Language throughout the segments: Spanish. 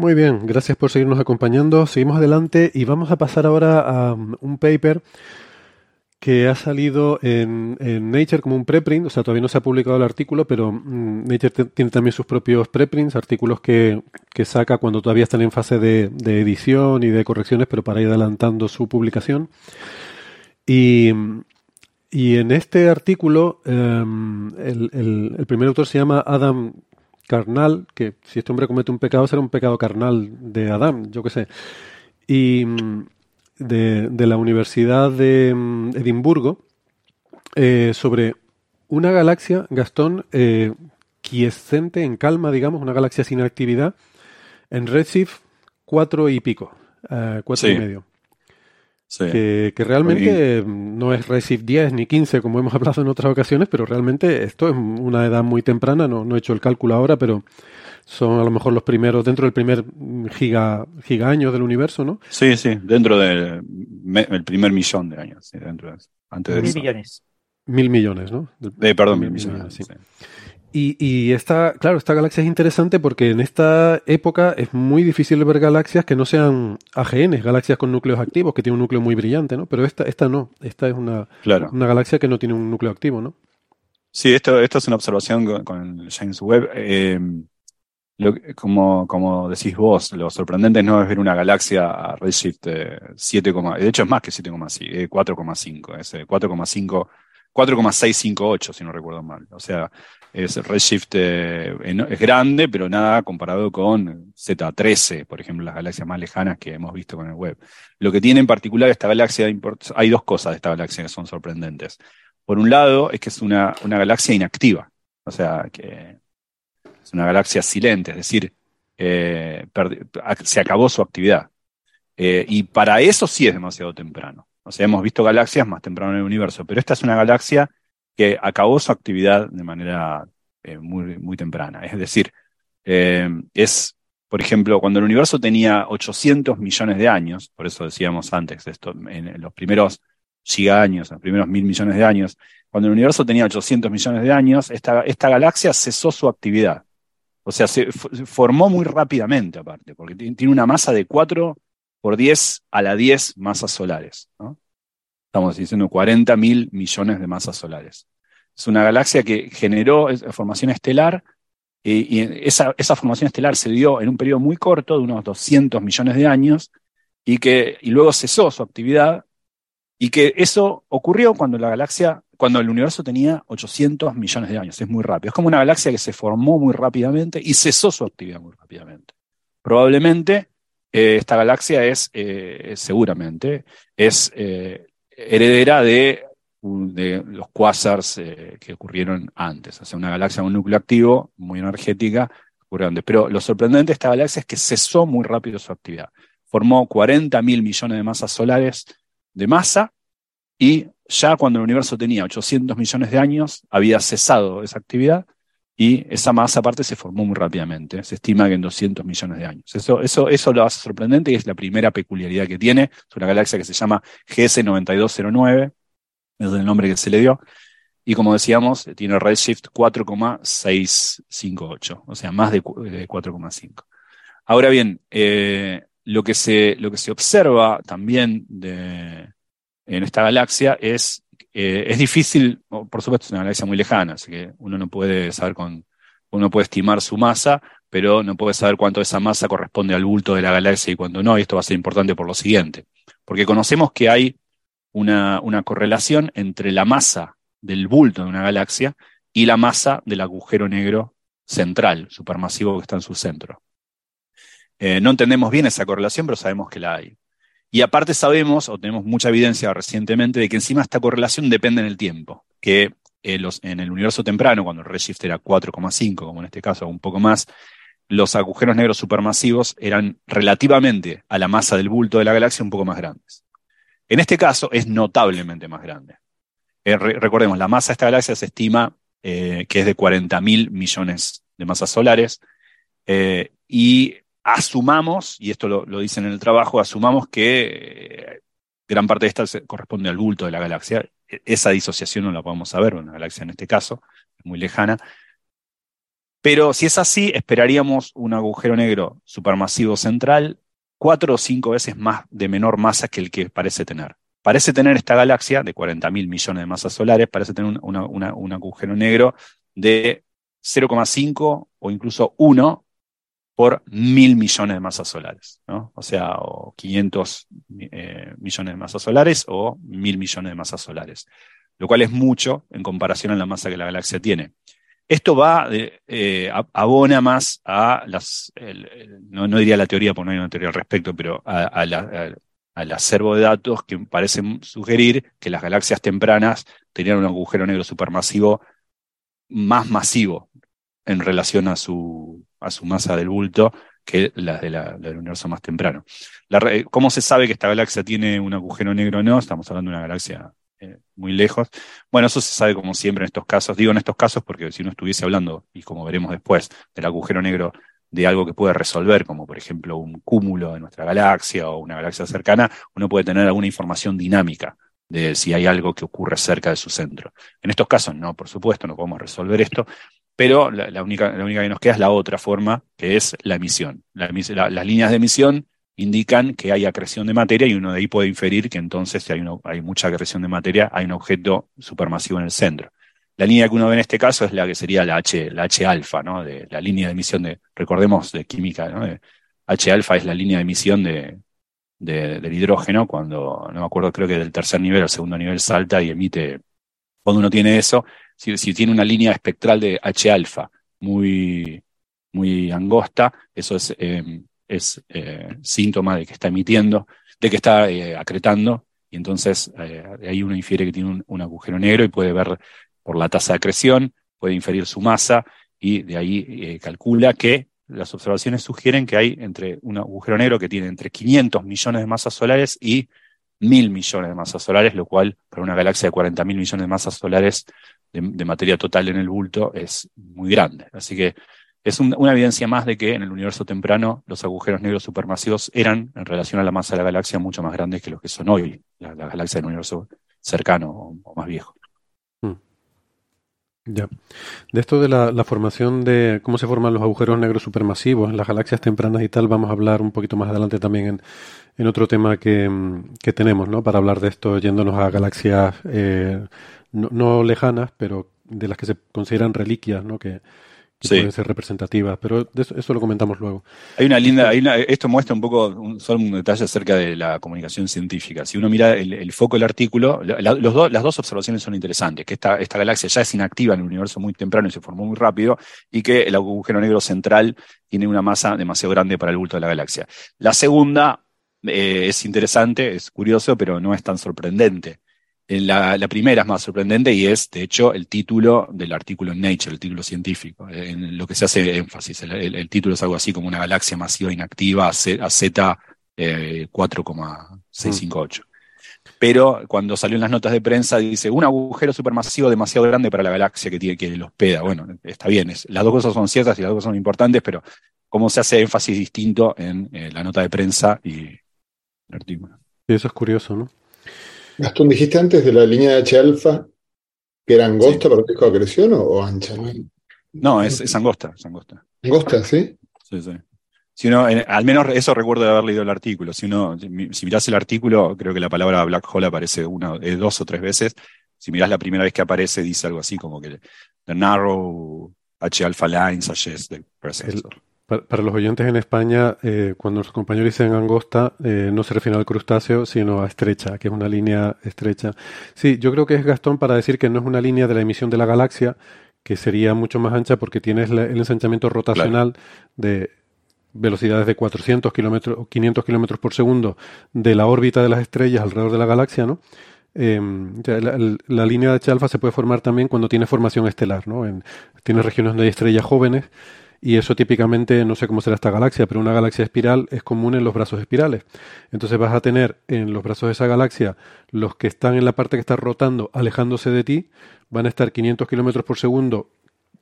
Muy bien, gracias por seguirnos acompañando. Seguimos adelante y vamos a pasar ahora a um, un paper que ha salido en, Nature como un preprint, o sea, todavía no se ha publicado el artículo, pero mm, Nature tiene también sus propios preprints, artículos que, saca cuando todavía están en fase de, edición y de correcciones, pero para ir adelantando su publicación. Y, en este artículo, em, el, el primer autor se llama Adam carnal, que si este hombre comete un pecado será un pecado carnal de Adán, yo qué sé. Y mm, de, la Universidad de mm, Edimburgo, eh, sobre una galaxia, Gastón, eh, quiescente, en calma, digamos, una galaxia sin actividad, en Redshift cuatro y pico, eh, cuatro y medio. Que, realmente no es Redshift 10 ni 15 como hemos hablado en otras ocasiones, pero realmente esto es una edad muy temprana, no, no he hecho el cálculo ahora, pero son a lo mejor los primeros, dentro del primer giga, giga año del universo, ¿no? Sí, sí, dentro del primer millón de años, dentro de antes de Mil millones. Mil millones, ¿no? De, perdón, mil, millones. sí. Y, esta, claro, esta galaxia es interesante porque en esta época es muy difícil ver galaxias que no sean AGN, galaxias con núcleos activos, que tienen un núcleo muy brillante, ¿no? Pero esta, esta no, esta es una, una galaxia que no tiene un núcleo activo, ¿no? Sí, esto, esto es una observación con, James Webb. Eh, como, como decís vos, lo sorprendente no es ver una galaxia a redshift 7, de hecho es más que 7,5, 4,5, es 4,5, 4,658 si no recuerdo mal. O sea, es redshift eh, es grande, pero nada comparado con Z13, por ejemplo, las galaxias más lejanas que hemos visto con el web. Lo que tiene en particular esta galaxia, hay dos cosas de esta galaxia que son sorprendentes. Por un lado, es que es una, una galaxia inactiva, o sea, que es una galaxia silente, es decir, eh, se acabó su actividad. Eh, y para eso sí es demasiado temprano. O sea, hemos visto galaxias más temprano en el universo, pero esta es una galaxia que acabó su actividad de manera eh, muy, muy temprana. Es decir, eh, es, por ejemplo, cuando el universo tenía 800 millones de años, por eso decíamos antes esto, en, los primeros gigaños, en los primeros mil millones de años, cuando el universo tenía 800 millones de años, esta, esta galaxia cesó su actividad. O sea, se formó muy rápidamente aparte, porque tiene una masa de 4 por 10 a la 10 masas solares. ¿no? Estamos diciendo 40 mil millones de masas solares. Es una galaxia que generó formación estelar y, esa, esa, formación estelar se dio en un periodo muy corto, de unos 200 millones de años, y, que, y luego cesó su actividad, y que eso ocurrió cuando la galaxia, cuando el universo tenía 800 millones de años, es muy rápido. Es como una galaxia que se formó muy rápidamente y cesó su actividad muy rápidamente. Probablemente eh, esta galaxia es, eh, seguramente, es eh, heredera de, los quasars eh, que ocurrieron antes. O sea, una galaxia con un núcleo activo, muy energética, ocurrió antes. Pero lo sorprendente de esta galaxia es que cesó muy rápido su actividad. Formó 40 mil millones de masas solares de masa y ya cuando el universo tenía 800 millones de años había cesado esa actividad y esa masa aparte se formó muy rápidamente. Se estima que en 200 millones de años. Eso, eso, eso lo hace sorprendente y es la primera peculiaridad que tiene. Es una galaxia que se llama GS9209, es el nombre que se le dio. Y como decíamos, tiene redshift 4,658, o sea, más de 4,5. Ahora bien, eh, lo, que se, lo que se observa también de, en esta galaxia es eh, es difícil, por supuesto es una galaxia muy lejana, así que uno no puede saber con, uno puede estimar su masa, pero no puede saber cuánto de esa masa corresponde al bulto de la galaxia y cuánto no, y esto va a ser importante por lo siguiente, porque conocemos que hay una, una correlación entre la masa del bulto de una galaxia y la masa del agujero negro central, supermasivo que está en su centro. Eh, no entendemos bien esa correlación, pero sabemos que la hay. Y aparte sabemos, o tenemos mucha evidencia recientemente, de que encima esta correlación depende en el tiempo, que en el universo temprano, cuando el redshift era 4,5, como en este caso, un poco más, los agujeros negros supermasivos eran relativamente a la masa del bulto de la galaxia un poco más grandes. En este caso es notablemente más grande. Eh, recordemos, la masa de esta galaxia se estima eh, que es de 40 mil millones de masas solares eh, y asumamos, y esto lo, lo, dicen en el trabajo, asumamos que gran parte de esta corresponde al bulto de la galaxia. E, esa disociación no la podemos saber, una galaxia en este caso, muy lejana, pero si es así, esperaríamos un agujero negro supermasivo central cuatro o cinco veces más de menor masa que el que parece tener. Parece tener esta galaxia de 40 mil millones de masas solares, parece tener un, agujero negro de 0,5 o incluso 1 por mil millones de masas solares, ¿no? O sea, o 500 eh, millones de masas solares o mil millones de masas solares, lo cual es mucho en comparación a la masa que la galaxia tiene. Esto va, eh, abona más a las, no, diría la teoría, porque no hay una teoría al respecto, pero al acervo de datos que parecen sugerir que las galaxias tempranas tenían un agujero negro supermasivo más masivo en relación a su, a su masa del bulto que las de del universo más temprano. ¿Cómo se sabe que esta galaxia tiene un agujero negro o no? Estamos hablando de una galaxia eh, muy lejos. Bueno, eso se sabe como siempre en estos casos. Digo en estos casos porque si uno estuviese hablando, y como veremos después, del agujero negro de algo que puede resolver, como por ejemplo un cúmulo de nuestra galaxia o una galaxia cercana, uno puede tener alguna información dinámica de si hay algo que ocurre cerca de su centro. En estos casos no, por supuesto, no podemos resolver esto, pero la, única, la única que nos queda es la otra forma, que es la emisión. las líneas de emisión indican que hay acreción de materia y uno de ahí puede inferir que entonces si hay, hay mucha acreción de materia, hay un objeto supermasivo en el centro. La línea que uno ve en este caso es la que sería la H, la H alfa, ¿no? De la línea de emisión de, recordemos, de química, ¿no? H alfa es la línea de emisión de, del hidrógeno cuando, no me acuerdo, creo que del tercer nivel al segundo nivel salta y emite, cuando uno tiene eso, si, tiene una línea espectral de H alfa muy, muy angosta, eso es, eh, es eh, síntoma de que está emitiendo, de que está eh, acretando, y entonces ahí uno infiere que tiene un, agujero negro y puede ver por la tasa de acreción, puede inferir su masa y de ahí calcula que las observaciones sugieren que hay entre un agujero negro que tiene entre 500 millones de masas solares y mil millones de masas solares, lo cual para una galaxia de 40 mil millones de masas solares de, materia total en el bulto es muy grande. Así que es una evidencia más de que en el universo temprano los agujeros negros supermasivos eran, en relación a la masa de la galaxia, mucho más grandes que los que son hoy, la, galaxia del universo cercano o, más viejo. Hmm. Ya. De esto de la, formación de cómo se forman los agujeros negros supermasivos en las galaxias tempranas y tal, vamos a hablar un poquito más adelante también en, otro tema que, tenemos, ¿no? Para hablar de esto yéndonos a galaxias eh, no, no, lejanas, pero de las que se consideran reliquias, ¿no? Que, que pueden ser representativas, pero eso, lo comentamos luego. Hay una linda, hay esto muestra un poco, un, solo un detalle acerca de la comunicación científica. Si uno mira el, foco del artículo, los las dos observaciones son interesantes, que esta, esta galaxia ya es inactiva en el universo muy temprano y se formó muy rápido, y que el agujero negro central tiene una masa demasiado grande para el bulto de la galaxia. La segunda eh, es interesante, es curioso, pero no es tan sorprendente. La, la, primera es más sorprendente y es, de hecho, el título del artículo en Nature, el título científico, en lo que se hace énfasis. El, título es algo así como una galaxia masiva inactiva a Z, 4,658. Eh, Pero cuando salió en las notas de prensa dice un agujero supermasivo demasiado grande para la galaxia que tiene que los peda. Bueno, está bien, las dos cosas son ciertas y las dos cosas son importantes, pero cómo se hace énfasis distinto en eh, la nota de prensa y el artículo. Y eso es curioso, ¿no? Gastón, dijiste antes de la línea de H-alfa que era angosta para el disco de acreción o, ancha. No, es, angosta, es angosta. ¿Angosta, sí? Sí, sí. Si uno, al menos eso recuerdo de haber leído el artículo. Si uno, si mirás el artículo, creo que la palabra black hole aparece una, eh, dos o tres veces. Si mirás la primera vez que aparece, dice algo así como que the narrow H alpha line suggest the presence. Para, los oyentes en España, eh, cuando los compañeros dicen angosta, eh, no se refiere al crustáceo, sino a estrecha, que es una línea estrecha. Sí, yo creo que es Gastón para decir que no es una línea de la emisión de la galaxia, que sería mucho más ancha porque tienes el ensanchamiento rotacional de velocidades de 400 kilómetros o 500 kilómetros por segundo de la órbita de las estrellas alrededor de la galaxia, ¿no? Em, la, línea de H alfa se puede formar también cuando tiene formación estelar, ¿no? En, tienes regiones donde hay estrellas jóvenes Y eso típicamente, no sé cómo será esta galaxia, pero una galaxia espiral es común en los brazos espirales. Entonces vas a tener en los brazos de esa galaxia los que están en la parte que está rotando, alejándose de ti, van a estar 500 kilómetros por segundo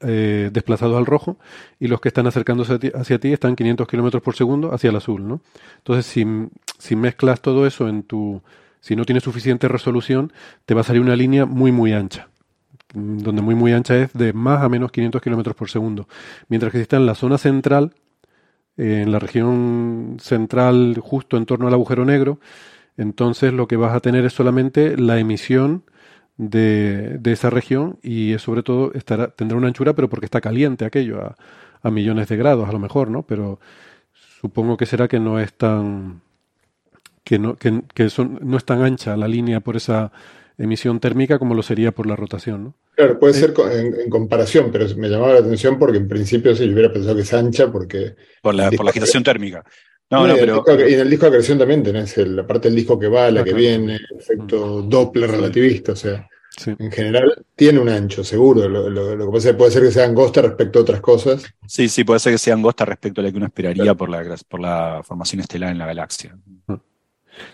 eh, desplazados al rojo y los que están acercándose hacia ti están 500 kilómetros por segundo hacia el azul, ¿no? Entonces, si, si mezclas todo eso en tu... Si no tienes suficiente resolución, te va a salir una línea muy, muy ancha donde muy muy ancha es de más a menos 500 kilómetros por segundo. Mientras que si está en la zona central, eh, en la región central justo en torno al agujero negro, entonces lo que vas a tener es solamente la emisión de, de esa región y sobre todo tendrá una anchura, pero porque está caliente aquello, a, a millones de grados a lo mejor, ¿no? Pero supongo que será que no es tan que no, que, que son, no es tan ancha la línea por esa emisión térmica como lo sería por la rotación, ¿no? Claro, puede ser en, comparación, pero me llamaba la atención porque en principio sí, yo hubiera pensado que es ancha porque... Por la, por la agitación térmica. No, no, pero... y en el disco de acreción también tenés la parte del disco que va, la que viene, el efecto mm. Doppler relativista, o sea, en general tiene un ancho, seguro. Lo, que pasa es que puede ser que sea angosta respecto a otras cosas. Sí, sí, puede ser que sea angosta respecto a lo que uno esperaría por, la, por la formación estelar en la galaxia. Ah.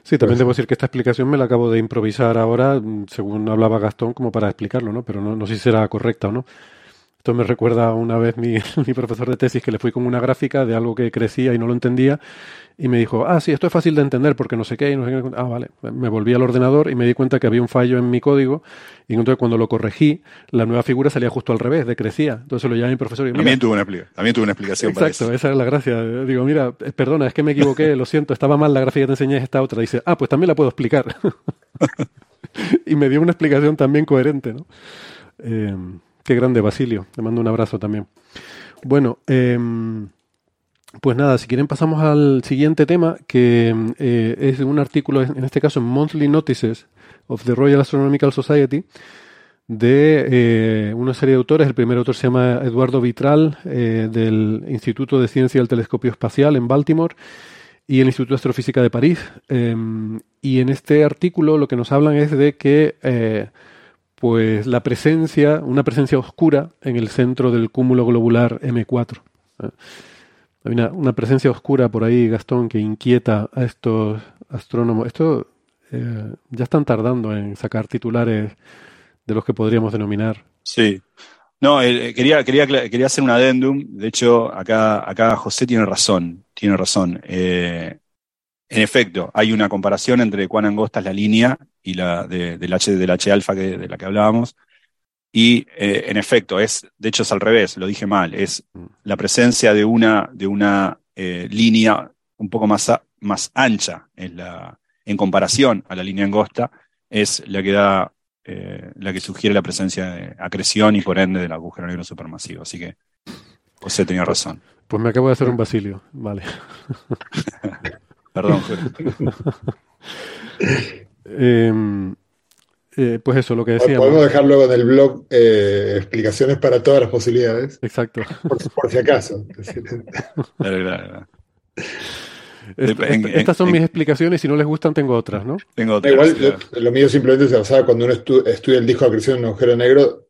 Sí, también debo decir que esta explicación me la acabo de improvisar ahora, mm, según hablaba Gastón, como para explicarlo, ¿no? Pero no, no sé si será correcta o no. Esto me recuerda una vez mi, mi, profesor de tesis que le fui con una gráfica de algo que crecía y no lo entendía y me dijo, ah, sí, esto es fácil de entender porque no sé qué y no sé qué. Ah, vale. Me volví al ordenador y me di cuenta que había un fallo en mi código y entonces cuando lo corregí, la nueva figura salía justo al revés, decrecía. Entonces lo llamé a mi profesor y también, tuvo una, también tuvo una explicación Exacto, esa es la gracia. Digo, mira, eh, perdona, es que me equivoqué, lo siento, estaba mal la gráfica que te enseñé, esta otra. dice, ah, pues también la puedo explicar. y me dio una explicación también coherente, ¿no? Eh, Qué grande, Basilio. Le mando un abrazo también. Bueno, em, pues nada, si quieren pasamos al siguiente tema, que eh, es un artículo, en este caso en Monthly Notices of the Royal Astronomical Society, de eh, una serie de autores. El primer autor se llama Eduardo Vitral, eh, del Instituto de Ciencia del Telescopio Espacial en Baltimore y el Instituto de Astrofísica de París. Em, y en este artículo lo que nos hablan es de que pues la presencia, una presencia oscura en el centro del cúmulo globular M4. ¿eh? Hay una, presencia oscura por ahí, Gastón, que inquieta a estos astrónomos. Esto eh, ya están tardando en sacar titulares de los que podríamos denominar. Sí. No, eh, quería, quería, quería hacer un adendum. De hecho, acá, acá José tiene razón. Tiene razón. En efecto, hay una comparación entre cuán angosta es la línea y la del H del H alfa de la que hablábamos. Y eh, en efecto, es, de hecho es al revés, lo dije mal, es mm. la presencia de una, de una eh, línea un poco más, más ancha en, la, en comparación a la línea angosta, es la que da, eh, la que sugiere la presencia de acreción y por ende del agujero negro supermasivo. Así que José tenía razón. Pues me acabo de hacer un basilio, vale. Perdón. Em, eh, pues eso, lo que decía. Podemos dejar luego en el blog eh, explicaciones para todas las posibilidades. Exacto. Por, si acaso. estas son mis explicaciones, si no les gustan tengo otras, ¿no? Tengo otras. Igual, lo mío simplemente se basaba cuando uno estudia el disco de acreción en un agujero negro,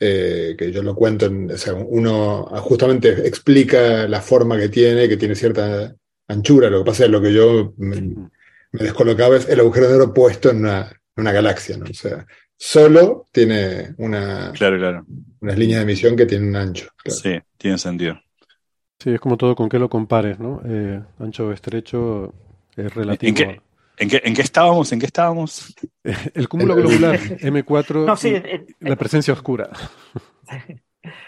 eh, que yo lo cuento, o sea, uno justamente explica la forma que tiene, que tiene cierta anchura. Lo que pasa es lo que yo me, descolocaba es el agujero negro puesto en una, galaxia, ¿no? O sea, solo tiene una, claro, claro. unas líneas de emisión que tienen un ancho. Sí, tiene sentido. Sí, es como todo con qué lo compares, ¿no? Eh, ancho o estrecho es relativo. ¿En qué, ¿En qué, ¿En qué, estábamos? ¿En qué estábamos? El cúmulo globular M4, la presencia oscura.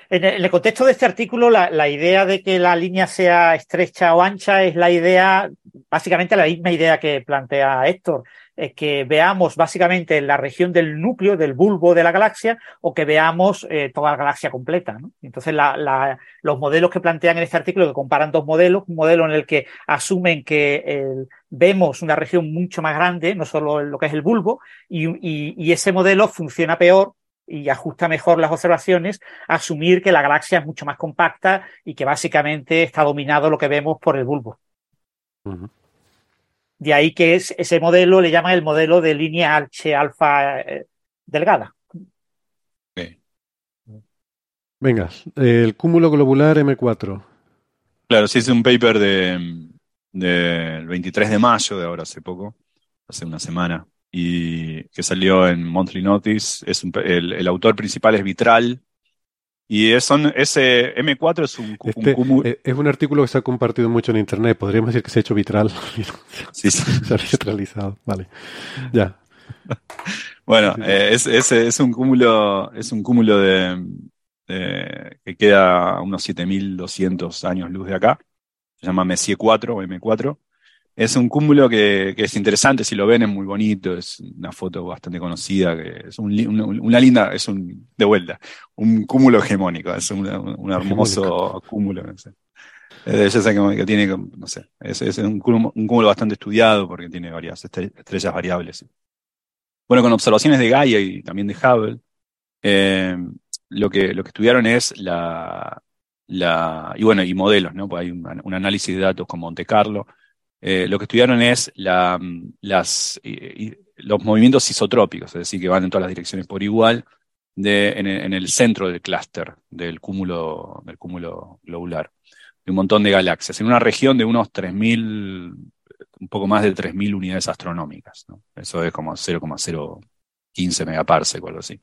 En el contexto de este artículo, la, idea de que la línea sea estrecha o ancha es la idea, básicamente la misma idea que plantea Héctor, es que veamos básicamente la región del núcleo, del bulbo de la galaxia, o que veamos eh, toda la galaxia completa. Entonces, los modelos que plantean en este artículo, que comparan dos modelos, un modelo en el que asumen que vemos una región mucho más grande, no solo lo que es el bulbo, y ese modelo funciona peor y ajusta mejor las observaciones, asumir que la galaxia es mucho más compacta y que básicamente está dominado lo que vemos por el bulbo. De ahí que ese modelo le llaman el modelo de línea H alfa eh, delgada. Venga, el cúmulo globular M4. Claro, sí, es un paper del de, 23 de mayo, de ahora hace poco, hace una semana, y que salió en Monthly Notice. Es el, autor principal es Vitral. Y es, ese M4 es un, este, cúmulo. Eh, es un artículo que se ha compartido mucho en internet. Podríamos decir que se ha hecho vitral. Sí, sí. se ha neutralizado. Vale. Ya. Bueno, eh, es, es, un cúmulo, es un cúmulo de, que queda a unos 7200 años luz de acá. Se llama Messier 4 o M4. Es un cúmulo que, es interesante, si lo ven es muy bonito, es una foto bastante conocida, que es una linda, es un, de vuelta, un cúmulo hegemónico, es un, hermoso cúmulo, no sé. que, tiene, no sé, es, un, cúmulo, bastante estudiado porque tiene varias estrellas variables. Bueno, con observaciones de Gaia y también de Hubble, eh, lo, que, lo que estudiaron es la, la y bueno, y modelos, ¿no? Pues hay un, análisis de datos con Monte Carlo. Eh, lo que estudiaron es las, los movimientos isotrópicos, es decir, que van en todas las direcciones por igual, en, el, en el centro del clúster, del cúmulo, del cúmulo globular, de un montón de galaxias, en una región de unos 3.000 un poco más de 3.000 unidades astronómicas. Eso es como 0,015 megaparsec o algo así.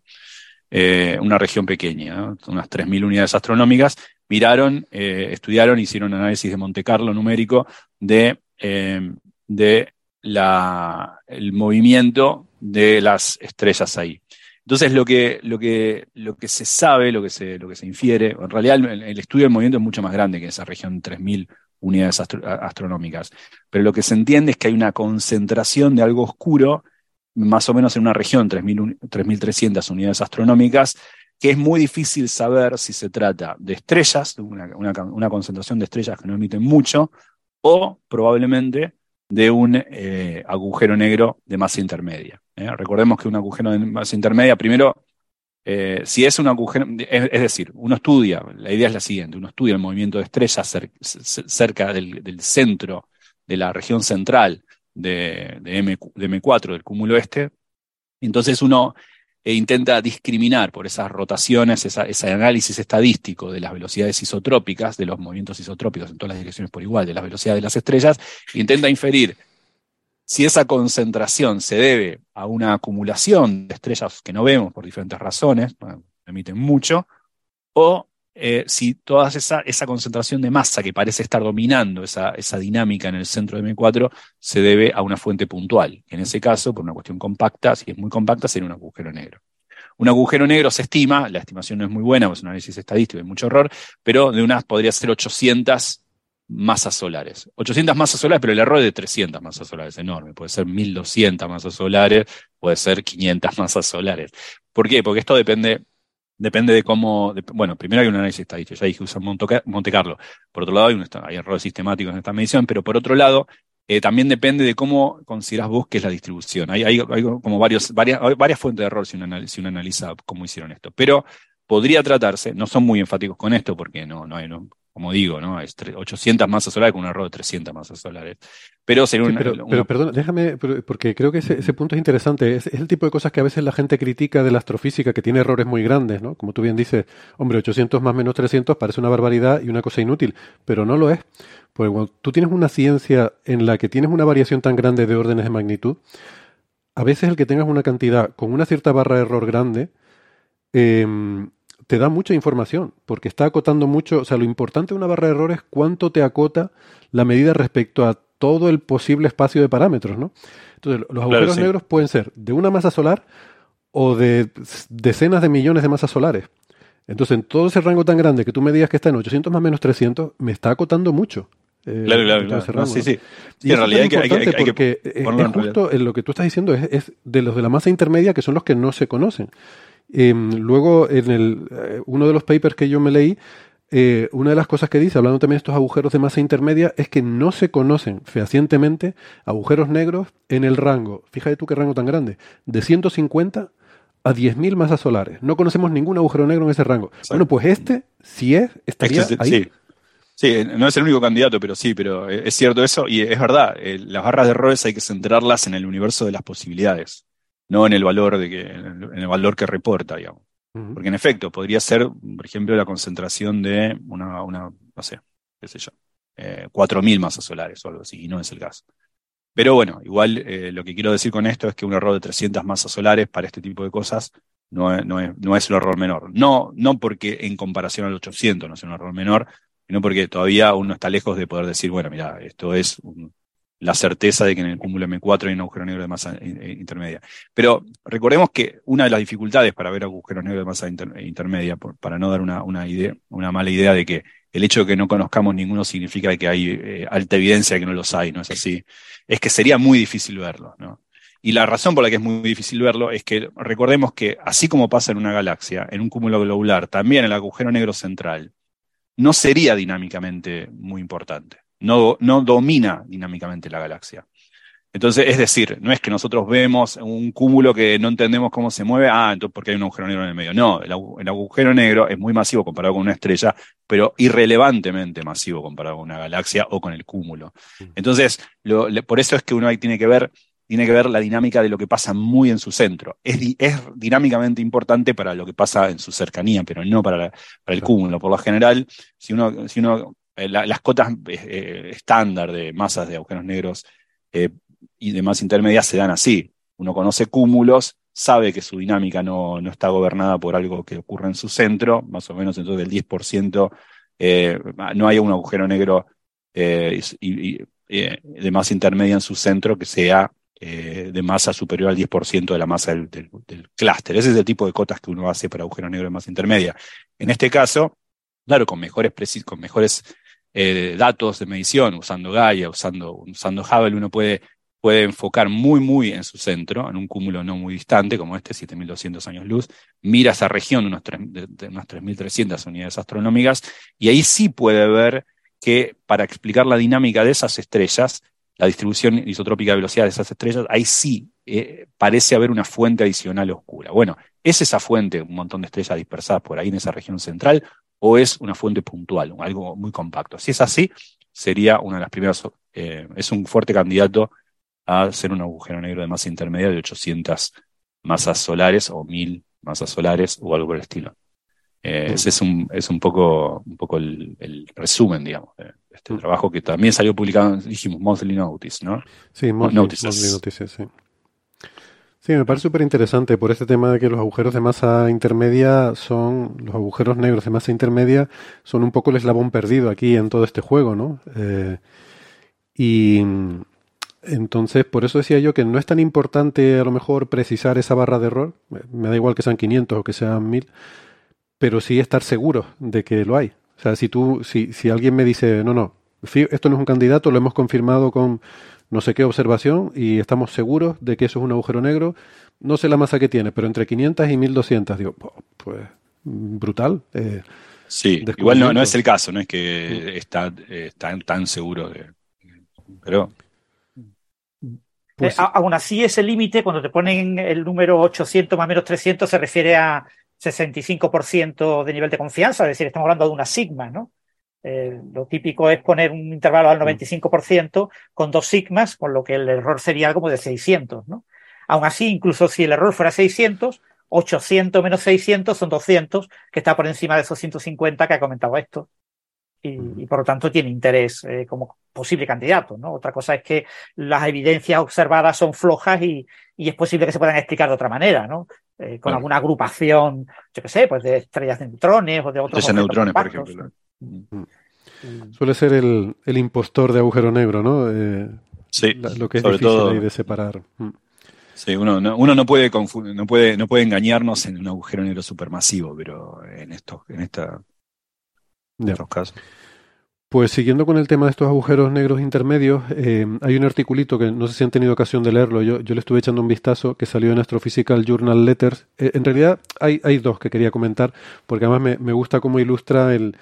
Eh, una región pequeña, ¿no? unas 3.000 unidades astronómicas. Miraron, eh, estudiaron, hicieron análisis de Monte Carlo numérico de, eh, de la, el movimiento de las estrellas ahí. Entonces, lo que, lo que, lo que se sabe, lo que se, lo que se infiere, en realidad el, estudio del movimiento es mucho más grande que esa región 3.000 unidades astronómicas. Pero lo que se entiende es que hay una concentración de algo oscuro, más o menos en una región, 3.300 unidades astronómicas, que es muy difícil saber si se trata de estrellas, una, concentración de estrellas que no emiten mucho, o probablemente de un eh, agujero negro de masa intermedia. ¿eh? Recordemos que un agujero de masa intermedia, primero, eh, si es un agujero, es, decir, uno estudia, la idea es la siguiente, uno estudia el movimiento de estrellas cerca del, centro de la región central de, M, 4 del cúmulo este, entonces uno eh, intenta discriminar por esas rotaciones, ese análisis estadístico de las velocidades isotrópicas, de los movimientos isotrópicos en todas las direcciones por igual, de las velocidades de las estrellas, intenta inferir si esa concentración se debe a una acumulación de estrellas que no vemos por diferentes razones, emiten mucho, o eh, si toda esa, concentración de masa que parece estar dominando esa, esa, dinámica en el centro de M4 se debe a una fuente puntual. En ese caso, por una cuestión compacta, si es muy compacta, sería un agujero negro. Un agujero negro se estima, la estimación no es muy buena, es un análisis estadístico, hay mucho error, pero de unas podría ser 800 masas solares. 800 masas solares, pero el error es de 300 masas solares, enorme. Puede ser 1200 masas solares, puede ser 500 masas solares. ¿Por qué? Porque esto depende, depende de cómo, bueno, primero hay un análisis estadístico, ya dije usa Monte Carlo. Por otro lado, hay, un, errores sistemáticos en esta medición, pero por otro lado, eh, también depende de cómo consideras vos que es la distribución. Hay, como varios, varias, varias fuentes de error si uno, uno analiza cómo hicieron esto. Pero podría tratarse, no son muy enfáticos con esto porque no, no hay, no, como digo, ¿no? Es 800 masas solares con un error de 300 masas solares. Pero sería un, pero, perdón, déjame, porque creo que ese, punto es interesante. Es, el tipo de cosas que a veces la gente critica de la astrofísica, que tiene errores muy grandes, ¿no? Como tú bien dices, hombre, 800 más menos 300 parece una barbaridad y una cosa inútil, pero no lo es. Porque cuando tú tienes una ciencia en la que tienes una variación tan grande de órdenes de magnitud, a veces el que tengas una cantidad con una cierta barra de error grande, eh, te da mucha información, porque está acotando mucho, o sea, lo importante de una barra de errores es cuánto te acota la medida respecto a todo el posible espacio de parámetros, ¿no? Entonces, los agujeros negros pueden ser de una masa solar o de decenas de millones de masas solares. Entonces, en todo ese rango tan grande que tú me digas que está en 800 más menos 300, me está acotando mucho. Eh, claro, claro, claro. sí, sí. Y en realidad hay que, porque es, justo en lo que tú estás diciendo es, es, de los de la masa intermedia que son los que no se conocen. Em, luego, en el, eh, uno de los papers que yo me leí, eh, una de las cosas que dice, hablando también de estos agujeros de masa intermedia, es que no se conocen fehacientemente agujeros negros en el rango, fíjate tú qué rango tan grande, de 150 a 10.000 masas solares. No conocemos ningún agujero negro en ese rango. Bueno, pues este, si es, estaría ahí. Sí. Sí, no es el único candidato, pero sí, pero es cierto eso y es verdad. Eh, las barras de errores hay que centrarlas en el universo de las posibilidades no en el valor de que, en el valor que reporta, digamos. Porque en efecto, podría ser, por ejemplo, la concentración de una, una no sé, qué sé yo, eh, 4.000 masas solares o algo así, y no es el caso. Pero bueno, igual eh, lo que quiero decir con esto es que un error de 300 masas solares para este tipo de cosas no es, no es, no es el error menor. No, no porque en comparación al 800 no es un error menor, sino porque todavía uno está lejos de poder decir, bueno, mira, esto es la certeza de que en el cúmulo M4 hay un agujero negro de masa intermedia. Pero recordemos que una de las dificultades para ver agujeros negros de masa intermedia, para no dar una, una, idea, una mala idea de que el hecho de que no conozcamos ninguno significa que hay eh, alta evidencia de que no los hay, no es así, es que sería muy difícil verlo, ¿no? Y la razón por la que es muy difícil verlo es que recordemos que así como pasa en una galaxia, en un cúmulo globular, también el agujero negro central no sería dinámicamente muy importante, no, no domina dinámicamente la galaxia. Entonces, es decir, no es que nosotros vemos un cúmulo que no entendemos cómo se mueve, ah, entonces porque hay un agujero negro en el medio. No, el, agujero negro es muy masivo comparado con una estrella, pero irrelevantemente masivo comparado con una galaxia o con el cúmulo. Mm. Entonces, por eso es que uno ahí tiene que ver, tiene que ver la dinámica de lo que pasa muy en su centro. Es, es dinámicamente importante para lo que pasa en su cercanía, pero no para, para el cúmulo. Por lo general, si uno, si uno eh, las cotas eh, eh, estándar de masas de agujeros negros y demás intermedias se dan así. Uno conoce cúmulos, sabe que su dinámica no, no, está gobernada por algo que ocurre en su centro, más o menos entonces del 10%, eh, no hay un agujero negro de masa intermedia en su centro que sea de masa superior al 10% de la masa del, del, clúster. Ese es el tipo de cotas que uno hace para agujeros negros de masa intermedia. En este caso, claro, con mejores, con mejores datos de medición, usando Gaia, usando, usando Hubble, uno puede puede enfocar muy, muy en su centro, en un cúmulo no muy distante, como este, 7.200 años luz, mira esa región de, unas 3.300 unidades astronómicas, y ahí sí puede ver que para explicar la dinámica de esas estrellas, la distribución isotrópica de velocidad de esas estrellas, ahí sí eh, parece haber una fuente adicional oscura. Bueno, ¿es esa fuente un montón de estrellas dispersadas por ahí en esa región central o es una fuente puntual, algo muy compacto? Si es así, sería una de las primeras, eh, es un fuerte candidato a ser un agujero negro de masa intermedia de 800 masas solares o 1000 masas solares o algo por el estilo. Eh, ese es un, es un poco, un poco el, resumen, digamos, de este trabajo que también salió publicado, dijimos, Monthly Notice, ¿no? Sí, Monthly Notices. sí. Sí, me parece súper interesante por este tema de que los agujeros de masa intermedia son, los agujeros negros de masa intermedia son un poco el eslabón perdido aquí en todo este juego, ¿no? Eh, y, entonces, por eso decía yo que no es tan importante a lo mejor precisar esa barra de error, me da igual que sean 500 o que sean 1000, pero sí estar seguro de que lo hay. O sea, si tú, si, si alguien me dice, no, no, esto no es un candidato, lo hemos confirmado con no sé qué observación y estamos seguros de que eso es un agujero negro, no sé la masa que tiene, pero entre 500 y 1200, digo, pues brutal. Eh, sí, igual no, no, es el caso, no es que está, están tan seguros de... Pero pues, eh, aún así, ese límite, cuando te ponen el número 800 más o menos 300, se refiere a 65% de nivel de confianza, es decir, estamos hablando de una sigma, ¿no? Eh, lo típico es poner un intervalo al 95% con dos sigmas, con lo que el error sería como de 600, ¿no? Aún así, incluso si el error fuera 600, 800 menos 600 son 200, que está por encima de esos 150 que ha comentado esto y, por lo tanto tiene interés eh, como posible candidato. ¿no? Otra cosa es que las evidencias observadas son flojas y, y es posible que se puedan explicar de otra manera, ¿no? Eh, con alguna agrupación, yo qué sé, pues de estrellas de neutrones o de otros. Estrellas neutrones, por ejemplo. Mm. Mm. Suele ser el, el, impostor de agujero negro, ¿no? Eh, sí, lo que es difícil de separar. Mm. Sí, uno no, uno no puede no puede no puede engañarnos en un agujero negro supermasivo, pero en esto, en esta de los casos. Pues siguiendo con el tema de estos agujeros negros intermedios, eh, hay un articulito que no sé si han tenido ocasión de leerlo, yo, yo le estuve echando un vistazo que salió en Astrophysical Journal Letters. Eh, en realidad hay, hay dos que quería comentar, porque además me, me gusta cómo ilustra el,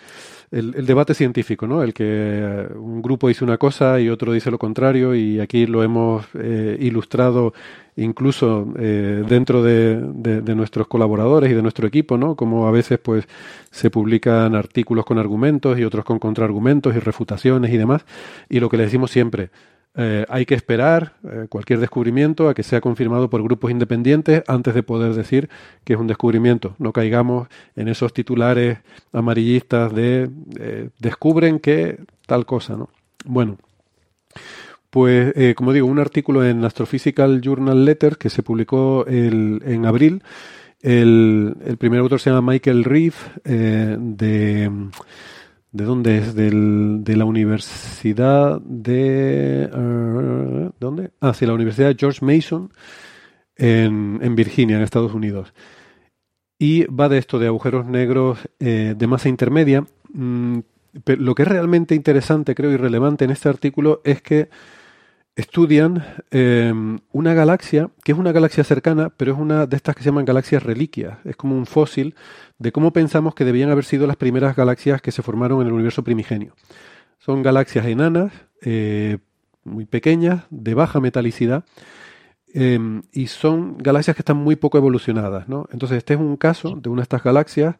el, debate científico, ¿no? El que eh, un grupo dice una cosa y otro dice lo contrario y aquí lo hemos eh, ilustrado incluso eh, dentro de, de, nuestros colaboradores y de nuestro equipo, ¿no? Como a veces pues se publican artículos con argumentos y otros con contraargumentos y refutaciones y demás. Y lo que le decimos siempre, Eh, hay que esperar eh, cualquier descubrimiento a que sea confirmado por grupos independientes antes de poder decir que es un descubrimiento. No caigamos en esos titulares amarillistas de eh, descubren que tal cosa, ¿no? Bueno, pues como digo, un artículo en Astrophysical Journal Letter que se publicó en abril. El, el, primer autor se llama Michael Reeve de ¿De dónde es? Del, de la Universidad de... Uh, ¿Dónde? Ah, sí, la Universidad George Mason en, en, Virginia, en Estados Unidos. Y va de esto, de agujeros negros eh, de masa intermedia. Mm, pero lo que es realmente interesante, creo, y relevante en este artículo es que estudian eh, una galaxia, que es una galaxia cercana, pero es una de estas que se llaman galaxias reliquias. Es como un fósil de cómo pensamos que debían haber sido las primeras galaxias que se formaron en el universo primigenio. Son galaxias enanas, eh, muy pequeñas, de baja metalicidad, eh, y son galaxias que están muy poco evolucionadas. ¿no? Entonces, este es un caso de una de estas galaxias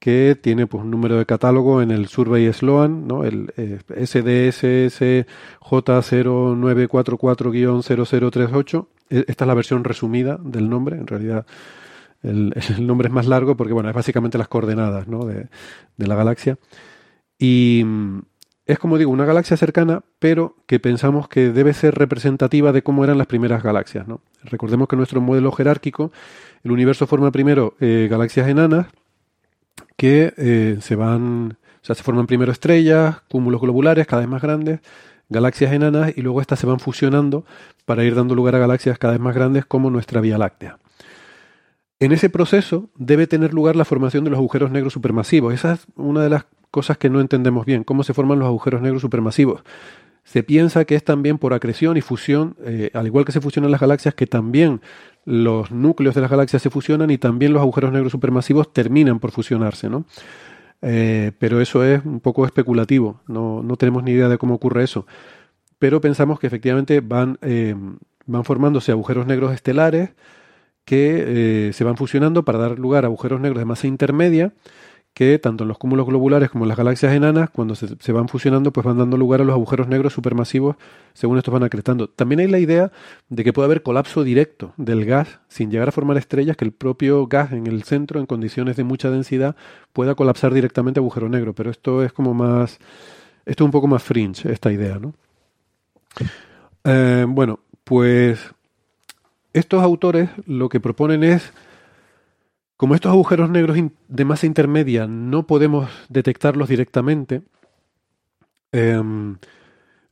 que tiene pues, un número de catálogo en el Survey Sloan, ¿no? el eh, SDSS-J0944-0038. E, esta es la versión resumida del nombre, en realidad el, nombre es más largo porque bueno, es básicamente las coordenadas de, la galaxia. Y es como digo, una galaxia cercana, pero que pensamos que debe ser representativa de cómo eran las primeras galaxias. Recordemos que nuestro modelo jerárquico, el universo forma primero eh, galaxias enanas, que eh, se van, o sea, se forman primero estrellas, cúmulos globulares cada vez más grandes, galaxias enanas y luego estas se van fusionando para ir dando lugar a galaxias cada vez más grandes como nuestra Vía Láctea. En ese proceso debe tener lugar la formación de los agujeros negros supermasivos. Esa es una de las cosas que no entendemos bien, cómo se forman los agujeros negros supermasivos. Se piensa que es también por acreción y fusión, eh, al igual que se fusionan las galaxias, que también los núcleos de las galaxias se fusionan y también los agujeros negros supermasivos terminan por fusionarse, ¿no? Eh, pero eso es un poco especulativo, no, no, tenemos ni idea de cómo ocurre eso. Pero pensamos que efectivamente van, eh, van formándose agujeros negros estelares que se van fusionando para dar lugar a agujeros negros de masa intermedia que tanto en los cúmulos globulares como en las galaxias enanas, cuando se, van fusionando, pues van dando lugar a los agujeros negros supermasivos según estos van acretando. También hay la idea de que puede haber colapso directo del gas sin llegar a formar estrellas, que el propio gas en el centro, en condiciones de mucha densidad, pueda colapsar directamente a agujero negro. Pero esto es como más, esto es un poco más fringe, esta idea, ¿no? Eh, bueno, pues estos autores lo que proponen es como estos agujeros negros de masa intermedia no podemos detectarlos directamente, em,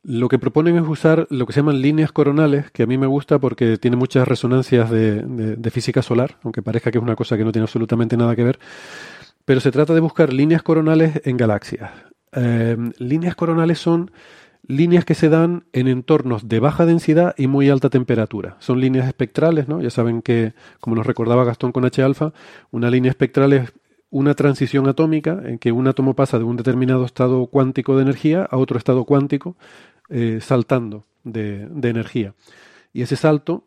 lo que proponen es usar lo que se llaman líneas coronales, que a mí me gusta porque tiene muchas resonancias de, física solar, aunque parezca que es una cosa que no tiene absolutamente nada que ver. Pero se trata de buscar líneas coronales en galaxias. Em, líneas coronales son líneas que se dan en entornos de baja densidad y muy alta temperatura. Son líneas espectrales, ¿no? Ya saben que, como nos recordaba Gastón con H alfa, una línea espectral es una transición atómica en que un átomo pasa de un determinado estado cuántico de energía a otro estado cuántico eh, saltando de energía. Y ese salto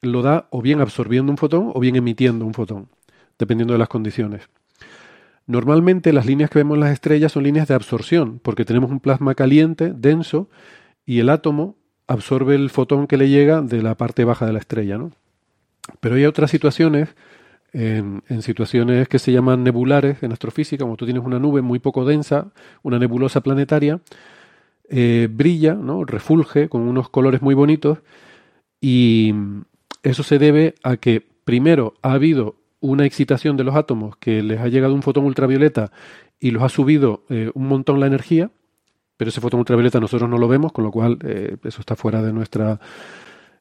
lo da o bien absorbiendo un fotón o bien emitiendo un fotón, dependiendo de las condiciones. Normalmente las líneas que vemos en las estrellas son líneas de absorción, porque tenemos un plasma caliente, denso, y el átomo absorbe el fotón que le llega de la parte baja de la estrella. ¿no? Pero hay otras situaciones, en, situaciones que se llaman nebulares en astrofísica, como tú tienes una nube muy poco densa, una nebulosa planetaria, eh, brilla, ¿no? refulge con unos colores muy bonitos, y eso se debe a que primero ha habido una excitación de los átomos que les ha llegado un fotón ultravioleta y los ha subido eh, un montón la energía, pero ese fotón ultravioleta nosotros no lo vemos, con lo cual eh, eso está fuera de nuestra...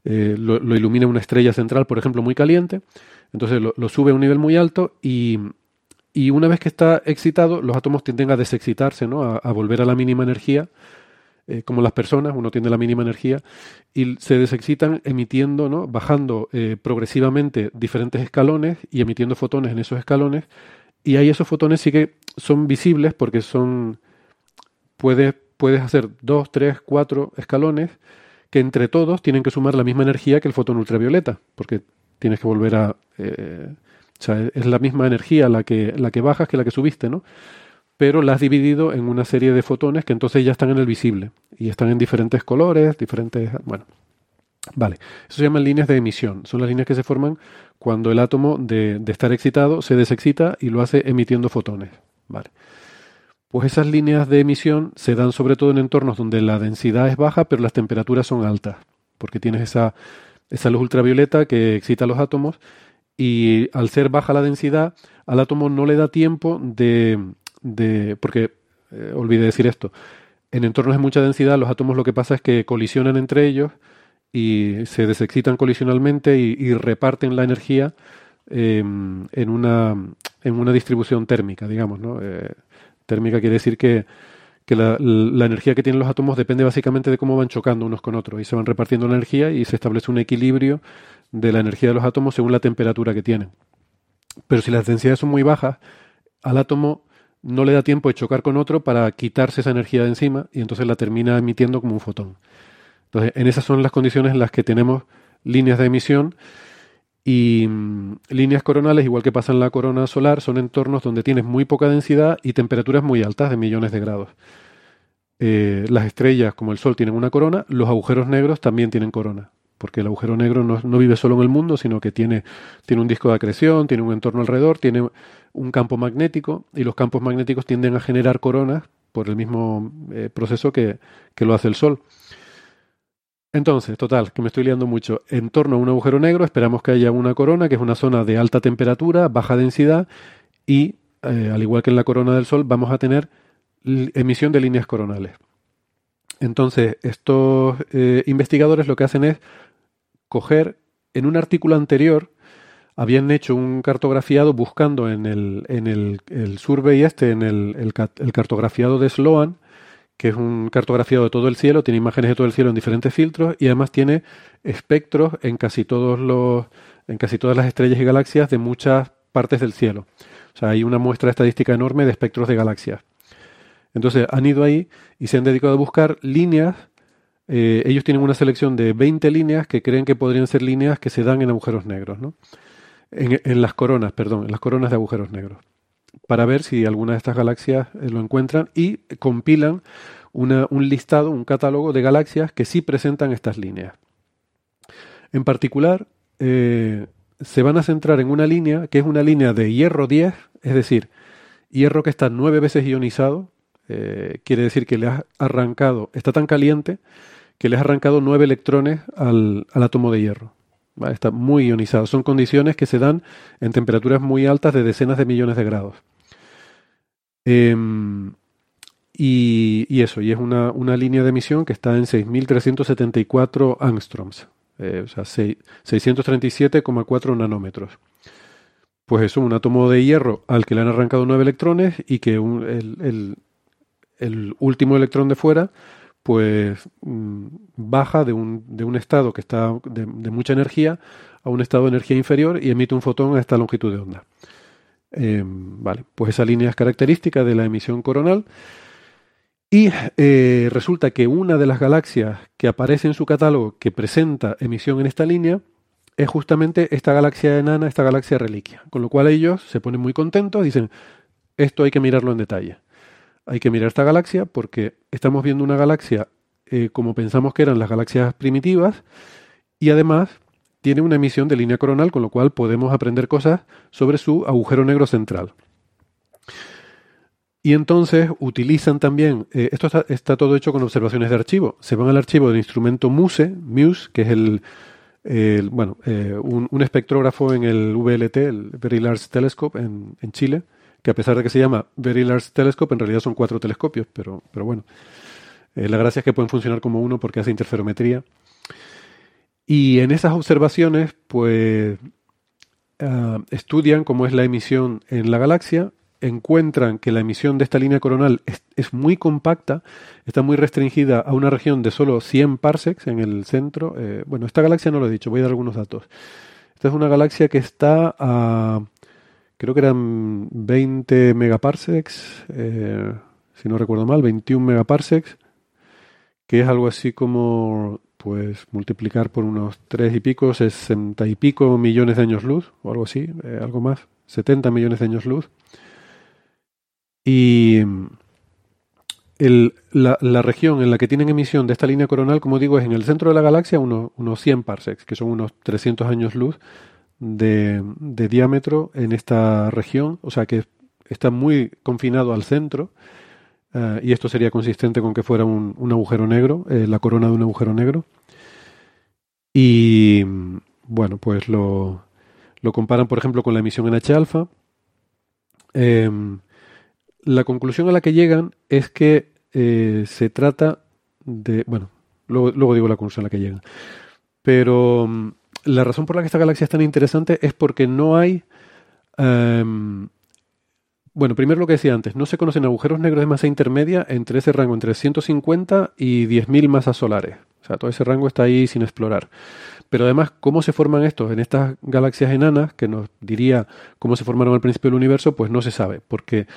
Eh, lo, ilumina una estrella central, por ejemplo, muy caliente, entonces lo, sube a un nivel muy alto y, y, una vez que está excitado, los átomos tienden a desexcitarse, ¿no? a volver a la mínima energía eh, como las personas, uno tiene la mínima energía, y se desexcitan emitiendo, ¿no? bajando eh, progresivamente diferentes escalones y emitiendo fotones en esos escalones, y ahí esos fotones sí que son visibles porque son, puedes, puedes hacer dos, tres, cuatro escalones que entre todos tienen que sumar la misma energía que el fotón ultravioleta, porque tienes que volver a... Eh, o sea, es la misma energía la que, la que bajas que la que subiste, ¿no? Pero la has dividido en una serie de fotones que entonces ya están en el visible y están en diferentes colores, diferentes... Bueno, vale. Eso se llaman líneas de emisión. Son las líneas que se forman cuando el átomo de, de estar excitado se desexcita y lo hace emitiendo fotones. Vale. Pues esas líneas de emisión se dan sobre todo en entornos donde la densidad es baja, pero las temperaturas son altas, porque tienes esa, esa luz ultravioleta que excita los átomos y al ser baja la densidad, al átomo no le da tiempo de... de porque, eh, olvidé decir esto, en entornos de mucha densidad los átomos lo que pasa es que colisionan entre ellos y se desexcitan colisionalmente y, reparten la energía em, en, una, en una distribución térmica, digamos, ¿no? Eh, Térmica quiere decir que, la, energía que tienen los átomos depende básicamente de cómo van chocando unos con otros y se van repartiendo la energía y se establece un equilibrio de la energía de los átomos según la temperatura que tienen. Pero si las densidades son muy bajas, al átomo no le da tiempo de chocar con otro para quitarse esa energía de encima y entonces la termina emitiendo como un fotón. Entonces, en esas son las condiciones en las que tenemos líneas de emisión y mm, líneas coronales, igual que pasa en la corona solar, son entornos donde tienes muy poca densidad y temperaturas muy altas de millones de grados. Eh, las estrellas, como el Sol, tienen una corona, los agujeros negros también tienen corona, porque el agujero negro no, no, vive solo en el mundo, sino que tiene, tiene un disco de acreción, tiene un entorno alrededor, tiene un campo magnético, y los campos magnéticos tienden a generar coronas por el mismo eh, proceso que, que lo hace el Sol. Entonces, total, que me estoy liando mucho. En torno a un agujero negro esperamos que haya una corona, que es una zona de alta temperatura, baja densidad, y eh, al igual que en la corona del Sol, vamos a tener emisión de líneas coronales. Entonces, estos eh, investigadores lo que hacen es coger, en un artículo anterior, habían hecho un cartografiado buscando en el, en el, el survey este, en el, el cartografiado de Sloan, que es un cartografiado de todo el cielo, tiene imágenes de todo el cielo en diferentes filtros y además tiene espectros en casi todos los en casi todas las estrellas y galaxias de muchas partes del cielo. O sea, hay una muestra estadística enorme de espectros de galaxias. Entonces han ido ahí y se han dedicado a buscar líneas. Eh, ellos tienen una selección de 20 líneas que creen que podrían ser líneas que se dan en agujeros negros, ¿no? En, las coronas, perdón, en las coronas de agujeros negros para ver si alguna de estas galaxias eh, lo encuentran y compilan un listado, un catálogo de galaxias que sí presentan estas líneas. En particular, eh, se van a centrar en una línea que es una línea de hierro 10, es decir, hierro que está nueve veces ionizado, quiere decir que le ha arrancado, está tan caliente que le ha arrancado nueve electrones al, átomo de hierro. Está muy ionizado. Son condiciones que se dan en temperaturas muy altas de decenas de millones de grados. Em, y, eso, y es una, línea de emisión que está en 6.374 angstroms, eh, o sea, 637,4 nanómetros. Pues eso, un átomo de hierro al que le han arrancado nueve electrones y que el, último electrón de fuera pues mm, baja de un, de un, estado que está de, mucha energía a un estado de energía inferior y emite un fotón a esta longitud de onda. Em, vale, pues esa línea es característica de la emisión coronal. Y eh, resulta que una de las galaxias que aparece en su catálogo que presenta emisión en esta línea es justamente esta galaxia enana, esta galaxia reliquia. Con lo cual ellos se ponen muy contentos, dicen, esto hay que mirarlo en detalle. Hay que mirar esta galaxia porque estamos viendo una galaxia eh, como pensamos que eran las galaxias primitivas y además tiene una emisión de línea coronal, con lo cual podemos aprender cosas sobre su agujero negro central. Y entonces utilizan también, eh, esto está, todo hecho con observaciones de archivo. Se van al archivo del instrumento MUSE, MUSE, que es el, bueno, eh, un, espectrógrafo en el VLT, el Very Large Telescope en, Chile, que a pesar de que se llama Very Large Telescope, en realidad son cuatro telescopios, pero, pero bueno, eh, la gracia es que pueden funcionar como uno porque hace interferometría. Y en esas observaciones, pues, ah, estudian cómo es la emisión en la galaxia, encuentran que la emisión de esta línea coronal es, muy compacta, está muy restringida a una región de solo 100 parsecs en el centro. Eh, bueno, esta galaxia no lo he dicho, voy a dar algunos datos. Esta es una galaxia que está a, creo que eran 20 megaparsecs, eh, si no recuerdo mal, 21 megaparsecs, que es algo así como pues multiplicar por unos tres y pico, sesenta y pico millones de años luz, o algo así, eh, algo más, 70 millones de años luz. Y el, la, la, región en la que tienen emisión de esta línea coronal, como digo, es en el centro de la galaxia, unos, unos 100 parsecs, que son unos 300 años luz de, diámetro en esta región, o sea que está muy confinado al centro. Uh, y esto sería consistente con que fuera un, un agujero negro, eh, la corona de un agujero negro. Y bueno, pues lo, lo comparan, por ejemplo, con la emisión en H-alfa. Eh, la conclusión a la que llegan es que eh, se trata de. Bueno, luego, luego, digo la conclusión a la que llegan. Pero la razón por la que esta galaxia es tan interesante es porque no hay. Um, bueno, primero lo que decía antes, no se conocen agujeros negros de masa intermedia entre ese rango entre 150 y 10.000 masas solares. O sea, todo ese rango está ahí sin explorar. Pero además, ¿cómo se forman estos en estas galaxias enanas? Que nos diría cómo se formaron al principio del universo, pues no se sabe, porque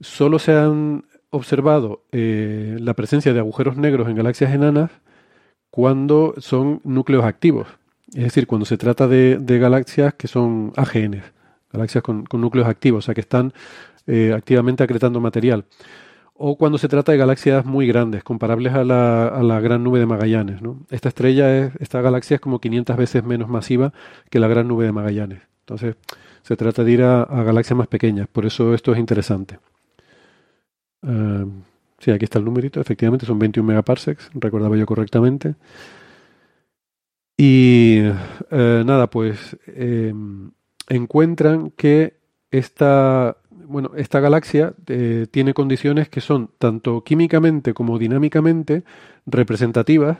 solo se han observado eh, la presencia de agujeros negros en galaxias enanas cuando son núcleos activos. Es decir, cuando se trata de, de galaxias que son AGN, galaxias con, núcleos activos, o sea, que están eh, activamente acretando material. O cuando se trata de galaxias muy grandes, comparables a la, a la gran nube de Magallanes. ¿no? Esta estrella, es, esta galaxia es como 500 veces menos masiva que la gran nube de Magallanes. Entonces, se trata de ir a, galaxias más pequeñas. Por eso esto es interesante. Uh, sí, aquí está el numerito, efectivamente son 21 megaparsecs, recordaba yo correctamente. Y uh, nada, pues eh, encuentran que esta, bueno, esta galaxia eh, tiene condiciones que son tanto químicamente como dinámicamente representativas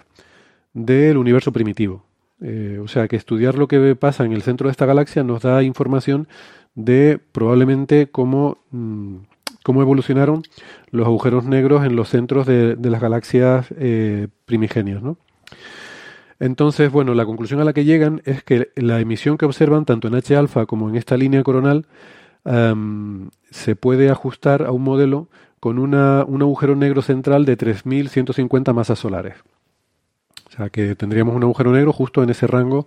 del universo primitivo. Eh, o sea que estudiar lo que pasa en el centro de esta galaxia nos da información de probablemente cómo mmm, cómo evolucionaron los agujeros negros en los centros de, de las galaxias eh, primigenias. ¿no? Entonces, bueno, la conclusión a la que llegan es que la emisión que observan tanto en H-alfa como en esta línea coronal se puede ajustar a un modelo con un agujero negro central de 3.150 masas solares. O sea que tendríamos un agujero negro justo en ese rango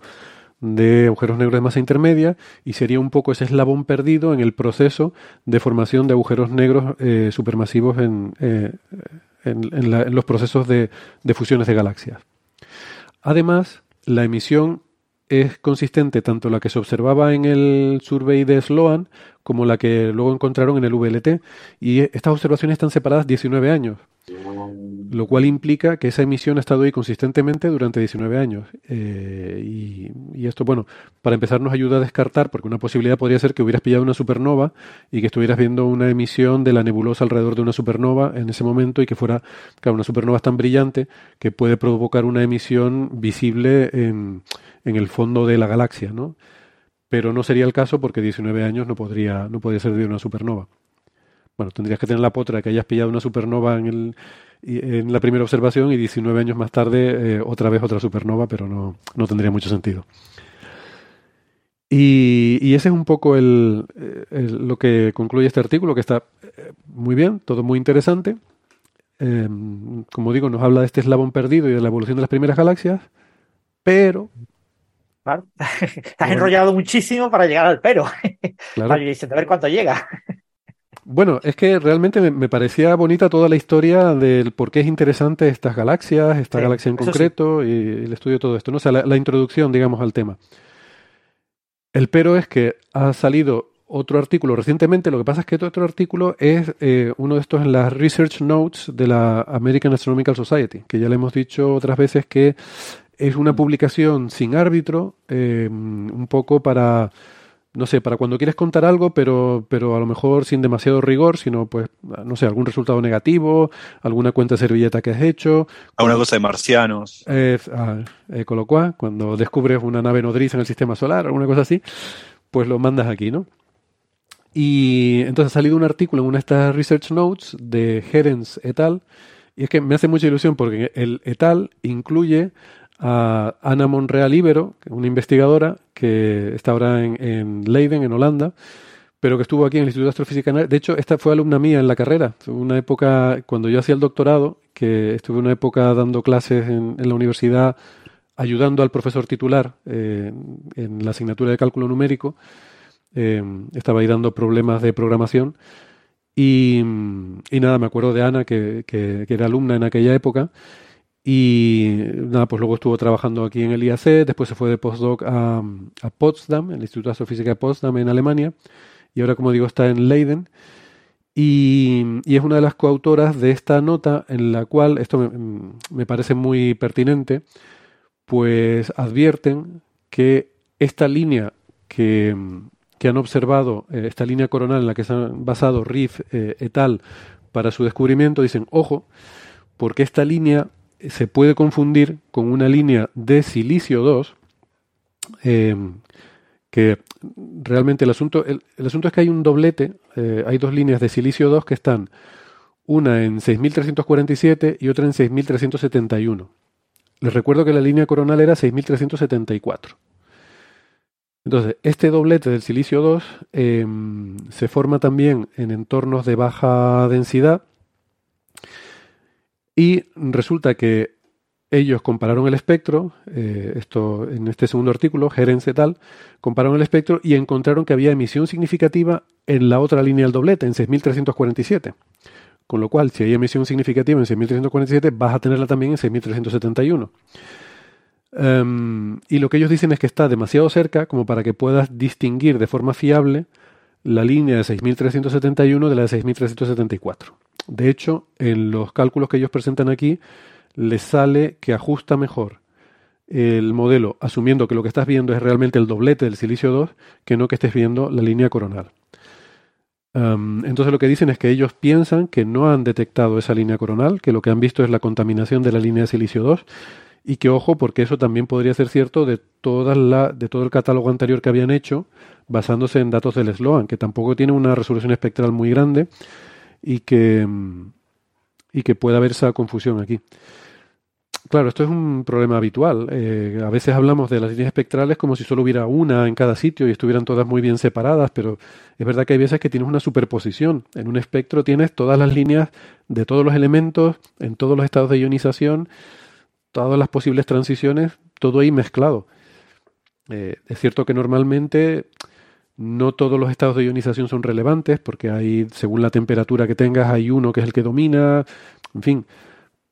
de agujeros negros de masa intermedia y sería un poco ese eslabón perdido en el proceso de formación de agujeros negros eh, supermasivos en, eh, en, los procesos de, de fusiones de galaxias. Además, la emisión es consistente tanto la que se observaba en el survey de Sloan como la que luego encontraron en el VLT. Y estas observaciones están separadas 19 años lo cual implica que esa emisión ha estado ahí consistentemente durante 19 años. Eh, y, y, esto, bueno, para empezar nos ayuda a descartar, porque una posibilidad podría ser que hubieras pillado una supernova y que estuvieras viendo una emisión de la nebulosa alrededor de una supernova en ese momento y que fuera, claro, una supernova tan brillante que puede provocar una emisión visible en, en el fondo de la galaxia, ¿no? Pero no sería el caso porque 19 años no podría, no podría ser de una supernova. Bueno, tendrías que tener la potra de que hayas pillado una supernova en, el, en la primera observación y 19 años más tarde eh, otra vez otra supernova, pero no, no tendría mucho sentido. Y, y, ese es un poco el, el, lo que concluye este artículo, que está eh, muy bien, todo muy interesante. Eh, como digo, nos habla de este eslabón perdido y de la evolución de las primeras galaxias, pero... Claro. Estás enrollado muchísimo para llegar al pero. Claro. Para ver cuánto llega. Bueno, es que realmente me, me, parecía bonita toda la historia del por qué es interesante estas galaxias, esta sí, galaxia en concreto sí. y el estudio de todo esto, ¿no? O sea, la, la, introducción, digamos, al tema. El pero es que ha salido otro artículo recientemente, lo que pasa es que este otro artículo es eh, uno de estos en las Research Notes de la American Astronomical Society, que ya le hemos dicho otras veces que es una publicación sin árbitro, eh, un poco para no sé, para cuando quieres contar algo, pero, pero a lo mejor sin demasiado rigor, sino pues, no sé, algún resultado negativo, alguna cuenta de servilleta que has hecho. Alguna cosa de marcianos. Eh, ah, eh, con lo cual, cuando descubres una nave nodriza en el sistema solar, alguna cosa así, pues lo mandas aquí, ¿no? Y entonces ha salido un artículo en una de estas Research Notes de Herens et al. Y es que me hace mucha ilusión porque el et al incluye a Ana Monreal Ibero, una investigadora que está ahora en, en, Leiden, en Holanda, pero que estuvo aquí en el Instituto de Astrofísica. De hecho, esta fue alumna mía en la carrera. Una época, cuando yo hacía el doctorado, que estuve una época dando clases en, la universidad, ayudando al profesor titular eh, en la asignatura de cálculo numérico. Eh, estaba ahí dando problemas de programación. Y, nada, me acuerdo de Ana, que, que, era alumna en aquella época. Y nada, pues luego estuvo trabajando aquí en el IAC, después se fue de postdoc a, a Potsdam, el Instituto de Astrofísica de Potsdam en Alemania, y ahora, como digo, está en Leiden. Y, y, es una de las coautoras de esta nota en la cual, esto me, me parece muy pertinente, pues advierten que esta línea que, que han observado, eh, esta línea coronal en la que se han basado Riff eh, et al para su descubrimiento, dicen, ojo, porque esta línea se puede confundir con una línea de silicio 2, eh, que realmente el asunto, el, asunto es que hay un doblete, eh, hay dos líneas de silicio 2 que están, una en 6347 y otra en 6371. Les recuerdo que la línea coronal era 6374. Entonces, este doblete del silicio 2 eh, se forma también en entornos de baja densidad y resulta que ellos compararon el espectro, eh, esto en este segundo artículo, Gerens et al., compararon el espectro y encontraron que había emisión significativa en la otra línea del doblete, en 6347. Con lo cual, si hay emisión significativa en 6347, vas a tenerla también en 6371. Um, y lo que ellos dicen es que está demasiado cerca como para que puedas distinguir de forma fiable la línea de 6371 de la de 6374. De hecho, en los cálculos que ellos presentan aquí, les sale que ajusta mejor el modelo, asumiendo que lo que estás viendo es realmente el doblete del silicio 2, que no que estés viendo la línea coronal. Entonces lo que dicen es que ellos piensan que no han detectado esa línea coronal, que lo que han visto es la contaminación de la línea de silicio 2, y que ojo, porque eso también podría ser cierto de, toda la, de todo el catálogo anterior que habían hecho, basándose en datos del Sloan, que tampoco tiene una resolución espectral muy grande y que, y que puede haber esa confusión aquí. Claro, esto es un problema habitual. Eh, a veces hablamos de las líneas espectrales como si solo hubiera una en cada sitio y estuvieran todas muy bien separadas, pero es verdad que hay veces que tienes una superposición. En un espectro tienes todas las líneas de todos los elementos, en todos los estados de ionización, todas las posibles transiciones, todo ahí mezclado. Eh, es cierto que normalmente no todos los estados de ionización son relevantes, porque hay, según la temperatura que tengas, hay uno que es el que domina, en fin,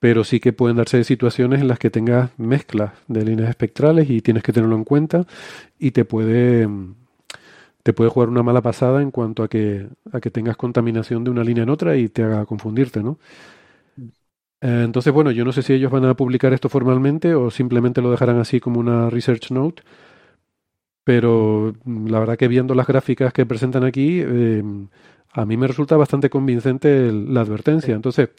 pero sí que pueden darse situaciones en las que tengas mezclas de líneas espectrales y tienes que tenerlo en cuenta y te puede te puede jugar una mala pasada en cuanto a que a que tengas contaminación de una línea en otra y te haga confundirte, ¿no? Eh, entonces, bueno, yo no sé si ellos van a publicar esto formalmente o simplemente lo dejarán así como una research note, pero mm, la verdad que viendo las gráficas que presentan aquí, eh, a mí me resulta bastante convincente el, la advertencia. Entonces,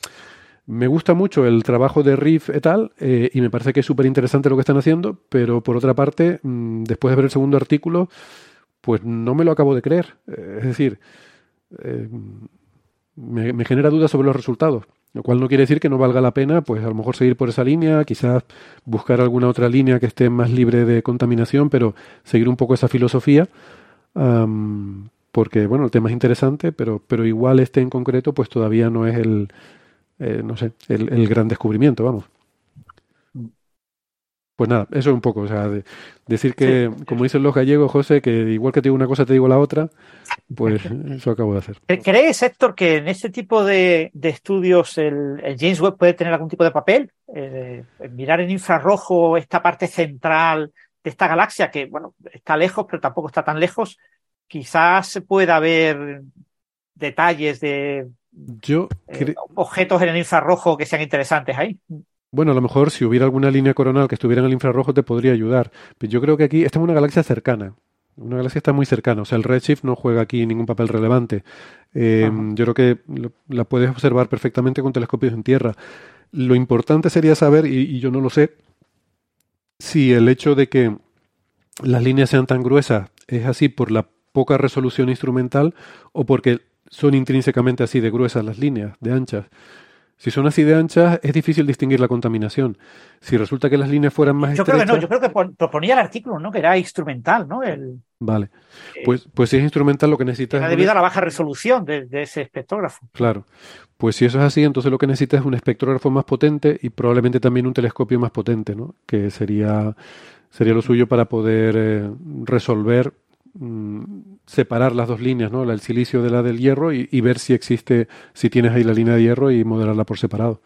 me gusta mucho el trabajo de Riff et al. Eh, y me parece que es súper interesante lo que están haciendo, pero por otra parte, mmm, después de ver el segundo artículo, pues no me lo acabo de creer. Eh, es decir, eh, me, me, genera dudas sobre los resultados, lo cual no quiere decir que no valga la pena, pues a lo mejor seguir por esa línea, quizás buscar alguna otra línea que esté más libre de contaminación, pero seguir un poco esa filosofía. Porque bueno, el tema es interesante, pero, pero igual este en concreto, pues todavía no es el, eh, no sé, el, el, gran descubrimiento, vamos. Pues nada, eso es un poco, o sea, de, decir que, sí. como dicen los gallegos, José, que igual que te digo una cosa, te digo la otra, pues eso acabo de hacer. ¿Crees, Héctor, que en este tipo de, de estudios el, el, James Webb puede tener algún tipo de papel? Eh, mirar en infrarrojo esta parte central de esta galaxia, que, bueno, está lejos, pero tampoco está tan lejos, quizás pueda haber detalles de yo eh, objetos en el infrarrojo que sean interesantes ahí. Bueno, a lo mejor si hubiera alguna línea coronal que estuviera en el infrarrojo te podría ayudar. Pero yo creo que aquí esta es una galaxia cercana. Una galaxia está muy cercana. O sea, el redshift no juega aquí ningún papel relevante. Eh, yo creo que lo, la puedes observar perfectamente con telescopios en tierra. Lo importante sería saber, y, y yo no lo sé, si el hecho de que las líneas sean tan gruesas es así por la poca resolución instrumental o porque son intrínsecamente así de gruesas las líneas, de anchas. Si son así de anchas, es difícil distinguir la contaminación. Si resulta que las líneas fueran más yo estrechas... Creo que no, yo creo que proponía el artículo, ¿no? Que era instrumental, ¿no? El... Vale. Pues, pues si es instrumental, lo que necesitas... Era debido a la baja resolución de, de, ese espectrógrafo. Claro. Pues si eso es así, entonces lo que necesitas es un espectrógrafo más potente y probablemente también un telescopio más potente, ¿no? Que sería, sería lo suyo para poder eh, resolver mmm, separar las dos líneas, ¿no? La del silicio de la del hierro y, ver si existe, si tienes ahí la línea de hierro y modelarla por separado.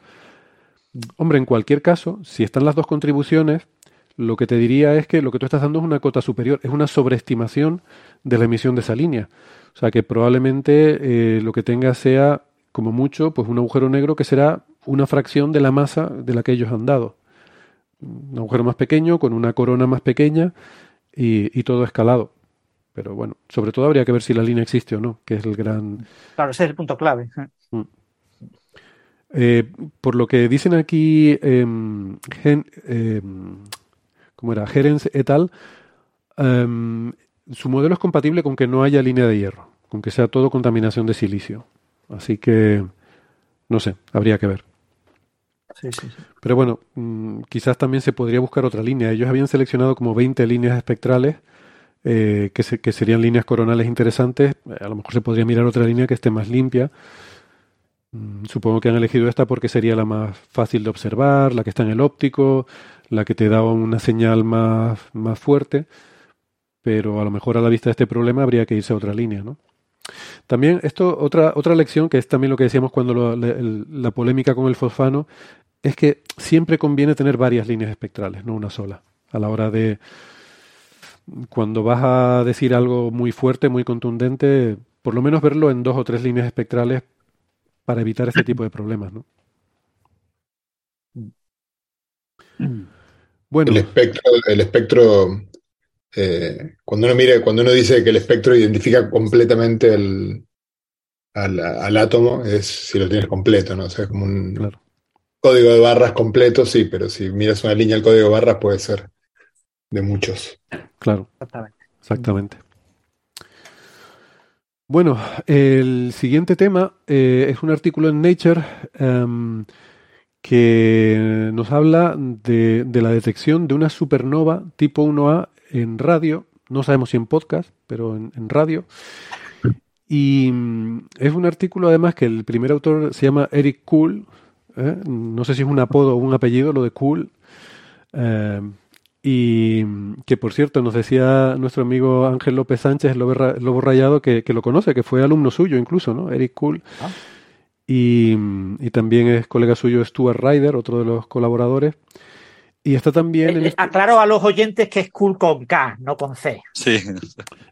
Hombre, en cualquier caso, si están las dos contribuciones, lo que te diría es que lo que tú estás dando es una cota superior, es una sobreestimación de la emisión de esa línea. O sea que probablemente eh, lo que tenga sea, como mucho, pues un agujero negro que será una fracción de la masa de la que ellos han dado. Un agujero más pequeño, con una corona más pequeña y, todo escalado. Pero bueno, sobre todo habría que ver si la línea existe o no, que es el gran... Claro, ese es el punto clave. Mm. Eh, por lo que dicen aquí, em, ¿cómo era? Gerens et al. Em, su modelo es compatible con que no haya línea de hierro, con que sea todo contaminación de silicio. Así que, no sé, habría que ver. Sí, sí, sí. Pero bueno, mm, quizás también se podría buscar otra línea. Ellos habían seleccionado como 20 líneas espectrales eh, que, serían líneas coronales interesantes. Eh, a lo mejor se podría mirar otra línea que esté más limpia. Mm, supongo que han elegido esta porque sería la más fácil de observar, la que está en el óptico, la que te da una señal más, más fuerte pero a lo mejor a la vista de este problema habría que irse a otra línea, ¿no? También esto, otra, otra lección, que es también lo que decíamos cuando la polémica con el fosfano, es que siempre conviene tener varias líneas espectrales, no una sola. A la hora de, cuando vas a decir algo muy fuerte, muy contundente, por lo menos verlo en dos o tres líneas espectrales para evitar este tipo de problemas, ¿no? Bueno. El espectro, el espectro eh, cuando uno mire, cuando uno dice que el espectro identifica completamente el, al, átomo, es si lo tienes completo, ¿no? O sea, es como un código de barras completo, sí, pero si miras una línea del código de barras puede ser de muchos. Claro. Exactamente. Bueno, el siguiente tema eh, es un artículo en Nature em, que nos habla de, de, la detección de una supernova tipo 1A en radio, no sabemos si en podcast, pero en, radio. Y mm, es un artículo además que el primer autor se llama Eric Cool, ¿eh? no sé si es un apodo o un apellido, lo de Cool. Eh, y que por cierto nos decía nuestro amigo Ángel López Sánchez, Lobo Rayado, que, lo conoce, que fue alumno suyo incluso, ¿no? Eric Cool. Ah. Y, y, también es colega suyo Stuart Ryder, otro de los colaboradores. Y está también. En eh, este Aclaro a los oyentes que es cool con K, no con C. Sí.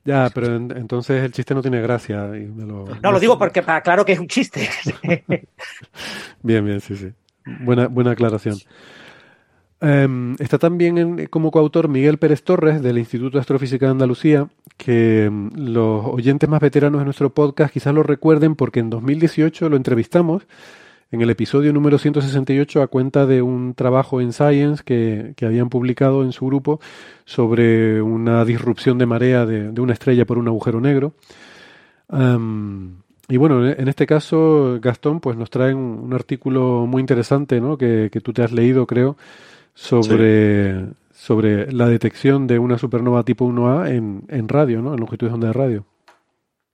Ya, pero entonces el chiste no tiene gracia. no, lo digo porque claro que es un chiste. bien, bien, sí, sí. Buena, buena aclaración. Em, está también como coautor Miguel Pérez Torres del Instituto de Astrofísica de Andalucía, que em, los oyentes más veteranos de nuestro podcast quizás lo recuerden porque en 2018 lo entrevistamos en el episodio número 168 a cuenta de un trabajo en Science que, habían publicado en su grupo sobre una disrupción de marea de, una estrella por un agujero negro. y bueno, en este caso, Gastón, pues nos trae un, artículo muy interesante, ¿no? Que, tú te has leído, creo, sobre, sobre la detección de una supernova tipo 1A en, en radio, ¿no? En longitudes de onda de radio.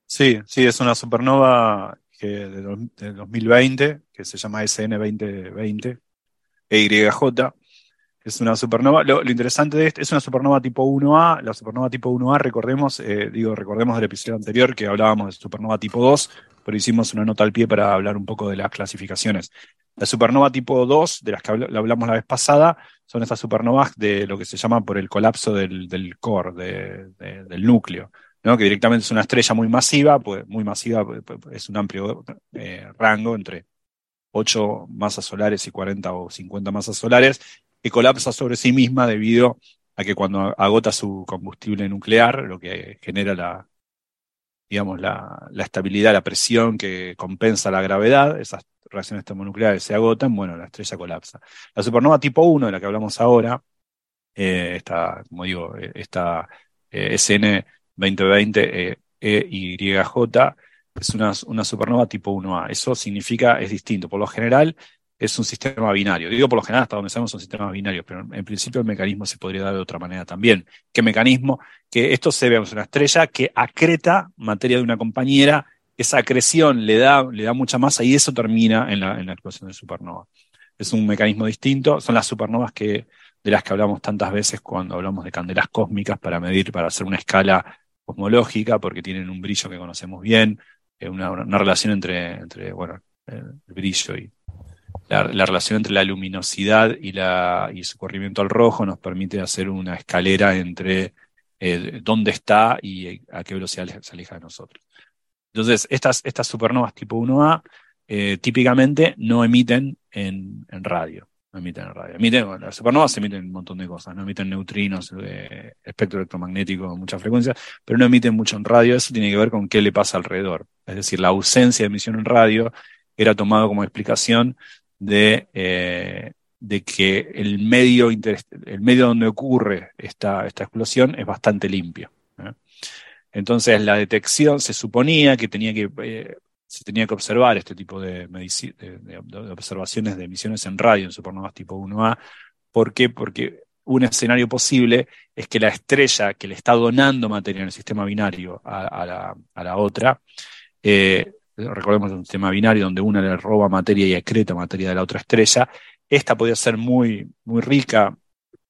Sí, sí, es una supernova que de, 2020, que se llama SN 2020, EYJ, es una supernova. Lo, interesante de esto es una supernova tipo 1A. La supernova tipo 1A, recordemos, eh, digo, recordemos del episodio anterior que hablábamos de supernova tipo 2, pero hicimos una nota al pie para hablar un poco de las clasificaciones. La supernova tipo 2, de las que hablamos la vez pasada, son estas supernovas de lo que se llama por el colapso del, core, del núcleo que directamente es una estrella muy masiva, pues muy masiva pues, pues, es un amplio eh, rango entre 8 masas solares y 40 o 50 masas solares, que colapsa sobre sí misma debido a que cuando agota su combustible nuclear, lo que genera la, digamos, la, la estabilidad, la presión que compensa la gravedad, esas reacciones termonucleares se agotan, bueno, la estrella colapsa. La supernova tipo 1, de la que hablamos ahora, eh, como digo, eh, esta SN 2020 EYJ es una, una, supernova tipo 1A. Eso significa, es distinto. Por lo general, es un sistema binario. Digo por lo general, hasta donde sabemos son sistemas binarios, pero en principio el mecanismo se podría dar de otra manera también. ¿Qué mecanismo? Que esto se ve una estrella que acreta materia de una compañera, esa acreción le da, le da mucha masa y eso termina en la, en la explosión de supernova. Es un mecanismo distinto, son las supernovas que, de las que hablamos tantas veces cuando hablamos de candelas cósmicas para medir, para hacer una escala cosmológica, porque tienen un brillo que conocemos bien, una, una, relación entre, entre bueno, el brillo y la, relación entre la luminosidad y, su corrimiento al rojo nos permite hacer una escalera entre eh, dónde está y a qué velocidad se aleja de nosotros. Entonces, estas, estas supernovas tipo 1A eh, típicamente no emiten en, radio. No emiten en radio. Emiten, las supernovas emiten un montón de cosas, no emiten neutrinos, eh, espectro electromagnético, mucha frecuencia, pero no emiten mucho en radio. Eso tiene que ver con qué le pasa alrededor. Es decir, la ausencia de emisión en radio era tomado como explicación de, eh, de que el medio, el medio donde ocurre esta, esta explosión es bastante limpio. Entonces la detección se suponía que tenía que eh, se tenía que observar este tipo de, de, observaciones de emisiones en radio en supernovas tipo 1A. ¿Por qué? Porque un escenario posible es que la estrella que le está donando materia en el sistema binario a, la, a la, otra, eh, recordemos un sistema binario donde una le roba materia y excreta materia de la otra estrella, esta podía ser muy, muy rica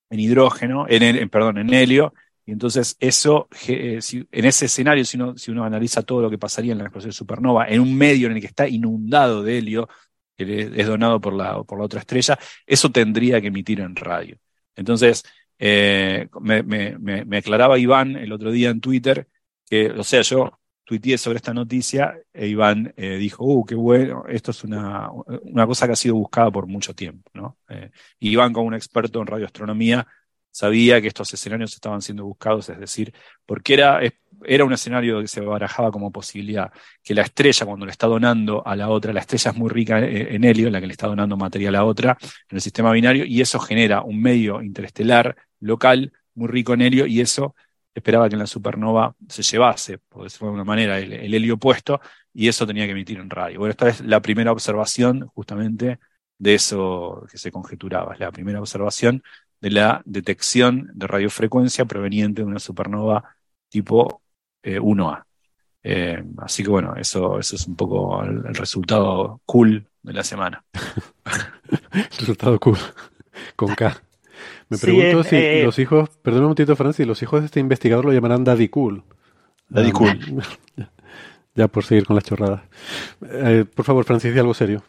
en hidrógeno, en, perdón, en helio, y entonces eso, eh, en ese escenario, si uno, si uno analiza todo lo que pasaría en la explosión de supernova, en un medio en el que está inundado de helio, que es donado por la, por la otra estrella, eso tendría que emitir en radio. Entonces, eh, me, me, me, aclaraba Iván el otro día en Twitter que, o sea, yo tuiteé sobre esta noticia e Iván eh, dijo, uh, qué bueno, esto es una, una, cosa que ha sido buscada por mucho tiempo. ¿no? Eh, Iván, como un experto en radioastronomía, sabía que estos escenarios estaban siendo buscados, es decir, porque era, era un escenario que se barajaba como posibilidad, que la estrella cuando le está donando a la otra, la estrella es muy rica en helio, la que le está donando material a la otra, en el sistema binario, y eso genera un medio interestelar local muy rico en helio, y eso esperaba que en la supernova se llevase, por decirlo de alguna manera, el, helio opuesto, y eso tenía que emitir en radio. Bueno, esta es la primera observación justamente de eso que se conjeturaba, es la primera observación de la detección de radiofrecuencia proveniente de una supernova tipo 1A. Eh, eh, así que bueno, eso, es un poco el, resultado cool de la semana. resultado cool, con K. Me pregunto si eh, los hijos, perdón un momentito, Francis, los hijos de este investigador lo llamarán Daddy Cool. Daddy ah, Cool. Ya por seguir con las chorradas. Eh, por favor, Francis, di algo serio.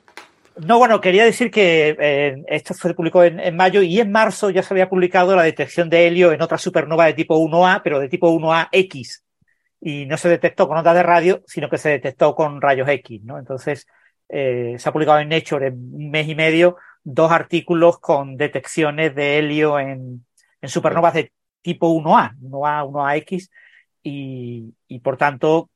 No, bueno, quería decir que eh, esto se publicó en, en, mayo y en marzo ya se había publicado la detección de helio en otra supernova de tipo 1A, pero de tipo 1AX. Y no se detectó con ondas de radio, sino que se detectó con rayos X, ¿no? Entonces, se ha publicado en Nature en un mes y medio dos artículos con detecciones de helio en, supernovas de tipo 1A, 1A, 1AX, y, y, por tanto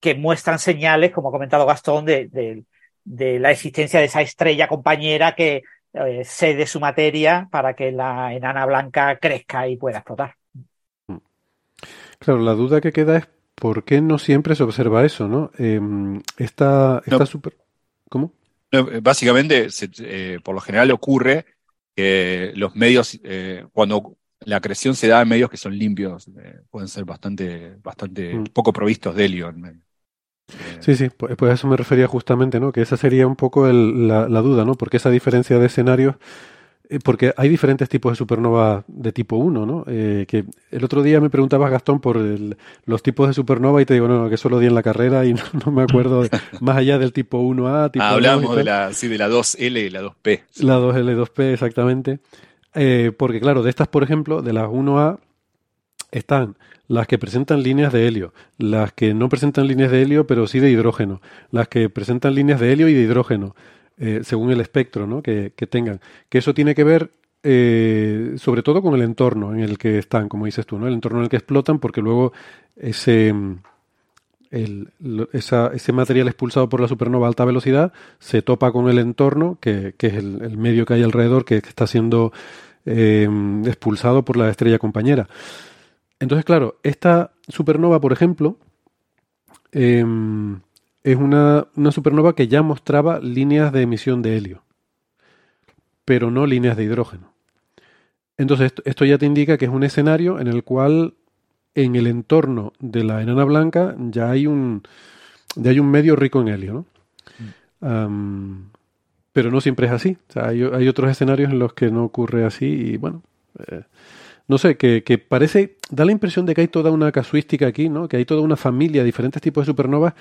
que muestran señales, como ha comentado Gastón, de, la existencia de esa estrella compañera que eh, cede su materia para que la enana blanca crezca y pueda explotar. Claro, la duda que queda es por qué no siempre se observa eso, ¿no? Em, esta, esta super... ¿Cómo? Eh, básicamente, eh, por lo general ocurre que los medios, eh, cuando la acreción se da en medios que son limpios, pueden ser bastante, bastante mm. poco provistos de helio en medio. Sí, sí, pues, pues, a eso me refería justamente, ¿no? Que esa sería un poco la, la, duda, ¿no? Porque esa diferencia de escenarios porque hay diferentes tipos de supernova de tipo 1, ¿no? Eh, que el otro día me preguntabas, Gastón, por los tipos de supernova y te digo, no, que solo di en la carrera y no, me acuerdo más allá del tipo 1A. Tipo ah, hablamos de la, sí, de la 2L y la 2P. La 2L, 2P, exactamente. Eh, porque claro, de estas, por ejemplo, de las 1A están las que presentan líneas de helio, las que no presentan líneas de helio, pero sí de hidrógeno, las que presentan líneas de helio y de hidrógeno, eh, según el espectro ¿no? que, tengan. Que eso tiene que ver eh, sobre todo con el entorno en el que están, como dices tú, ¿no? el entorno en el que explotan, porque luego ese, el, ese material expulsado por la supernova a alta velocidad se topa con el entorno, que, es el, medio que hay alrededor, que, está siendo eh, expulsado por la estrella compañera. Entonces, claro, esta supernova, por ejemplo, es una, supernova que ya mostraba líneas de emisión de helio, pero no líneas de hidrógeno. Entonces, esto, ya te indica que es un escenario en el cual en el entorno de la enana blanca ya hay un, ya hay un medio rico en helio, ¿no? pero no siempre es así. hay, otros escenarios en los que no ocurre así y bueno, eh, no sé, que, que, parece, da la impresión de que hay toda una casuística aquí, ¿no? Que hay toda una familia, diferentes tipos de supernovas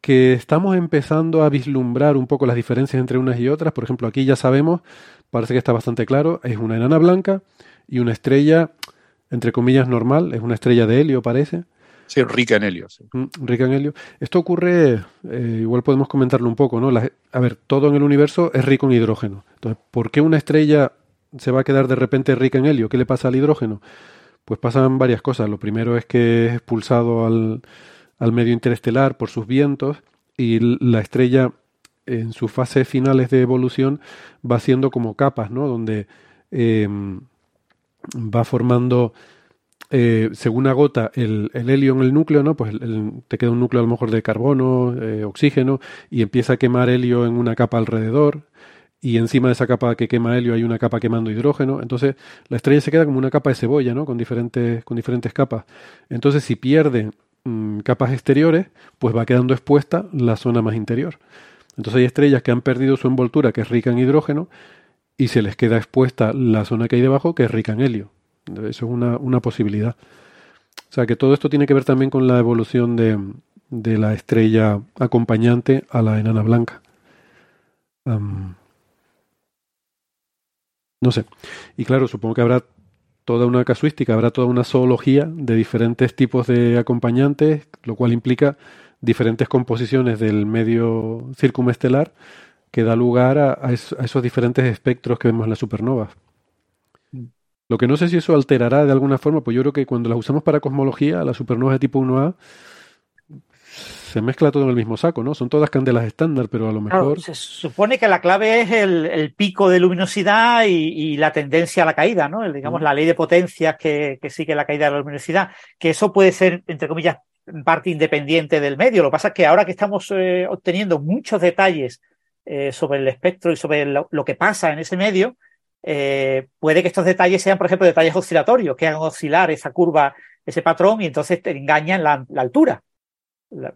que estamos empezando a vislumbrar un poco las diferencias entre unas y otras. Por ejemplo, aquí ya sabemos, parece que está bastante claro, es una enana blanca y una estrella, entre comillas, normal, es una estrella de helio, parece. Sí, rica en helio. Sí. Mm, rica en helio. Esto ocurre, eh, igual podemos comentarlo un poco, ¿no? La, a ver, todo en el universo es rico en hidrógeno. Entonces, ¿por qué una estrella se va a quedar de repente rica en helio? ¿Qué le pasa al hidrógeno? Pues pasan varias cosas. Lo primero es que es expulsado al, al medio interestelar por sus vientos y la estrella en sus fases finales de evolución va haciendo como capas, ¿no? Donde eh, va formando, eh, según agota el, el, helio en el núcleo, ¿no? Pues te queda un núcleo a lo mejor de carbono, eh, oxígeno, y empieza a quemar helio en una capa alrededor, y encima de esa capa que quema helio hay una capa quemando hidrógeno. Entonces la estrella se queda como una capa de cebolla, ¿no? Con diferentes, con diferentes capas. Entonces si pierde mmm, capas exteriores, pues va quedando expuesta la zona más interior. Entonces hay estrellas que han perdido su envoltura, que es rica en hidrógeno, y se les queda expuesta la zona que hay debajo, que es rica en helio. Eso es una, una posibilidad. O sea que todo esto tiene que ver también con la evolución de, de la estrella acompañante a la enana blanca. No sé. Y claro, supongo que habrá toda una casuística, habrá toda una zoología de diferentes tipos de acompañantes, lo cual implica diferentes composiciones del medio circunestelar que da lugar a, a, esos diferentes espectros que vemos en las supernovas. Lo que no sé si eso alterará de alguna forma, pues yo creo que cuando las usamos para cosmología, las supernovas de tipo 1A, se mezcla todo en el mismo saco, ¿no? Son todas candelas estándar, pero a lo mejor. Claro, se supone que la clave es el, el pico de luminosidad y, y, la tendencia a la caída, ¿no? El, digamos, la ley de potencias que, que, sigue la caída de la luminosidad. Que eso puede ser, entre comillas, parte independiente del medio. Lo que pasa es que ahora que estamos eh, obteniendo muchos detalles eh, sobre el espectro y sobre lo, lo que pasa en ese medio, eh, puede que estos detalles sean, por ejemplo, detalles oscilatorios, que hagan oscilar esa curva, ese patrón, y entonces te engañan la, la altura.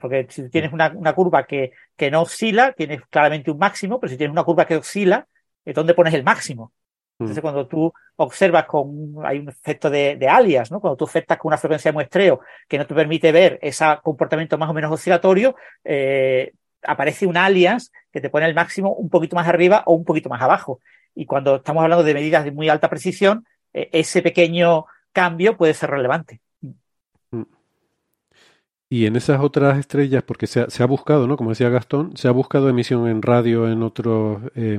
Porque si tienes una, una curva que, que, no oscila, tienes claramente un máximo, pero si tienes una curva que oscila, es donde pones el máximo. Entonces, mm. cuando tú observas con, hay un efecto de, de, alias, ¿no? Cuando tú afectas con una frecuencia de muestreo que no te permite ver ese comportamiento más o menos oscilatorio, eh, aparece un alias que te pone el máximo un poquito más arriba o un poquito más abajo. Y cuando estamos hablando de medidas de muy alta precisión, eh, ese pequeño cambio puede ser relevante. Y en esas otras estrellas, porque se ha, se ha, buscado, ¿no? Como decía Gastón, se ha buscado emisión en radio en otros eh,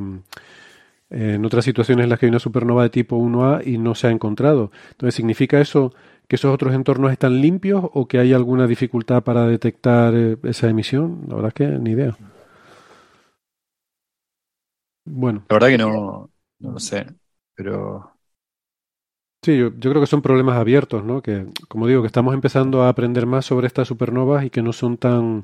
en otras situaciones en las que hay una supernova de tipo 1A y no se ha encontrado. Entonces, ¿significa eso que esos otros entornos están limpios o que hay alguna dificultad para detectar eh, esa emisión? La verdad es que ni idea. Bueno. La verdad que no, no lo sé, pero Sí, yo, yo, creo que son problemas abiertos, ¿no? Que, como digo, que estamos empezando a aprender más sobre estas supernovas y que no son tan,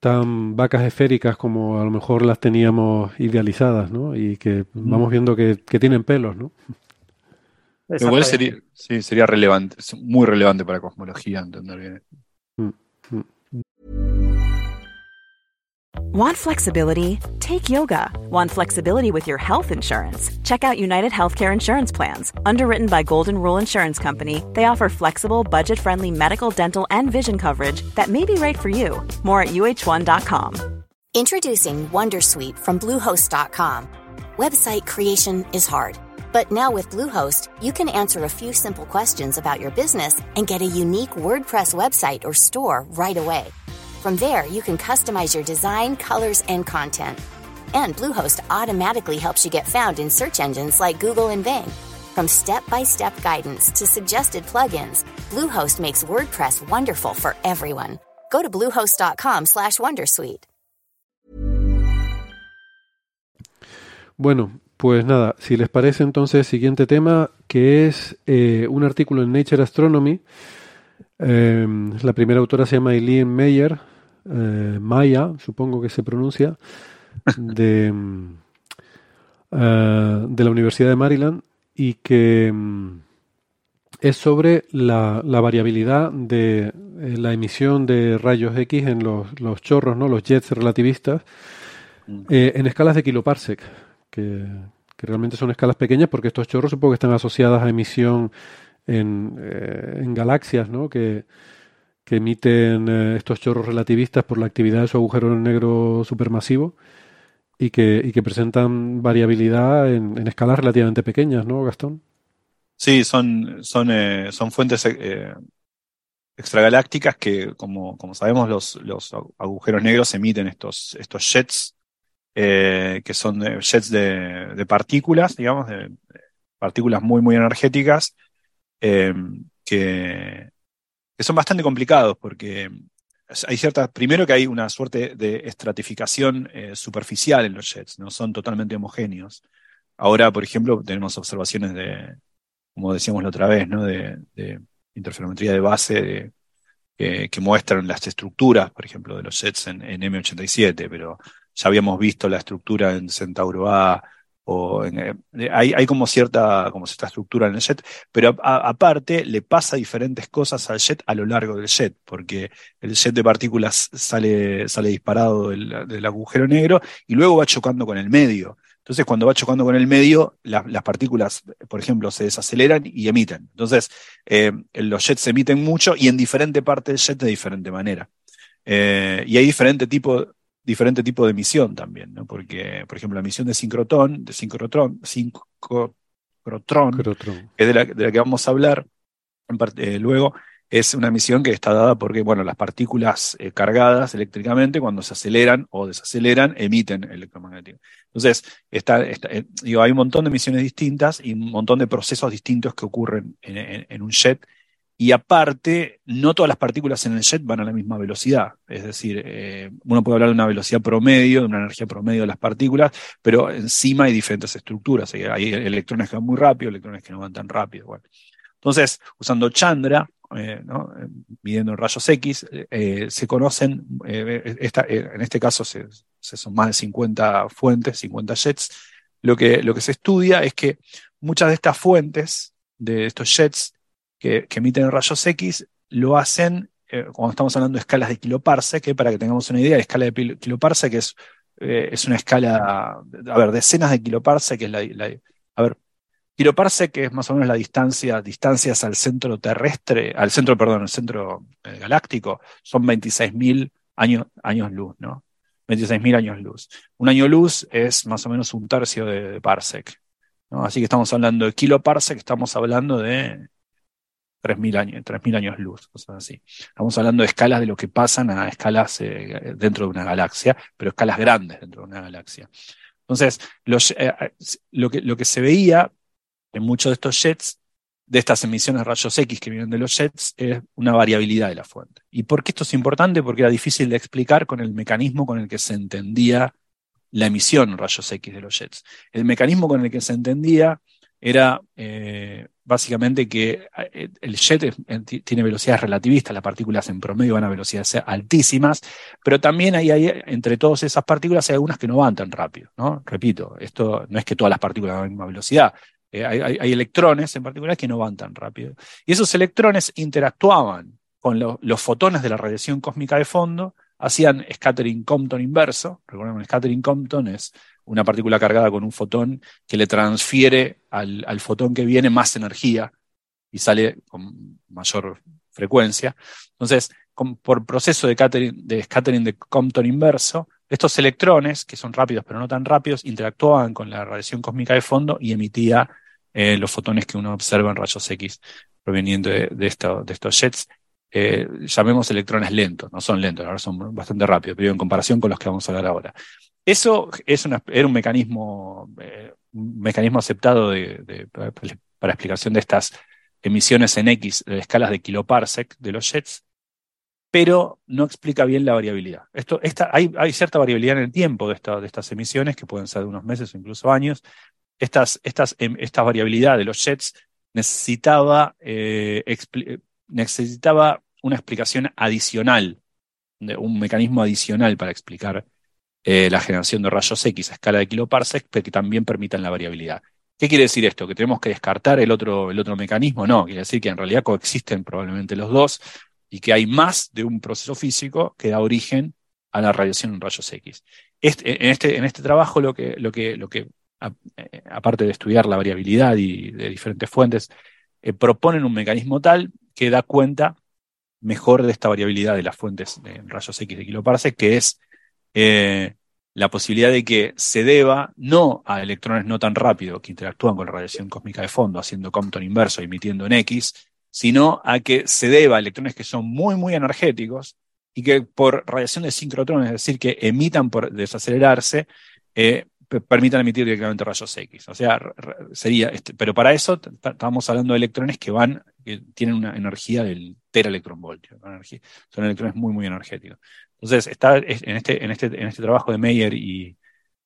tan vacas esféricas como a lo mejor las teníamos idealizadas, ¿no? Y que vamos viendo que, que tienen pelos, ¿no? Igual sería, sí, sería relevante, muy relevante para cosmología entender bien. Mm, mm. Want flexibility? Take yoga. Want flexibility with your health insurance? Check out United Healthcare Insurance Plans. Underwritten by Golden Rule Insurance Company, they offer flexible, budget friendly medical, dental, and vision coverage that may be right for you. More at uh1.com. Introducing Wondersuite from Bluehost.com. Website creation is hard, but now with Bluehost, you can answer a few simple questions about your business and get a unique WordPress website or store right away. From there, you can customize your design, colors, and content. And Bluehost automatically helps you get found in search engines like Google and Bing. From step-by-step guidance to suggested plugins, Bluehost makes WordPress wonderful for everyone. Go to bluehost.com/wondersuite. Bueno, pues nada, si les parece entonces siguiente tema que es eh, un artículo en Nature Astronomy. Eh, la primera autora se llama Eileen Meyer, eh, Maya, supongo que se pronuncia, de, uh, de la Universidad de Maryland y que um, es sobre la, la, variabilidad de eh, la emisión de rayos X en los, los chorros, ¿no? los jets relativistas, mm. eh, en escalas de kiloparsec, que, que realmente son escalas pequeñas porque estos chorros supongo que están asociadas a emisión en, en galaxias, ¿no? Que, que emiten eh, estos chorros relativistas por la actividad de su agujero negro supermasivo y que, y que presentan variabilidad en, escalas relativamente pequeñas, ¿no, Gastón? Sí, son, son, eh, son fuentes eh, extragalácticas que, como, como sabemos, los, los, agujeros negros emiten estos, estos jets, que son jets de, de, partículas, digamos, de, partículas muy, muy energéticas, que, que son bastante complicados porque hay cierta, primero que hay una suerte de estratificación eh, superficial en los jets, no son totalmente homogéneos. Ahora, por ejemplo, tenemos observaciones de, como decíamos la otra vez, ¿no? de, interferometría de base que muestran las estructuras, por ejemplo, de los jets en, en, M87, pero ya habíamos visto la estructura en Centauro A, eh, hay, como cierta estructura en el jet, pero aparte le pasa diferentes cosas al jet a lo largo del jet, porque el jet de partículas sale, disparado del, agujero negro y luego va chocando con el medio. Entonces, cuando va chocando con el medio, las partículas, por ejemplo, se desaceleran y emiten. Entonces, eh, los jets emiten mucho y en diferente parte del jet de diferente manera. Eh, y hay diferente tipo, diferente tipo de misión también, ¿no? Porque, por ejemplo, la misión de sincrotron, de sincrotrón, sincrotrón, que es de la, de la, que vamos a hablar eh, luego, es una misión que está dada porque, bueno, las partículas eh, cargadas eléctricamente, cuando se aceleran o desaceleran, emiten electromagnetismo. Entonces, está, eh, digo, hay un montón de misiones distintas y un montón de procesos distintos que ocurren en, en un jet y aparte, no todas las partículas en el jet van a la misma velocidad. Es decir, eh, uno puede hablar de una velocidad promedio, de una energía promedio de las partículas, pero encima hay diferentes estructuras. Hay electrones que van muy rápido, electrones que no van tan rápido. Entonces, usando Chandra, eh, midiendo rayos X, eh, se conocen, en este caso se, son más de 50 fuentes, 50 jets. Lo que, lo que se estudia es que muchas de estas fuentes, de estos jets, que, emiten rayos X lo hacen eh, cuando estamos hablando de escalas de kiloparsec, para que tengamos una idea, la escala de kiloparsec es, eh, es una escala, a ver, decenas de kiloparsec, que es la, a ver, kiloparsec es más o menos la distancia, distancias al centro terrestre, al centro, perdón, al centro eh, galáctico, son 26.000 años, años luz, ¿no? 26.000 años luz. Un año luz es más o menos un tercio de, parsec. Así que estamos hablando de kiloparsec, estamos hablando de 3.000 años, 3.000 años luz, cosas así. Estamos hablando de escalas de lo que pasan a escalas eh, dentro de una galaxia, pero escalas grandes dentro de una galaxia. Entonces, eh, lo, que, lo que se veía en muchos de estos jets, de estas emisiones de rayos X que vienen de los jets, es una variabilidad de la fuente. ¿Y por qué esto es importante? Porque era difícil de explicar con el mecanismo con el que se entendía la emisión rayos X de los jets. El mecanismo con el que se entendía era eh, básicamente que eh, el jet eh, tiene velocidades relativistas, las partículas en promedio van a velocidades altísimas, pero también hay, entre todas esas partículas hay algunas que no van tan rápido, ¿no? Repito, esto no es que todas las partículas van a la misma velocidad, eh, hay, electrones en particular que no van tan rápido. Y esos electrones interactuaban con los fotones de la radiación cósmica de fondo, hacían scattering Compton inverso, recuerden, scattering Compton es una partícula cargada con un fotón que le transfiere al, fotón que viene más energía y sale con mayor frecuencia. Entonces, por proceso de, de scattering de Compton inverso, estos electrones, que son rápidos pero no tan rápidos, interactuaban con la radiación cósmica de fondo y emitía eh, los fotones que uno observa en rayos X proveniendo de, de estos jets. Eh, llamemos electrones lentos, no son lentos, ahora son bastante rápidos, pero en comparación con los que vamos a hablar ahora. Eso es era un mecanismo, eh, mecanismo aceptado de, para, explicación de estas emisiones en X de escalas de kiloparsec de los jets, pero no explica bien la variabilidad. Esto, esta, hay, hay, cierta variabilidad en el tiempo de, de, estas emisiones, que pueden ser de unos meses o incluso años. Estas, estas, em, esta variabilidad de los jets necesitaba, eh, necesitaba una explicación adicional, un mecanismo adicional para explicar eh, la generación de rayos X a escala de kiloparsec, pero que también permitan la variabilidad. ¿Qué quiere decir esto? ¿Que tenemos que descartar el otro, el otro mecanismo? No, quiere decir que en realidad coexisten probablemente los dos y que hay más de un proceso físico que da origen a la radiación en rayos X. Este, en, este, en este trabajo lo que, lo, que, lo que aparte de estudiar la variabilidad y de diferentes fuentes, proponen un mecanismo tal que da cuenta mejor de esta variabilidad de las fuentes de rayos X de kiloparsec, que es la posibilidad de que se deba no a electrones no tan rápidos que interactúan con la radiación cósmica de fondo, haciendo Compton inverso, emitiendo en X, sino a que se deba a electrones que son muy, muy energéticos y que por radiación de sincrotrones, es decir, que emitan por desacelerarse, eh, permitan emitir directamente rayos X. O sea, sería, este, pero para eso estamos hablando de electrones que van, que tienen una energía del teraelectronvoltio, son electrones muy, muy energéticos. Entonces, está en este, en este, en este trabajo de Meyer y,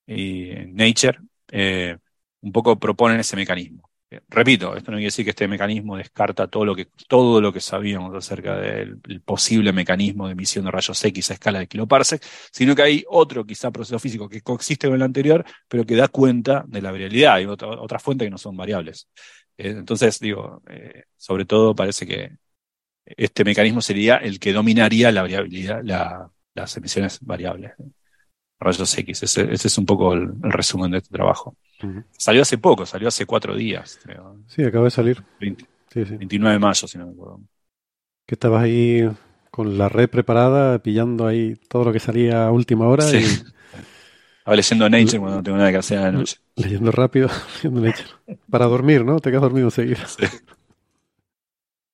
Nature, eh, un poco proponen ese mecanismo. Eh, repito, esto no quiere decir que este mecanismo descarta todo lo que, todo lo que sabíamos acerca del posible mecanismo de emisión de rayos X a escala de kiloparsec, sino que hay otro quizá proceso físico que coexiste con el anterior, pero que da cuenta de la variabilidad. y otras fuentes que no son variables. Eh, entonces, digo, sobre todo parece que este mecanismo sería el que dominaría la variabilidad, la, las emisiones variables. Rayos X, ese, es un poco el, resumen de este trabajo. Salió hace poco, salió hace cuatro días. Sí, acaba de salir. 29 de mayo, si no me acuerdo. Que estabas ahí con la red preparada, pillando ahí todo lo que salía a última hora. Sí. Estaba leyendo Nature cuando no tengo nada que hacer en la noche. Leyendo rápido, leyendo Nature. Para dormir, ¿no? Te quedas dormido enseguida. Sí.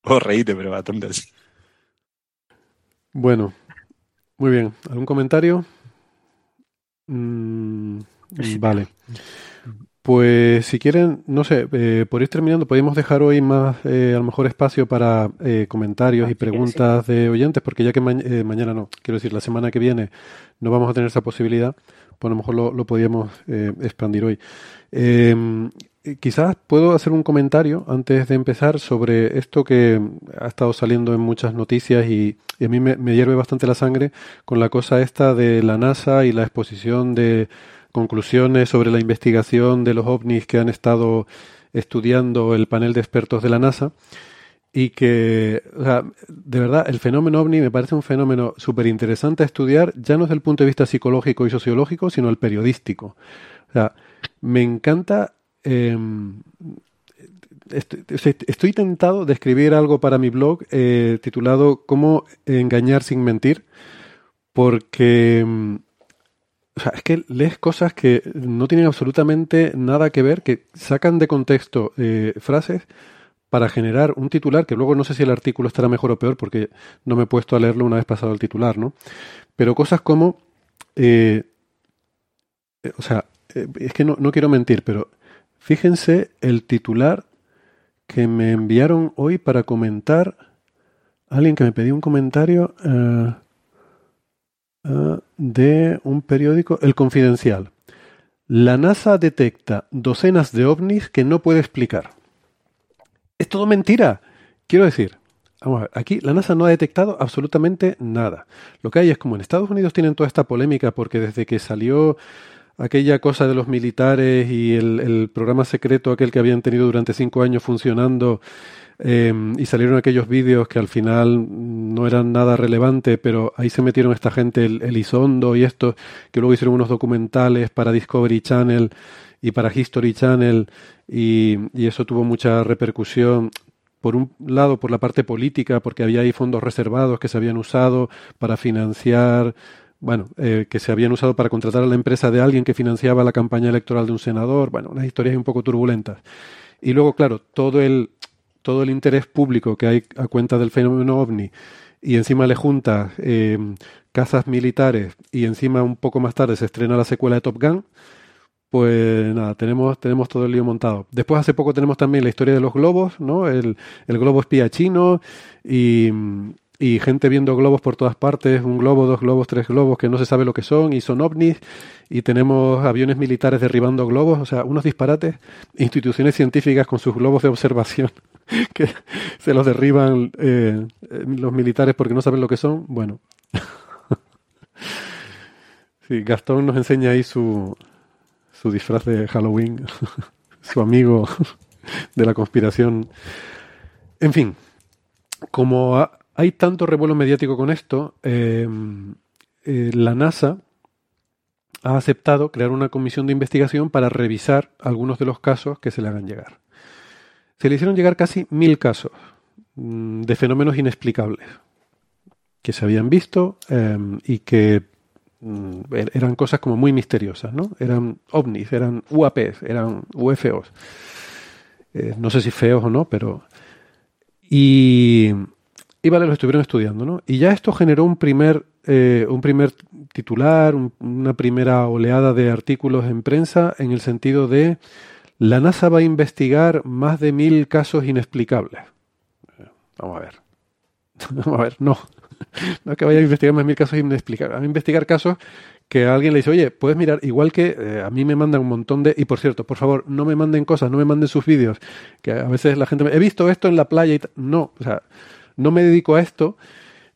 Vos reíte, pero bastante así. Bueno, muy bien. ¿Algún comentario? Mm, vale. Pues si quieren, no sé, eh, por ir terminando, podemos dejar hoy más, eh, a lo mejor, espacio para eh, comentarios y preguntas de oyentes, porque ya que mañana no, quiero decir, la semana que viene no vamos a tener esa posibilidad, pues a lo mejor lo, lo podríamos expandir hoy. Em, eh, quizás puedo hacer un comentario antes de empezar sobre esto que ha estado saliendo en muchas noticias y, a mí me, hierve bastante la sangre con la cosa esta de la NASA y la exposición de conclusiones sobre la investigación de los ovnis que han estado estudiando el panel de expertos de la NASA y que, de verdad, el fenómeno ovni me parece un fenómeno súper interesante a estudiar, ya no desde el punto de vista psicológico y sociológico, sino el periodístico. O sea, me encanta Em, estoy, tentado de escribir algo para mi blog eh, titulado Cómo engañar sin mentir, porque em, es que lees cosas que no tienen absolutamente nada que ver, que sacan de contexto eh, frases para generar un titular, que luego no sé si el artículo estará mejor o peor, porque no me he puesto a leerlo una vez pasado el titular, ¿no? Pero cosas como, eh, o sea, es que no, no quiero mentir, pero Fíjense el titular que me enviaron hoy para comentar. Alguien que me pidió un comentario eh, eh, de un periódico, El Confidencial. La NASA detecta docenas de ovnis que no puede explicar. Es todo mentira. Quiero decir, vamos a ver, aquí la NASA no ha detectado absolutamente nada. Lo que hay es como en Estados Unidos tienen toda esta polémica porque desde que salió aquella cosa de los militares y el, programa secreto aquel que habían tenido durante cinco años funcionando em, y salieron aquellos vídeos que al final no eran nada relevante, pero ahí se metieron esta gente, el, Elizondo y esto, que luego hicieron unos documentales para Discovery Channel y para History Channel y, y eso tuvo mucha repercusión por un lado por la parte política, porque había ahí fondos reservados que se habían usado para financiar bueno, eh, que se habían usado para contratar a la empresa de alguien que financiaba la campaña electoral de un senador, bueno, unas historias un poco turbulentas. Y luego, claro, todo el, todo el interés público que hay a cuenta del fenómeno ovni y encima le junta eh, cazas militares y encima un poco más tarde se estrena la secuela de Top Gun, pues nada, tenemos, tenemos todo el lío montado. Después hace poco tenemos también la historia de los globos, ¿no? El, el globo espía chino y, y gente viendo globos por todas partes, un globo, dos globos, tres globos que no se sabe lo que son y son ovnis y tenemos aviones militares derribando globos, o sea, unos disparates, instituciones científicas con sus globos de observación que se los derriban eh, los militares porque no saben lo que son. Bueno, sí, Gastón nos enseña ahí su, su disfraz de Halloween, su amigo de la conspiración. En fin, como hay tanto revuelo mediático con esto. Eh, eh, la NASA ha aceptado crear una comisión de investigación para revisar algunos de los casos que se le hagan llegar. Se le hicieron llegar casi mil casos mm, de fenómenos inexplicables que se habían visto em, y que mm, er-, eran cosas como muy misteriosas, ¿no? Eran ovnis, eran UAPs, eran UFOs. Eh, no sé si feos o no, pero... Y, y vale, lo estuvieron estudiando, ¿no? Y ya esto generó un primer, eh, un primer titular, una primera oleada de artículos en prensa en el sentido de la NASA va a investigar más de mil casos inexplicables. Vamos a ver. Vamos a ver, no. No es que vaya a investigar más mil casos inexplicables. A investigar casos que alguien le dice, oye, puedes mirar, igual que eh, a mí me mandan un montón de... Y por cierto, por favor, no me manden cosas, no me manden sus vídeos, que a veces la gente me... He visto esto en la playa y No, o sea, no me dedico a esto,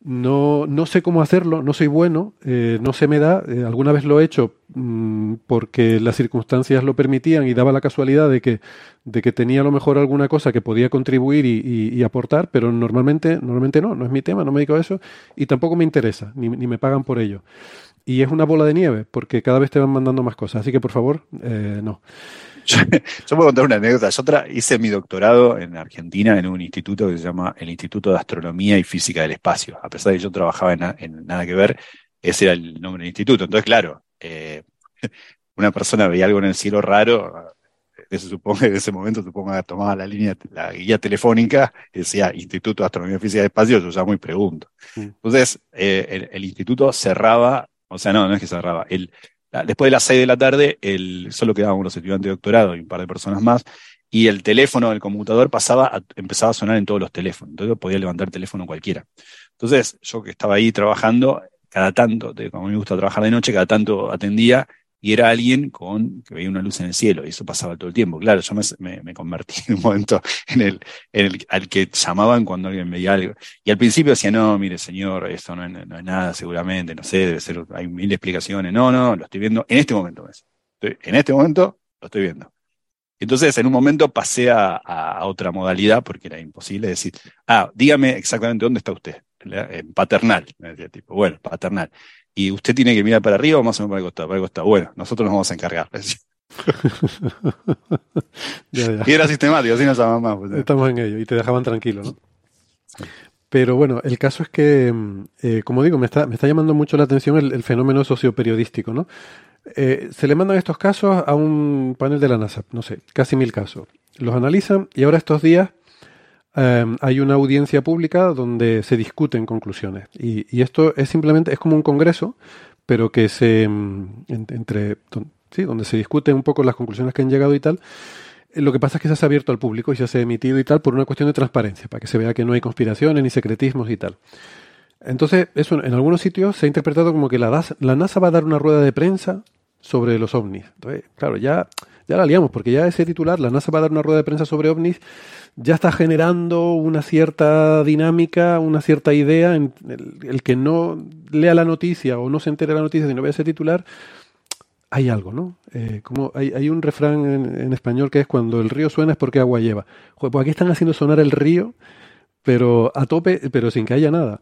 no, no sé cómo hacerlo, no soy bueno, eh, no se me da. Eh, alguna vez lo he hecho mmm, porque las circunstancias lo permitían y daba la casualidad de que, de que tenía a lo mejor alguna cosa que podía contribuir y, aportar, pero normalmente, normalmente no, no es mi tema, no me dedico a eso y tampoco me interesa, ni, ni me pagan por ello. Y es una bola de nieve, porque cada vez te van mandando más cosas. Así que, por favor, eh, no. Yo, yo, puedo contar una anécdota. Yo otra, hice mi doctorado en Argentina en un instituto que se llama el Instituto de Astronomía y Física del Espacio. A pesar de que yo trabajaba en, en nada que ver, ese era el nombre del instituto. Entonces, claro, eh, una persona veía algo en el cielo raro, se supone, en ese momento supongo que tomaba la línea, la guía telefónica, decía Instituto de Astronomía y Física del Espacio, yo llamo y pregunto. Entonces, eh, el, el instituto cerraba o sea, no, no es que cerraba. El, después de las 6 de la tarde, el, solo quedaban unos estudiantes de doctorado y un par de personas más, y el teléfono del computador pasaba a, empezaba a sonar en todos los teléfonos. Entonces podía levantar el teléfono cualquiera. Entonces, yo que estaba ahí trabajando, cada tanto, como me gusta trabajar de noche, cada tanto atendía y era alguien con que veía una luz en el cielo, y eso pasaba todo el tiempo. Claro, yo me, convertí en un momento en el, al que llamaban cuando alguien veía algo. Y al principio decía, no, mire, señor, esto no es, nada, seguramente, no sé, debe ser, hay mil explicaciones. No, no, lo estoy viendo en este momento. Estoy, en este momento lo estoy viendo. Entonces, en un momento pasé a, otra modalidad porque era imposible decir, ah, dígame exactamente dónde está usted. En paternal. Tipo, bueno, paternal y usted tiene que mirar para arriba o más o menos para el costado. Para el costado. Bueno, nosotros nos vamos a encargar. ya, ya. Y era sistemático, así nos llamaban más. Pues, Estamos en ello y te dejaban tranquilo, ¿no? Sí. Pero bueno, el caso es que, eh, como digo, me está, me está llamando mucho la atención el, el fenómeno socioperiodístico, ¿no? Eh, se le mandan estos casos a un panel de la NASA, no sé, casi mil casos. Los analizan y ahora estos días Um, hay una audiencia pública donde se discuten conclusiones. Y, esto es simplemente, es como un congreso, pero que se, um, entre, sí, donde se discuten un poco las conclusiones que han llegado y tal. Lo que pasa es que se ha abierto al público y se ha emitido y tal por una cuestión de transparencia, para que se vea que no hay conspiraciones ni secretismos y tal. Entonces, eso en algunos sitios se ha interpretado como que la, la NASA va a dar una rueda de prensa sobre los ovnis. Entonces, claro, ya, ya la liamos, porque ya ese titular, la NASA va a dar una rueda de prensa sobre ovnis, ya está generando una cierta dinámica, una cierta idea. En el, el, que no lea la noticia o no se entere de la noticia, sino vea ese titular, hay algo, ¿no? Eh, como hay, hay, un refrán en, en, español que es cuando el río suena es porque agua lleva. Joder, pues aquí están haciendo sonar el río, pero a tope, pero sin que haya nada.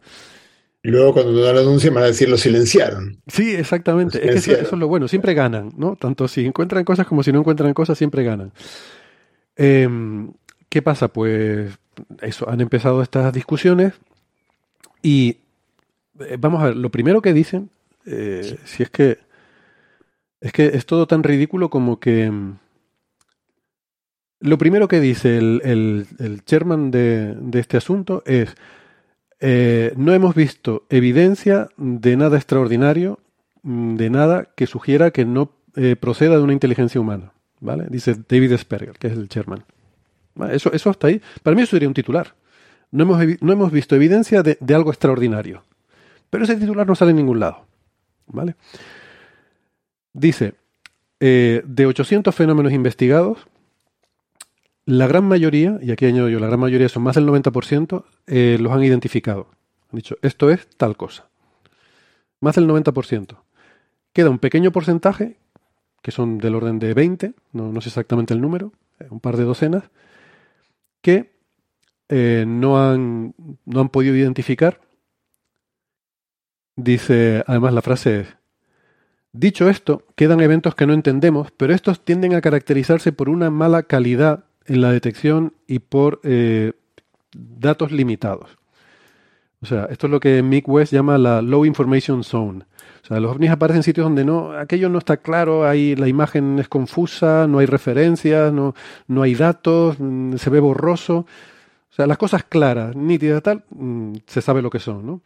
Y luego cuando no lo anuncian van a decir lo silenciaron. Sí, exactamente. Es que eso, eso, es lo bueno. Siempre ganan, ¿no? Tanto si encuentran cosas como si no encuentran cosas, siempre ganan. Eh, ¿Qué pasa? Pues eso, han empezado estas discusiones y eh, vamos a ver, lo primero que dicen, eh, si es que es que es todo tan ridículo como que mm, lo primero que dice el, el, el chairman de, de, este asunto es eh, no hemos visto evidencia de nada extraordinario, mm, de nada que sugiera que no eh, proceda de una inteligencia humana. ¿Vale? Dice David Sperger, que es el chairman. Eso, eso hasta ahí. Para mí eso sería un titular. No hemos, no hemos visto evidencia de, algo extraordinario. Pero ese titular no sale en ningún lado. ¿Vale? Dice, eh, de 800 fenómenos investigados, la gran mayoría, y aquí añado yo, la gran mayoría son más del 90%, eh, los han identificado. Han dicho, esto es tal cosa. Más del 90%. Queda un pequeño porcentaje, que son del orden de 20, no, no sé exactamente el número, eh, un par de docenas, que eh, no, han, no han podido identificar. Dice, además la frase es, Dicho esto, quedan eventos que no entendemos, pero estos tienden a caracterizarse por una mala calidad en la detección y por eh, datos limitados. O sea, esto es lo que Mick West llama la Low Information Zone. O sea, los ovnis aparecen en sitios donde no, aquello no está claro, ahí la imagen es confusa, no hay referencias, no, no hay datos, mm, se ve borroso. O sea, las cosas claras, nítidas, tal, mm, se sabe lo que son, ¿no?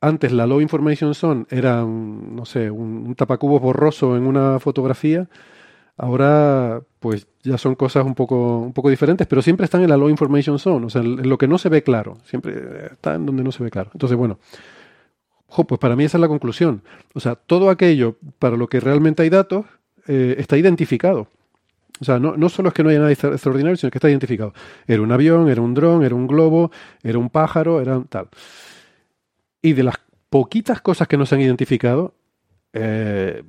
Antes la Low Information Zone era, no sé, un, un tapacubos borroso en una fotografía. Ahora, pues ya son cosas un poco, un poco diferentes, pero siempre están en la Low Information Zone, o sea, en lo que no se ve claro. Siempre está en donde no se ve claro. Entonces, bueno, pues para mí esa es la conclusión. O sea, todo aquello para lo que realmente hay datos eh, está identificado. O sea, no, no, solo es que no haya nada extraordinario, sino que está identificado. Era un avión, era un dron, era un globo, era un pájaro, era tal. Y de las poquitas cosas que no se han identificado, eh,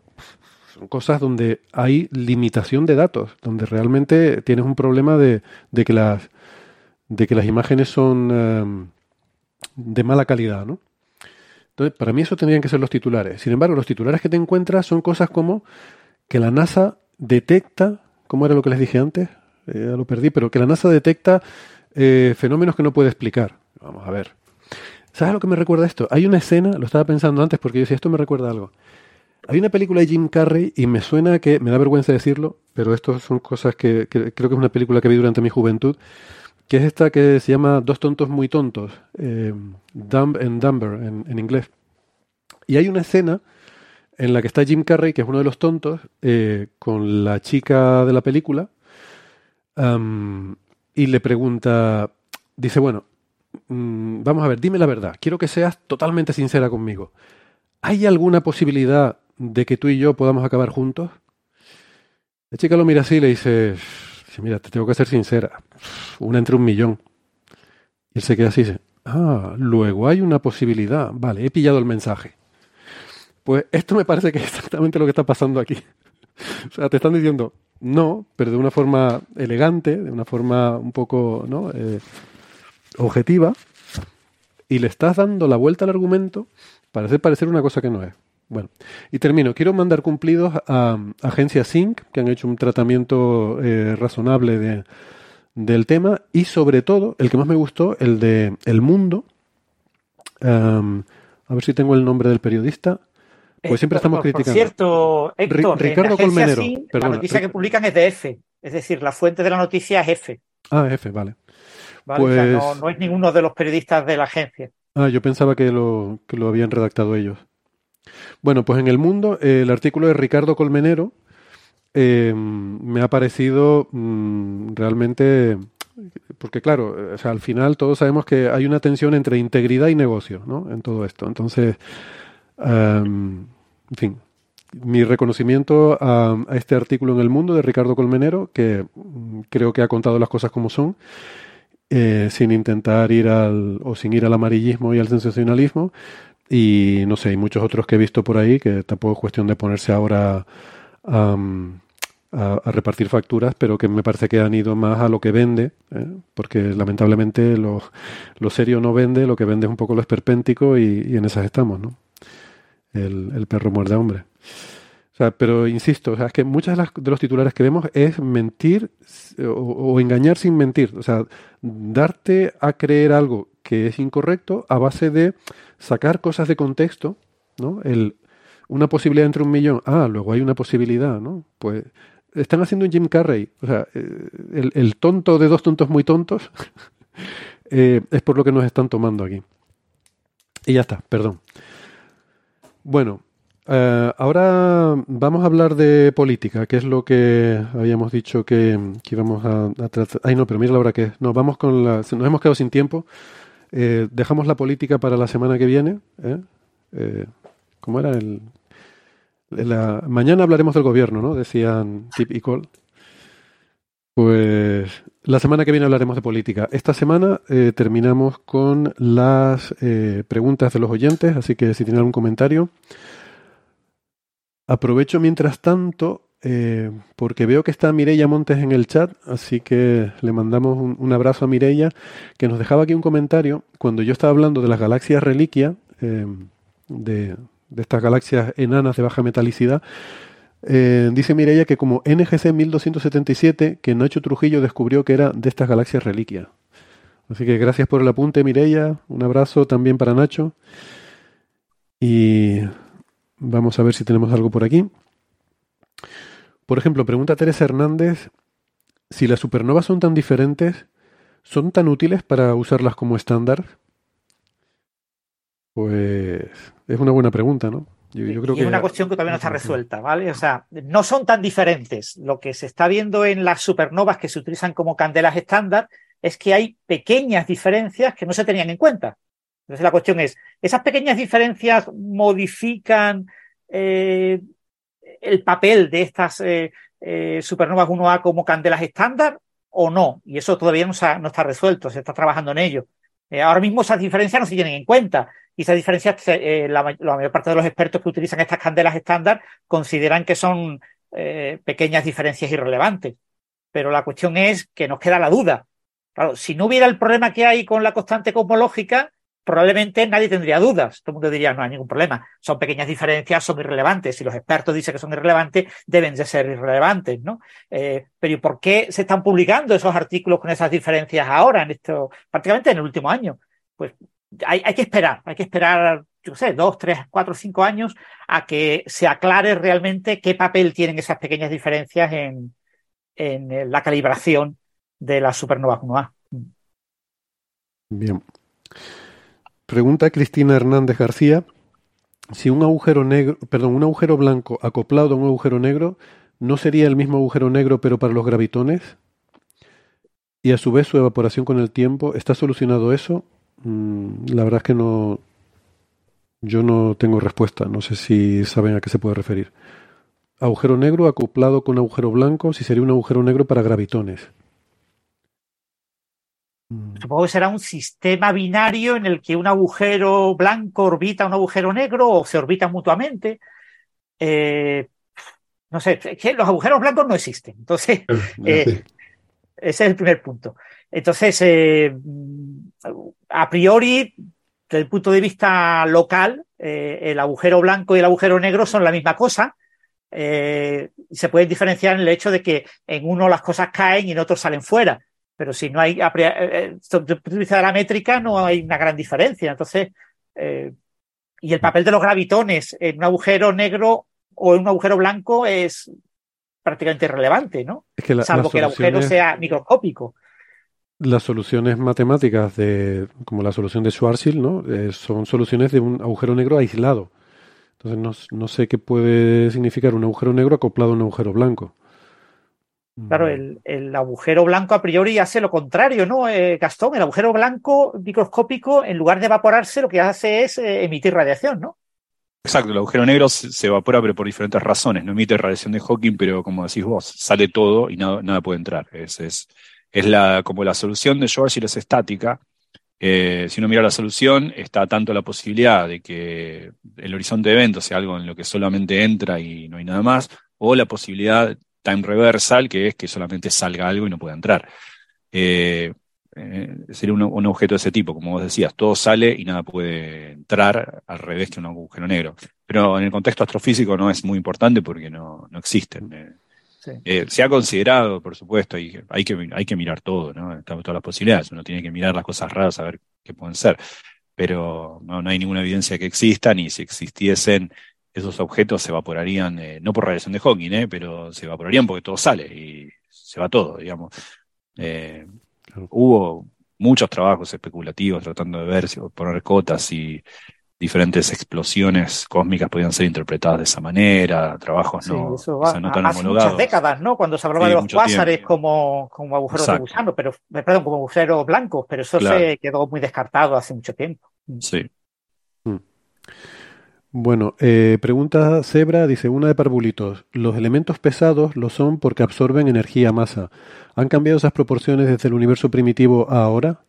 son cosas donde hay limitación de datos, donde realmente tienes un problema de, de que, las, de que las imágenes son eh, de mala calidad, ¿no? Entonces, para mí eso tendrían que ser los titulares. Sin embargo, los titulares que te encuentras son cosas como que la NASA detecta, ¿cómo era lo que les dije antes? Eh, ya lo perdí, pero que la NASA detecta eh, fenómenos que no puede explicar. Vamos a ver. ¿Sabes a lo que me recuerda esto? Hay una escena, lo estaba pensando antes porque yo decía, esto me recuerda algo. Hay una película de Jim Carrey y me suena que, me da vergüenza decirlo, pero esto son cosas que, que creo que es una película que vi durante mi juventud, que es esta que se llama Dos tontos muy tontos, eh, Dumb and Dumber en, inglés. Y hay una escena en la que está Jim Carrey, que es uno de los tontos, eh, con la chica de la película, y le pregunta, dice, bueno, mm, vamos a ver, dime la verdad, quiero que seas totalmente sincera conmigo. ¿Hay alguna posibilidad de que tú y yo podamos acabar juntos? La chica lo mira así y le dice, mira, te tengo que ser sincera, una entre un millón. Y él se queda así dice, ah, luego hay una posibilidad. Vale, he pillado el mensaje. Pues esto me parece que es exactamente lo que está pasando aquí. o sea, te están diciendo no, pero de una forma elegante, de una forma un poco ¿no? Eh, objetiva, y le estás dando la vuelta al argumento para hacer parecer una cosa que no es. Bueno, y termino. Quiero mandar cumplidos a, Agencia Sync, que han hecho un tratamiento eh, razonable de, del tema, y sobre todo, el que más me gustó, el de El Mundo. Um, a ver si tengo el nombre del periodista. Pues siempre estamos por, criticando. Por cierto, Héctor, Ricardo Colmenero. La noticia que publican es de F. Es decir, la fuente de la noticia es F. Ah, F, vale. ¿Vale? Pues... O sea, no, no es ninguno de los periodistas de la agencia. Ah, yo pensaba que lo, que lo habían redactado ellos. Bueno, pues en el mundo, el artículo de Ricardo Colmenero eh, me ha parecido mmm, realmente. Porque, claro, al final todos sabemos que hay una tensión entre integridad y negocio, ¿no? En todo esto. Entonces, um, en fin, mi reconocimiento a, a, este artículo en El Mundo de Ricardo Colmenero, que mm, creo que ha contado las cosas como son, eh, sin intentar ir al, o sin ir al amarillismo y al sensacionalismo, y no sé, hay muchos otros que he visto por ahí que tampoco es cuestión de ponerse ahora a, repartir facturas, pero que me parece que han ido más a lo que vende, ¿eh? porque lamentablemente lo, lo, serio no vende, lo que vende es un poco lo esperpéntico y, en esas estamos, ¿no? El, perro muerde a hombre. O sea, pero insisto, o sea, es que muchas de, las, de los titulares que vemos es mentir o engañar sin mentir. O sea, darte a creer algo que es incorrecto a base de sacar cosas de contexto, ¿no? El, una posibilidad entre un millón, ah, luego hay una posibilidad, ¿no? Pues están haciendo un Jim Carrey, o sea, eh, el, el tonto de dos tontos muy tontos eh, es por lo que nos están tomando aquí. Y ya está, perdón. Bueno, eh, ahora vamos a hablar de política, que es lo que habíamos dicho que, que íbamos a, a, tratar. Ay, no, pero mira la hora que es. No, vamos con la. Nos hemos quedado sin tiempo. Eh, dejamos la política para la semana que viene. ¿eh? Eh, ¿Cómo era? El, la, mañana hablaremos del gobierno, ¿no? Decían Tip y Cole. Pues la semana que viene hablaremos de política. Esta semana terminamos con las preguntas de los oyentes, así que si tienen algún comentario. Aprovecho mientras tanto eh, porque veo que está Mireia Montes en el chat, así que le mandamos un, abrazo a Mireia, que nos dejaba aquí un comentario cuando yo estaba hablando de las galaxias reliquia, eh, de, de estas galaxias enanas de baja metalicidad. Eh, dice Mireia que como NGC 1277, que Nacho Trujillo descubrió que era de estas galaxias reliquias. Así que gracias por el apunte, Mireia. Un abrazo también para Nacho. Y vamos a ver si tenemos algo por aquí. Por ejemplo, pregunta Teresa Hernández si las supernovas son tan diferentes, ¿son tan útiles para usarlas como estándar? Pues es una buena pregunta, ¿no? Yo, creo y es una cuestión que todavía no está resuelta, ¿vale? O sea, no son tan diferentes. Lo que se está viendo en las supernovas que se utilizan como candelas estándar es que hay pequeñas diferencias que no se tenían en cuenta. Entonces la cuestión es, ¿esas pequeñas diferencias modifican eh, el papel de estas eh, eh, supernovas 1A como candelas estándar o no? Y eso todavía no, está resuelto, se está trabajando en ello. ahora mismo esas diferencias no se tienen en cuenta y esas diferencias, la, mayor parte de los expertos que utilizan estas candelas estándar consideran que son pequeñas diferencias irrelevantes. Pero la cuestión es que nos queda la duda. Claro, si no hubiera el problema que hay con la constante cosmológica, probablemente nadie tendría dudas. Todo el mundo diría, no hay ningún problema. Son pequeñas diferencias, son irrelevantes. Si los expertos dicen que son irrelevantes, deben de ser irrelevantes, ¿no? Eh, pero ¿y por qué se están publicando esos artículos con esas diferencias ahora, en esto, prácticamente en el último año? Pues hay, hay que esperar, hay que esperar, yo sé, dos, tres, cuatro, cinco años a que se aclare realmente qué papel tienen esas pequeñas diferencias en, en la calibración de las supernovas 1A. Bien. Pregunta Cristina Hernández García si un agujero negro, perdón, un agujero blanco acoplado a un agujero negro no sería el mismo agujero negro pero para los gravitones y a su vez su evaporación con el tiempo, ¿está solucionado eso? Mm, la verdad es que no yo no tengo respuesta, no sé si saben a qué se puede referir. Agujero negro acoplado con agujero blanco, si sería un agujero negro para gravitones. Mm. Supongo que será un sistema binario en el que un agujero blanco orbita un agujero negro o se orbitan mutuamente. Eh, no sé, que los agujeros blancos no existen. Entonces, eh, ese es el primer punto. Entonces, eh, a priori, desde el punto de vista local, el agujero blanco y el agujero negro son la misma cosa. se pueden diferenciar en el hecho de que en uno las cosas caen y en otro salen fuera pero si no hay, eh, eh, desde el punto de la métrica, no hay una gran diferencia. Entonces, eh, y el papel de los gravitones en un agujero negro o en un agujero blanco es prácticamente irrelevante, ¿no? Salvo que el agujero sea microscópico. Las soluciones matemáticas de, como la solución de Schwarzschild, ¿no? son soluciones de un agujero negro aislado. Entonces no, no sé qué puede significar un agujero negro acoplado a un agujero blanco. Claro, el, el, agujero blanco a priori hace lo contrario, ¿no, eh, Gastón? El agujero blanco microscópico, en lugar de evaporarse, lo que hace es eh, emitir radiación, ¿no? Exacto, el agujero negro se, evapora, pero por diferentes razones. No emite radiación de Hawking, pero como decís vos, sale todo y nada, nada puede entrar. Es, es, es la, como la solución de Schwarzschild es estática. Eh, si uno mira la solución, está tanto la posibilidad de que el horizonte de eventos sea algo en lo que solamente entra y no hay nada más, o la posibilidad time reversal, que es que solamente salga algo y no pueda entrar. Eh, eh, sería un, objeto de ese tipo, como vos decías, todo sale y nada puede entrar al revés que un agujero negro. Pero en el contexto astrofísico no es muy importante porque no, no existen. Eh, se ha considerado, por supuesto, y hay que, hay que mirar todo, ¿no? Todas las posibilidades, uno tiene que mirar las cosas raras a ver qué pueden ser. Pero no, no hay ninguna evidencia que existan y si existiesen esos objetos se evaporarían, eh, no por radiación de Hawking, eh, pero se evaporarían porque todo sale y se va todo, digamos. Eh, hubo muchos trabajos especulativos tratando de ver, si poner cotas y diferentes explosiones cósmicas podían ser interpretadas de esa manera, trabajos no, no tan hace muchas décadas, ¿no? Cuando se hablaba de los cuásares como, como agujeros de gusano, pero, perdón, como agujeros blancos, pero eso se quedó muy descartado hace mucho tiempo. Sí. Mm. Bueno, eh, pregunta Zebra, dice una de Parvulitos. Los elementos pesados lo son porque absorben energía masa. ¿Han cambiado esas proporciones desde el universo primitivo a ahora?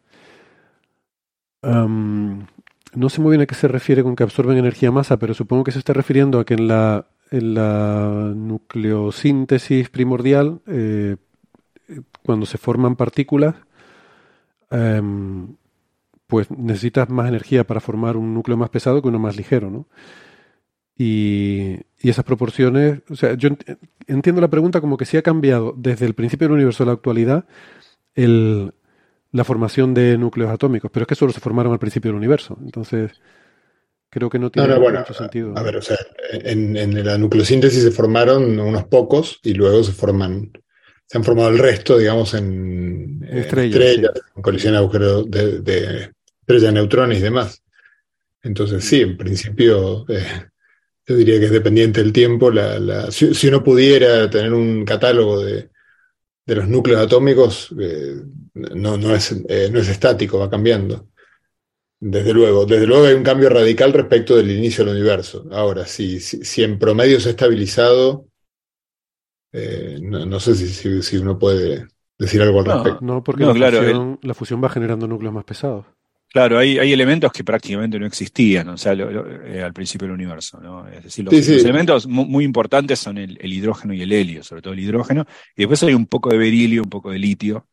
no sé muy bien a qué se refiere con que absorben energía masa, pero supongo que se está refiriendo a que en la, en la nucleosíntesis primordial, eh, cuando se forman partículas, em, pues necesitas más energía para formar un núcleo más pesado que uno más ligero, ¿no? Y, y esas proporciones, o sea, yo entiendo la pregunta como que si ha cambiado desde el principio del universo a la actualidad el, la formación de núcleos atómicos, pero es que solo se formaron al principio del universo. Entonces, creo que no tiene mucho sentido. A ver, o sea, en, en, la nucleosíntesis se formaron unos pocos y luego se forman, se han formado el resto, digamos, en, estrellas, en colisión de agujeros de, de estrellas de neutrones y demás. Entonces, sí, en principio, eh, yo diría que es dependiente del tiempo. La, la, si, uno pudiera tener un catálogo de, de los núcleos atómicos, eh, no, no, es, eh, no es estático, va cambiando. Desde luego, desde luego hay un cambio radical respecto del inicio del universo. Ahora, si, si, en promedio se ha estabilizado, eh, no, sé si, si, uno puede decir algo al respecto. No, porque la fusión va generando núcleos más pesados. Claro, hay, hay elementos que prácticamente no existían, o sea, eh, al principio del universo, ¿no? Es decir, los, elementos muy, importantes son el, hidrógeno y el helio, sobre todo el hidrógeno, y después hay un poco de berilio, un poco de litio,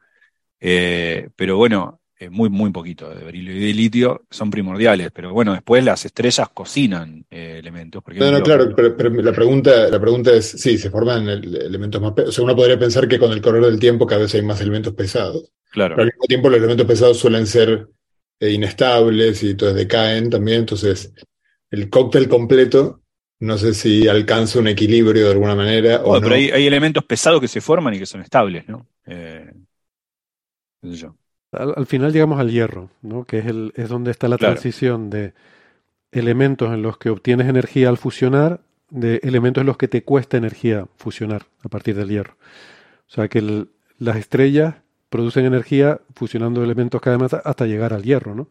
eh, pero bueno, eh, muy, muy poquito de berilio y de litio son primordiales, pero bueno, después las estrellas cocinan elementos. no, no, claro, pero, la, pregunta, la pregunta es, sí, se forman elementos más pesados, o sea, uno podría pensar que con el correr del tiempo cada vez hay más elementos pesados. Claro. Pero al mismo tiempo los elementos pesados suelen ser inestables y entonces decaen también. Entonces, el cóctel completo, no sé si alcanza un equilibrio de alguna manera. o pero hay, elementos pesados que se forman y que son estables, ¿no? Eh, al, final llegamos al hierro, ¿no? Que es, el, es donde está la transición de elementos en los que obtienes energía al fusionar, de elementos en los que te cuesta energía fusionar a partir del hierro. O sea que las estrellas producen energía fusionando elementos cada vez más hasta llegar al hierro, ¿no?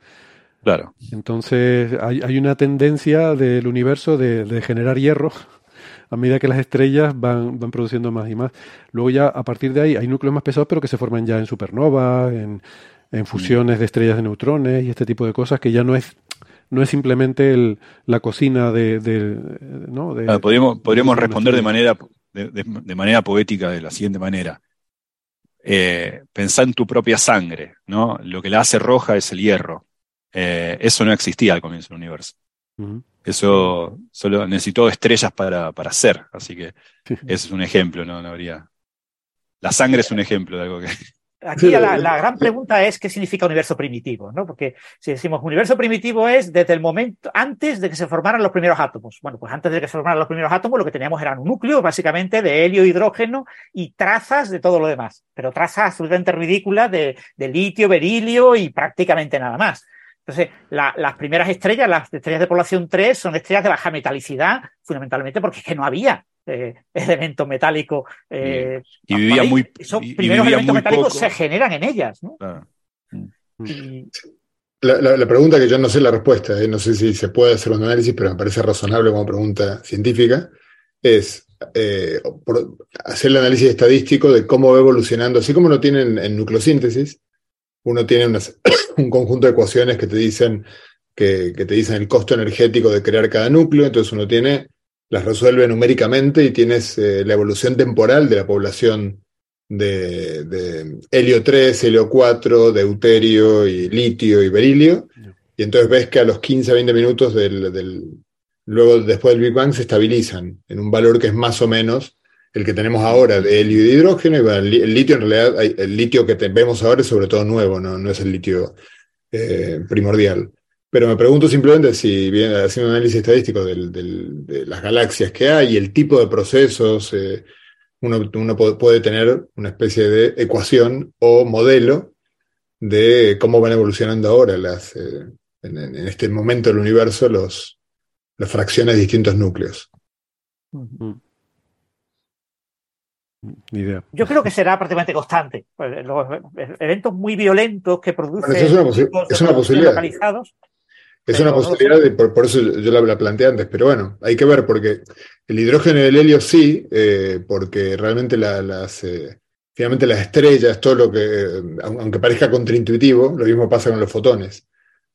Claro. Entonces hay, hay una tendencia del universo de, de, generar hierro a medida que las estrellas van, van produciendo más y más. Luego ya a partir de ahí hay núcleos más pesados pero que se forman ya en supernovas, en, en fusiones de estrellas de neutrones y este tipo de cosas que ya no es no es simplemente el, la cocina de, de ¿no? De, podríamos, podríamos responder de manera de, manera poética de la siguiente manera eh, pensá en tu propia sangre, ¿no? Lo que la hace roja es el hierro. Eh, eso no existía al comienzo del universo. Eso solo necesitó estrellas para, para ser, así que ese es un ejemplo, ¿no? no habría... La sangre es un ejemplo de algo que, Aquí la, gran pregunta es qué significa universo primitivo, ¿no? Porque si decimos universo primitivo es desde el momento antes de que se formaran los primeros átomos. Bueno, pues antes de que se formaran los primeros átomos lo que teníamos era un núcleo básicamente de helio, hidrógeno y trazas de todo lo demás, pero trazas absolutamente ridículas de, litio, berilio y prácticamente nada más. Entonces, las primeras estrellas, las estrellas de población 3, son estrellas de baja metalicidad, fundamentalmente porque es que no había eh, elementos metálicos. Eh, y vivía muy. Esos primeros elementos metálicos se generan en ellas. ¿no? La, pregunta que yo no sé la respuesta, eh, no sé si se puede hacer un análisis, pero me parece razonable como pregunta científica, es hacer el análisis estadístico de cómo va evolucionando, así como lo tienen en nucleosíntesis, uno tiene un conjunto de ecuaciones que te dicen que, te dicen el costo energético de crear cada núcleo, entonces uno tiene las resuelve numéricamente y tienes eh, la evolución temporal de la población de, helio 3, helio 4, deuterio y litio y berilio. Y entonces ves que a los 15 20 minutos del, luego después del Big Bang se estabilizan en un valor que es más o menos el que tenemos ahora de helio y de hidrógeno. Y el, litio en realidad, el litio que vemos ahora es sobre todo nuevo, no, no es el litio eh, primordial. Pero me pregunto simplemente si, bien, haciendo un análisis estadístico de las galaxias que hay y el tipo de procesos, eh, uno, puede tener una especie de ecuación o modelo de cómo van evolucionando ahora las, eh, en, este momento del universo los, las fracciones de distintos núcleos. Idea. Yo creo que será prácticamente constante. Pues, los eventos muy violentos que producen es una, es una posibilidad. localizados es una posibilidad, de, por, eso yo la, planteé antes, pero bueno, hay que ver, porque el hidrógeno y el helio sí, eh, porque realmente las, eh, finalmente las estrellas, todo lo que, eh, aunque parezca contraintuitivo, lo mismo pasa con los fotones.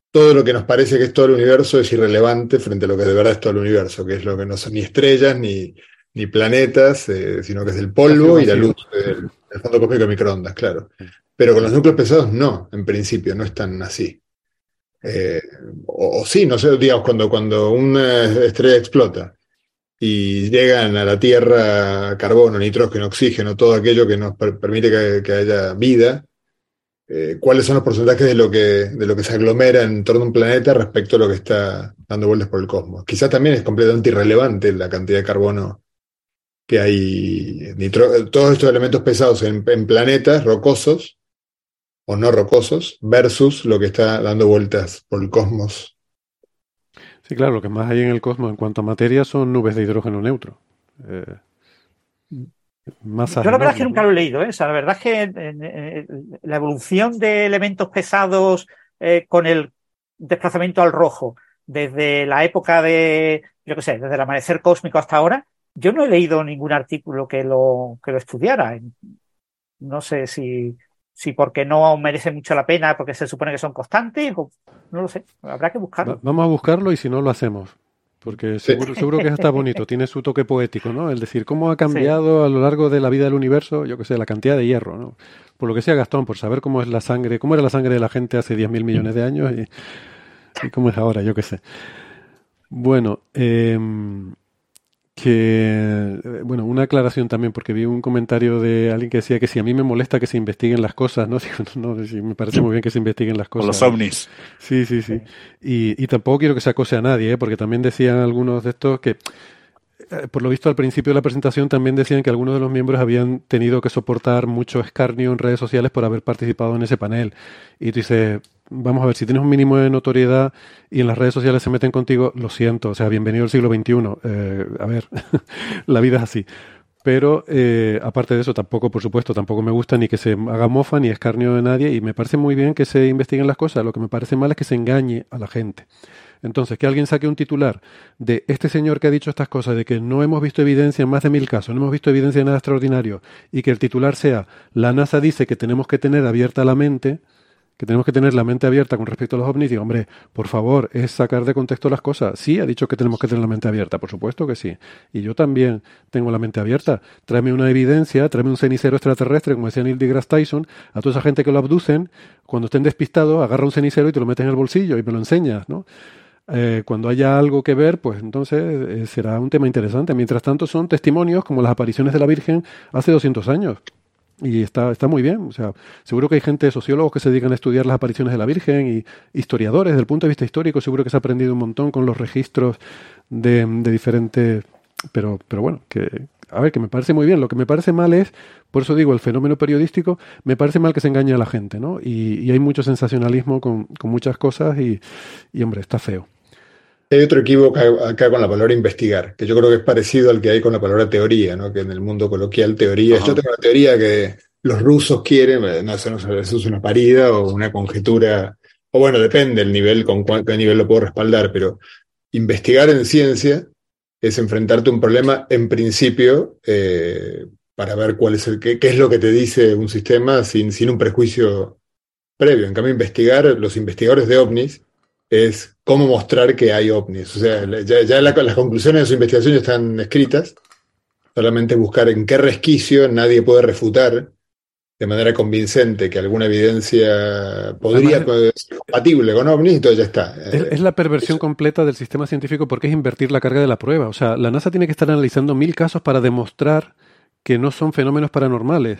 Todo lo que nos parece que es todo el universo es irrelevante frente a lo que de verdad es todo el universo, que es lo que no son ni estrellas ni, ni planetas, sino que es el polvo y la luz del, fondo cósmico de microondas, claro. Pero con los núcleos pesados no, en principio, no están así. Eh, o, sí, no sé, digamos, cuando, cuando una estrella explota y llegan a la Tierra carbono, nitrógeno, oxígeno, todo aquello que nos permite que, haya vida, eh, ¿cuáles son los porcentajes de lo, que, de lo que se aglomera en torno a un planeta respecto a lo que está dando vueltas por el cosmos? Quizás también es completamente irrelevante la cantidad de carbono que hay, todos estos elementos pesados en planetas rocosos o no rocosos versus lo que está dando vueltas por el cosmos Sí, claro, lo que más hay en el cosmos en cuanto a materia son nubes de hidrógeno neutro. Eh, Yo la verdad es que nunca lo he leído, ¿eh? la verdad es que la evolución de elementos pesados eh, con el desplazamiento al rojo, desde la época de, yo qué sé, desde el amanecer cósmico hasta ahora, yo no he leído ningún artículo que lo, que lo estudiara. No sé si, si porque no merece mucho la pena, porque se supone que son constantes, o no lo sé, habrá que buscarlo. vamos a buscarlo y si no lo hacemos. Porque seguro, seguro que está bonito, tiene su toque poético, ¿no? El decir, ¿cómo ha cambiado a lo largo de la vida del universo, yo qué sé, la cantidad de hierro, ¿no? Por lo que sea Gastón, por saber cómo es la sangre, cómo era la sangre de la gente hace 10.000 millones de años y, y cómo es ahora, yo qué sé. Bueno, eh, que, eh, bueno, una aclaración también, porque vi un comentario de alguien que decía que si a mí me molesta que se investiguen las cosas, ¿no? no, si me parece muy bien que se investiguen las cosas. Con los ovnis. Sí, sí, sí. Y, y tampoco quiero que se acose a nadie, ¿eh? porque también decían algunos de estos que eh, por lo visto al principio de la presentación también decían que algunos de los miembros habían tenido que soportar mucho escarnio en redes sociales por haber participado en ese panel. Y tú dices, vamos a ver, si tienes un mínimo de notoriedad y en las redes sociales se meten contigo, lo siento, o sea, bienvenido al siglo XXI. Eh, a ver, la vida es así. Pero eh, aparte de eso, tampoco, por supuesto, tampoco me gusta ni que se haga mofa ni escarnio de nadie y me parece muy bien que se investiguen las cosas. Lo que me parece mal es que se engañe a la gente. Entonces, que alguien saque un titular de este señor que ha dicho estas cosas, de que no hemos visto evidencia en más de mil casos, no hemos visto evidencia de nada extraordinario, y que el titular sea, la NASA dice que tenemos que tener abierta la mente, que tenemos que tener la mente abierta con respecto a los ovnis, hombre, por favor, es sacar de contexto las cosas. Sí, ha dicho que tenemos que tener la mente abierta, por supuesto que sí. Y yo también tengo la mente abierta. Tráeme una evidencia, tráeme un cenicero extraterrestre, como decía Neil deGrasse Tyson, a toda esa gente que lo abducen, cuando estén despistados, agarra un cenicero y te lo metes en el bolsillo y me lo enseñas, ¿no? Eh, cuando haya algo que ver, pues entonces eh, será un tema interesante. Mientras tanto, son testimonios como las apariciones de la Virgen hace 200 años. Y está, está muy bien. O sea, seguro que hay gente, sociólogos que se dedican a estudiar las apariciones de la Virgen y historiadores, desde el punto de vista histórico, seguro que se ha aprendido un montón con los registros de, de diferentes. Pero, pero bueno, que, a ver, que me parece muy bien. Lo que me parece mal es, por eso digo, el fenómeno periodístico, me parece mal que se engañe a la gente, ¿no? Y, y hay mucho sensacionalismo con, con muchas cosas y, y, hombre, está feo. Hay otro equívoco acá con la palabra investigar, que yo creo que es parecido al que hay con la palabra teoría, ¿no? que en el mundo coloquial teoría. Yo tengo la teoría que los rusos quieren, eh, no sé, no sé, eso es una parida o una conjetura, o bueno, depende del nivel, con qué nivel lo puedo respaldar, pero investigar en ciencia es enfrentarte a un problema en principio eh, para ver cuál es el qué, qué es lo que te dice un sistema sin, sin un prejuicio previo. En cambio, investigar, los investigadores de ovnis es cómo mostrar que hay ovnis. O sea, ya, las conclusiones de su investigación ya están escritas, solamente buscar en qué resquicio nadie puede refutar de manera convincente que alguna evidencia podría ser compatible con ovnis, entonces ya está. Es, la perversión completa del sistema científico porque es invertir la carga de la prueba. O sea, la NASA tiene que estar analizando mil casos para demostrar que no son fenómenos paranormales.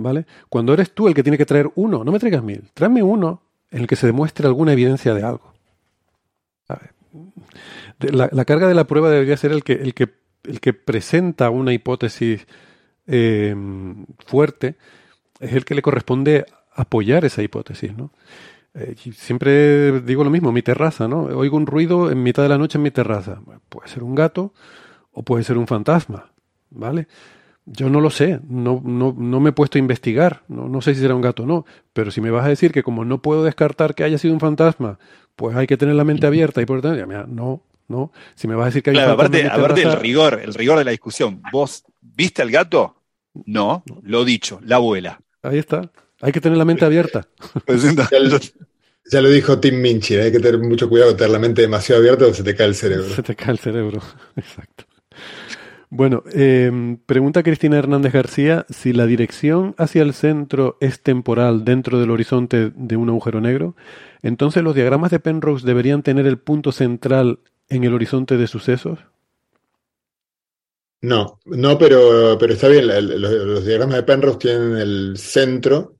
¿Vale? Cuando eres tú el que tiene que traer uno, no me traigas mil, tráeme uno en el que se demuestre alguna evidencia de algo. La, carga de la prueba debería ser el que, el que, el que presenta una hipótesis eh, fuerte, es el que le corresponde apoyar esa hipótesis, ¿no? Eh, siempre digo lo mismo, mi terraza, ¿no? Oigo un ruido en mitad de la noche en mi terraza. Puede ser un gato o puede ser un fantasma, ¿vale? Yo no lo sé, no, no, no me he puesto a investigar, no, no sé si será un gato o no, pero si me vas a decir que como no puedo descartar que haya sido un fantasma, pues hay que tener la mente abierta y por tanto, no, no, si me vas a decir que hay claro, un aparte, aparte del rigor, el rigor de la discusión, ¿vos viste al gato? No, lo dicho, la abuela. Ahí está, hay que tener la mente abierta. ya, lo dijo Tim Minchin, hay que tener mucho cuidado, tener la mente demasiado abierta o se te cae el cerebro. Se te cae el cerebro, exacto. Bueno, eh, pregunta Cristina Hernández García si la dirección hacia el centro es temporal dentro del horizonte de un agujero negro. Entonces, ¿los diagramas de Penrose deberían tener el punto central en el horizonte de sucesos? No, no, pero, pero está bien. los, diagramas de Penrose tienen el centro,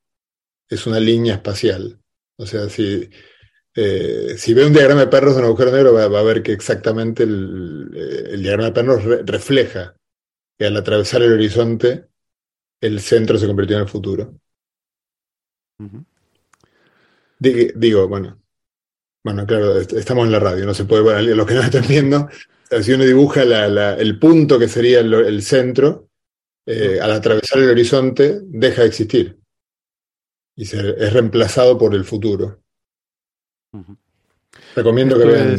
es una línea espacial. O sea, si, eh, si ve un diagrama de Penrose de un agujero negro, va, a ver que exactamente el, eh, diagrama de Penrose refleja que al atravesar el horizonte, el centro se convirtió en el futuro. digo, bueno, bueno, claro, estamos en la radio, no se puede, bueno, los que no están viendo, si uno dibuja el punto que sería el, centro, eh, al atravesar el horizonte, deja de existir. Y es reemplazado por el futuro. Recomiendo que vean.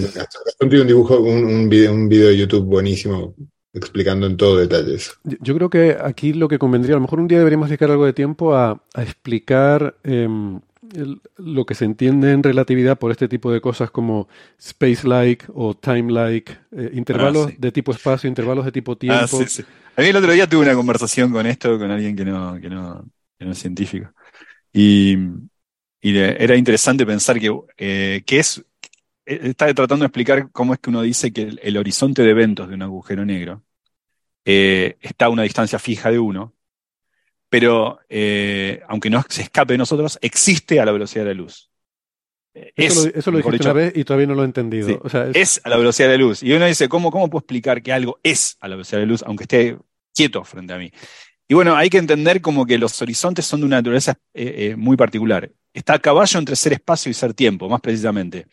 un dibujo, un, video, un video de YouTube buenísimo explicando en todo detalles. Yo creo que aquí lo que convendría, a lo mejor un día deberíamos dedicar algo de tiempo a, explicar lo que se entiende en relatividad por este tipo de cosas como space-like o time-like, eh, intervalos ah, de tipo espacio, intervalos de tipo ah, tiempo. A mí el otro día tuve una conversación con esto con alguien que no, que no, es científico. Y, era interesante pensar que, eh, es, eh, está tratando de explicar cómo es que uno dice que el, horizonte de eventos de un agujero negro está a una distancia fija de uno, pero eh, aunque no se escape de nosotros, existe a la velocidad de la luz. Eso, lo, eso dijiste una vez y todavía no lo he entendido. es... a la velocidad de la luz. Y uno dice, ¿cómo, ¿cómo puedo explicar que algo es a la velocidad de la luz, aunque esté quieto frente a mí? Y bueno, hay que entender como que los horizontes son de una naturaleza eh, eh, muy particular. Está a caballo entre ser espacio y ser tiempo, más precisamente.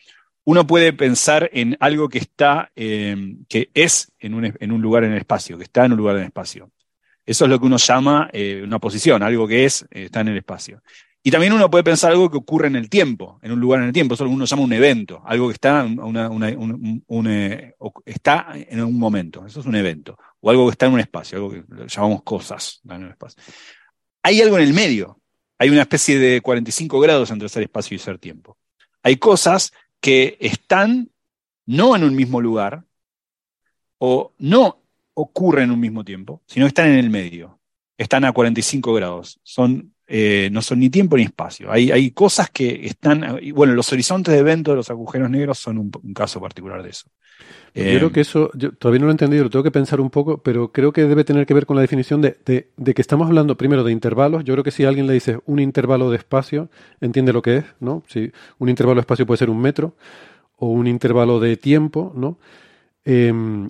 Uno puede pensar en algo que está, que es en un, en un lugar en el espacio, que está en un lugar en el espacio. Eso es lo que uno llama eh, una posición, algo que es, eh, está en el espacio. Y también uno puede pensar algo que ocurre en el tiempo, en un lugar en el tiempo, eso uno llama un evento, algo que está, eh, en un momento, eso es un evento, o algo que está en un espacio, algo que llamamos cosas en espacio. Hay algo en el medio, hay una especie de 45 grados entre ser espacio y ser tiempo. Hay cosas que están no en un mismo lugar, o no ocurren en un mismo tiempo, sino que están en el medio. Están a 45 grados. Son, eh, no son ni tiempo ni espacio. Hay, hay cosas que están. Bueno, los horizontes de evento de los agujeros negros son un, caso particular de eso. yo creo eh, que eso, yo todavía no lo he entendido, lo tengo que pensar un poco, pero creo que debe tener que ver con la definición de, de, que estamos hablando primero de intervalos. Yo creo que si alguien le dice un intervalo de espacio, entiende lo que es, ¿no? Si un intervalo de espacio puede ser un metro o un intervalo de tiempo, ¿no? Em,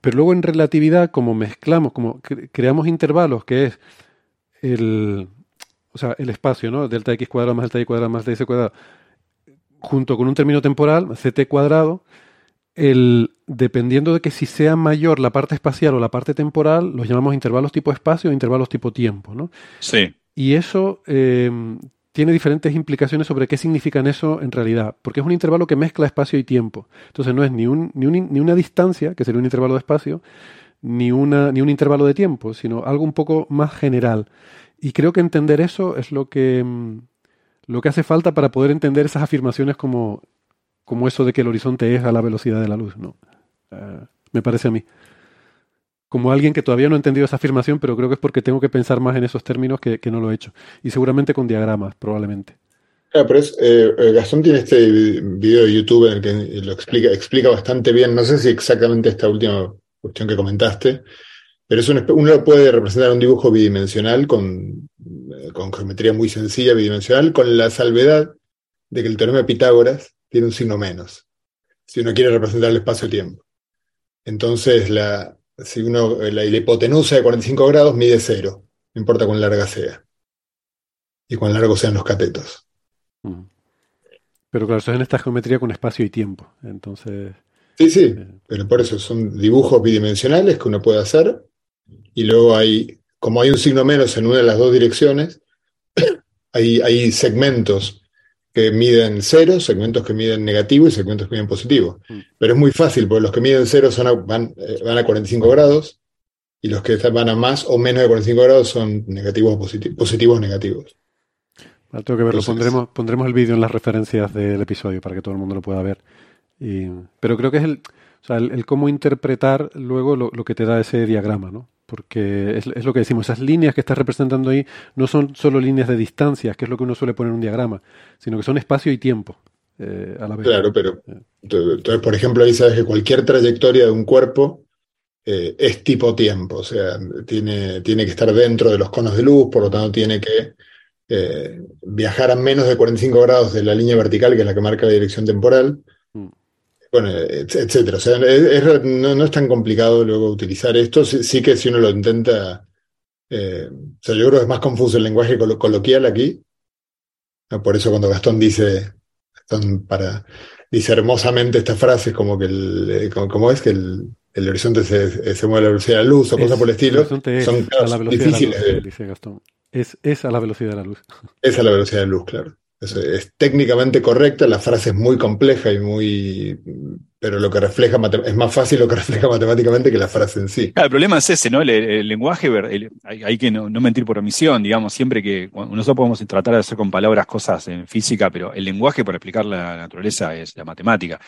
pero luego en relatividad, como mezclamos, como creamos intervalos, que es el, o sea, el espacio, ¿no? Delta x cuadrado más delta y cuadrado más ds cuadrado, junto con un término temporal, ct cuadrado, el, dependiendo de que si sea mayor la parte espacial o la parte temporal, los llamamos intervalos tipo espacio o intervalos tipo tiempo, ¿no? Sí. Y eso eh, tiene diferentes implicaciones sobre qué significan eso en realidad, porque es un intervalo que mezcla espacio y tiempo. Entonces no es ni, un, ni, ni una distancia, que sería un intervalo de espacio, ni, una, ni un intervalo de tiempo, sino algo un poco más general. Y creo que entender eso es lo que, mm, lo que hace falta para poder entender esas afirmaciones como, como eso de que el horizonte es a la velocidad de la luz. ¿no? Eh, me parece a mí como alguien que todavía no ha entendido esa afirmación, pero creo que es porque tengo que pensar más en esos términos que, no lo he hecho. Y seguramente con diagramas, probablemente. Claro, pero eh, eh, Gastón tiene este video de YouTube en el que lo explica, explica bastante bien. No sé si exactamente esta última cuestión que comentaste, pero es uno puede representar un dibujo bidimensional con, eh, con geometría muy sencilla, bidimensional, con la salvedad de que el teorema de Pitágoras tiene un signo menos, si uno quiere representar el espacio-tiempo. Entonces, la, si uno, la, hipotenusa de 45 grados mide cero, no importa cuán larga sea. Y cuán largos sean los catetos. Mm. Pero claro, eso es en esta geometría con espacio y tiempo. Entonces. Sí, sí, eh, pero por eso son dibujos bidimensionales que uno puede hacer. Y luego hay, como hay un signo menos en una de las dos direcciones, hay, hay segmentos que miden cero, segmentos que miden negativo y segmentos que miden positivo. Mm. Pero es muy fácil, porque los que miden cero son van, eh, van, a 45 grados y los que van a más o menos de 45 grados son negativos o positivos, negativos. tengo que verlo, pondremos, pondremos el vídeo en las referencias del episodio para que todo el mundo lo pueda ver. pero creo que es el, o sea, el, cómo interpretar luego lo, lo, que te da ese diagrama, ¿no? porque es, lo que decimos, esas líneas que estás representando ahí no son solo líneas de distancias, que es lo que uno suele poner en un diagrama, sino que son espacio y tiempo eh, a la vez. Claro, pero entonces, por ejemplo, ahí sabes que cualquier trayectoria de un cuerpo eh, es tipo tiempo, o sea, tiene, tiene que estar dentro de los conos de luz, por lo tanto tiene que eh, viajar a menos de 45 grados de la línea vertical, que es la que marca la dirección temporal. Bueno, etcétera. O sea, no, es tan complicado luego utilizar esto. Sí, que si uno lo intenta. Eh, o sea, yo creo que es más confuso el lenguaje coloquial aquí. Por eso cuando Gastón dice, para, dice hermosamente estas frases como que el, como es que el, el horizonte se, se, mueve a la velocidad de la luz o cosas por el estilo, son difíciles. De, dice Gastón. Es, es, a la velocidad de la luz. Es a la velocidad de la luz, claro. Es, técnicamente correcta, la frase es muy compleja y muy. Pero lo que refleja es más fácil lo que refleja matemáticamente que la frase en sí. el problema es ese, ¿no? El, lenguaje, hay, que no, mentir por omisión, digamos, siempre que. Nosotros podemos tratar de hacer con palabras cosas en física, pero el lenguaje para explicar la naturaleza es la matemática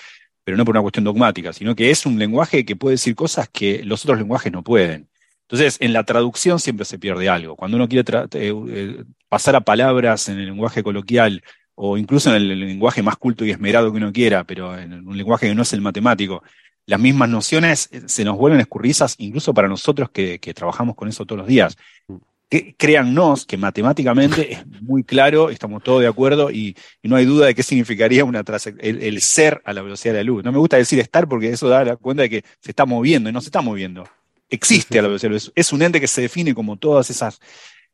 pero no por una cuestión dogmática, sino que es un lenguaje que puede decir cosas que los otros lenguajes no pueden. Entonces, en la traducción siempre se pierde algo. Cuando uno quiere eh, eh, pasar a palabras en el lenguaje coloquial o incluso en el lenguaje más culto y esmerado que uno quiera, pero en un lenguaje que no es el matemático, las mismas nociones eh, se nos vuelven escurrizas incluso para nosotros que, que trabajamos con eso todos los días que, créannos que matemáticamente es muy claro, estamos todos de acuerdo y, no hay duda de qué significaría una el, el, ser a la velocidad de la luz. No me gusta decir estar porque eso da la cuenta de que se está moviendo y no se está moviendo. Existe a la velocidad de la luz. Es un ente que se define como todas esas,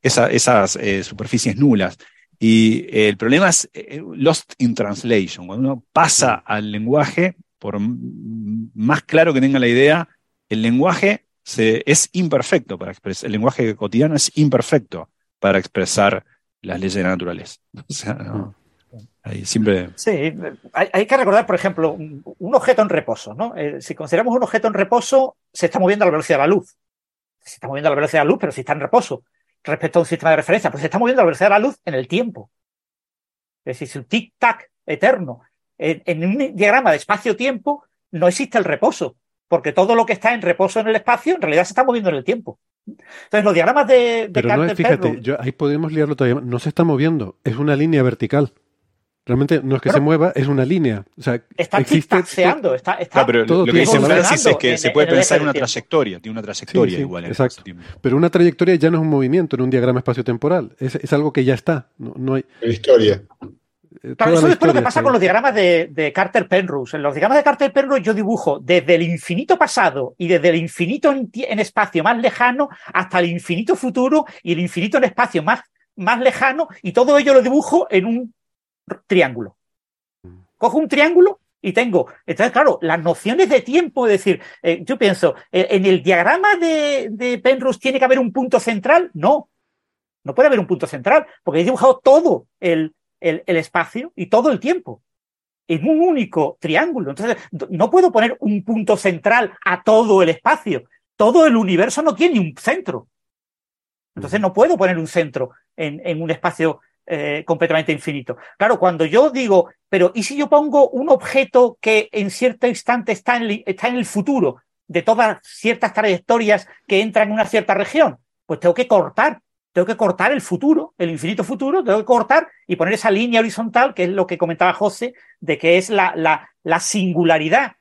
esas, eh, superficies nulas. Y eh, el problema es eh, lost in translation. Cuando uno pasa al lenguaje, por más claro que tenga la idea, el lenguaje es imperfecto para expresar, el lenguaje cotidiano es imperfecto para expresar las leyes de la naturaleza. O sea, no, siempre... Sí, hay, que recordar, por ejemplo, un, objeto en reposo. ¿no? Eh, si consideramos un objeto en reposo, se está moviendo a la velocidad de la luz. Se está moviendo a la velocidad de la luz, pero si está en reposo respecto a un sistema de referencia, pues se está moviendo a la velocidad de la luz en el tiempo. Es decir, su tic-tac eterno. en un diagrama de espacio-tiempo no existe el reposo porque todo lo que está en reposo en el espacio en realidad se está moviendo en el tiempo. Entonces, los diagramas de, de Pero no, fíjate, ahí podemos liarlo todavía. No se está moviendo, es una línea vertical. Realmente no es que se mueva, es una línea. O sea, está existe está, está pero lo que dice Francis es que se puede pensar en una trayectoria, tiene una trayectoria igual. exacto. Pero una trayectoria ya no es un movimiento en un diagrama espacio-temporal, es, es, algo que ya está. No, no hay... Historia. Eh, eso es lo que pasa con los diagramas de, Carter Penrose. En los diagramas de Carter Penrose yo dibujo desde el infinito pasado y desde el infinito en, espacio más lejano hasta el infinito futuro y el infinito en espacio más, más lejano y todo ello lo dibujo en un triángulo. Cojo un triángulo y tengo, entonces claro, las nociones de tiempo, es decir, eh, yo pienso, eh, ¿en el diagrama de, de Penrose tiene que haber un punto central? No, no puede haber un punto central, porque he dibujado todo el, el, espacio y todo el tiempo en un único triángulo. Entonces, no puedo poner un punto central a todo el espacio. Todo el universo no tiene un centro. Entonces, no puedo poner un centro en, un espacio eh, completamente infinito. Claro, cuando yo digo, pero ¿y si yo pongo un objeto que en cierto instante está en, está en el futuro de todas ciertas trayectorias que entran en una cierta región? Pues tengo que cortar tengo que cortar el futuro, el infinito futuro, tengo que cortar y poner esa línea horizontal, que es lo que comentaba José, de que es la, la, singularidad.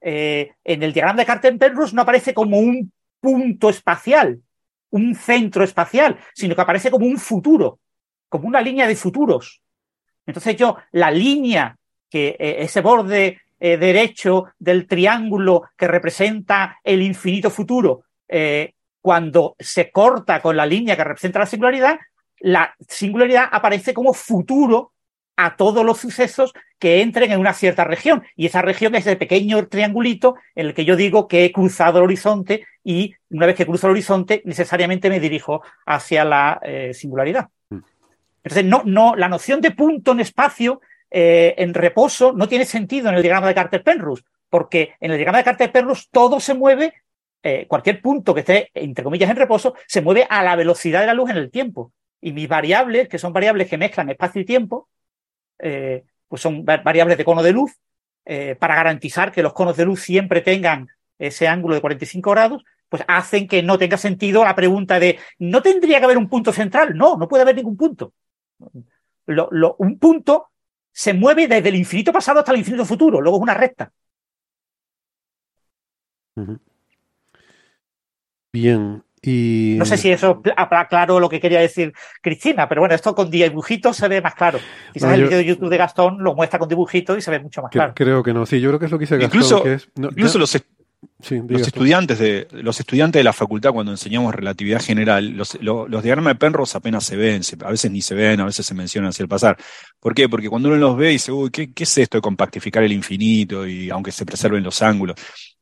Eh, en el diagrama de Carter-Penrose no aparece como un punto espacial, un centro espacial, sino que aparece como un futuro, como una línea de futuros. Entonces yo, la línea, que eh, ese borde eh, derecho del triángulo que representa el infinito futuro, cuando se corta con la línea que representa la singularidad, la singularidad aparece como futuro a todos los sucesos que entren en una cierta región. Y esa región es el pequeño triangulito en el que yo digo que he cruzado el horizonte y una vez que cruzo el horizonte necesariamente me dirijo hacia la eh, singularidad. Entonces, no, no, la noción de punto en espacio eh, en reposo no tiene sentido en el diagrama de Carter-Penrose, porque en el diagrama de Carter-Penrose todo se mueve eh, cualquier punto que esté, entre comillas, en reposo, se mueve a la velocidad de la luz en el tiempo. Y mis variables, que son variables que mezclan espacio y tiempo, eh, pues son variables de cono de luz, para garantizar que los conos de luz siempre tengan ese ángulo de 45 grados, pues hacen que no tenga sentido la pregunta de, ¿no tendría que haber un punto central? No, no puede haber ningún punto. Un punto se mueve desde el infinito pasado hasta el infinito futuro, luego es una recta. Bien. Y... No sé si eso claro lo que quería decir Cristina, pero bueno, esto con dibujitos se ve más claro. Quizás el vídeo de YouTube de Gastón lo muestra con dibujitos y se ve mucho más claro. Creo que no, sí, yo creo que es lo que dice Gastón. Incluso, que es, incluso los, los estudiantes de los estudiantes de la facultad cuando enseñamos relatividad general, los, diagramas de Penrose apenas se ven, a veces ni se ven, a veces se mencionan hacia el pasar. ¿Por qué? Porque cuando uno los ve y dice, uy, ¿qué, es esto de compactificar el infinito y aunque se preserven los ángulos?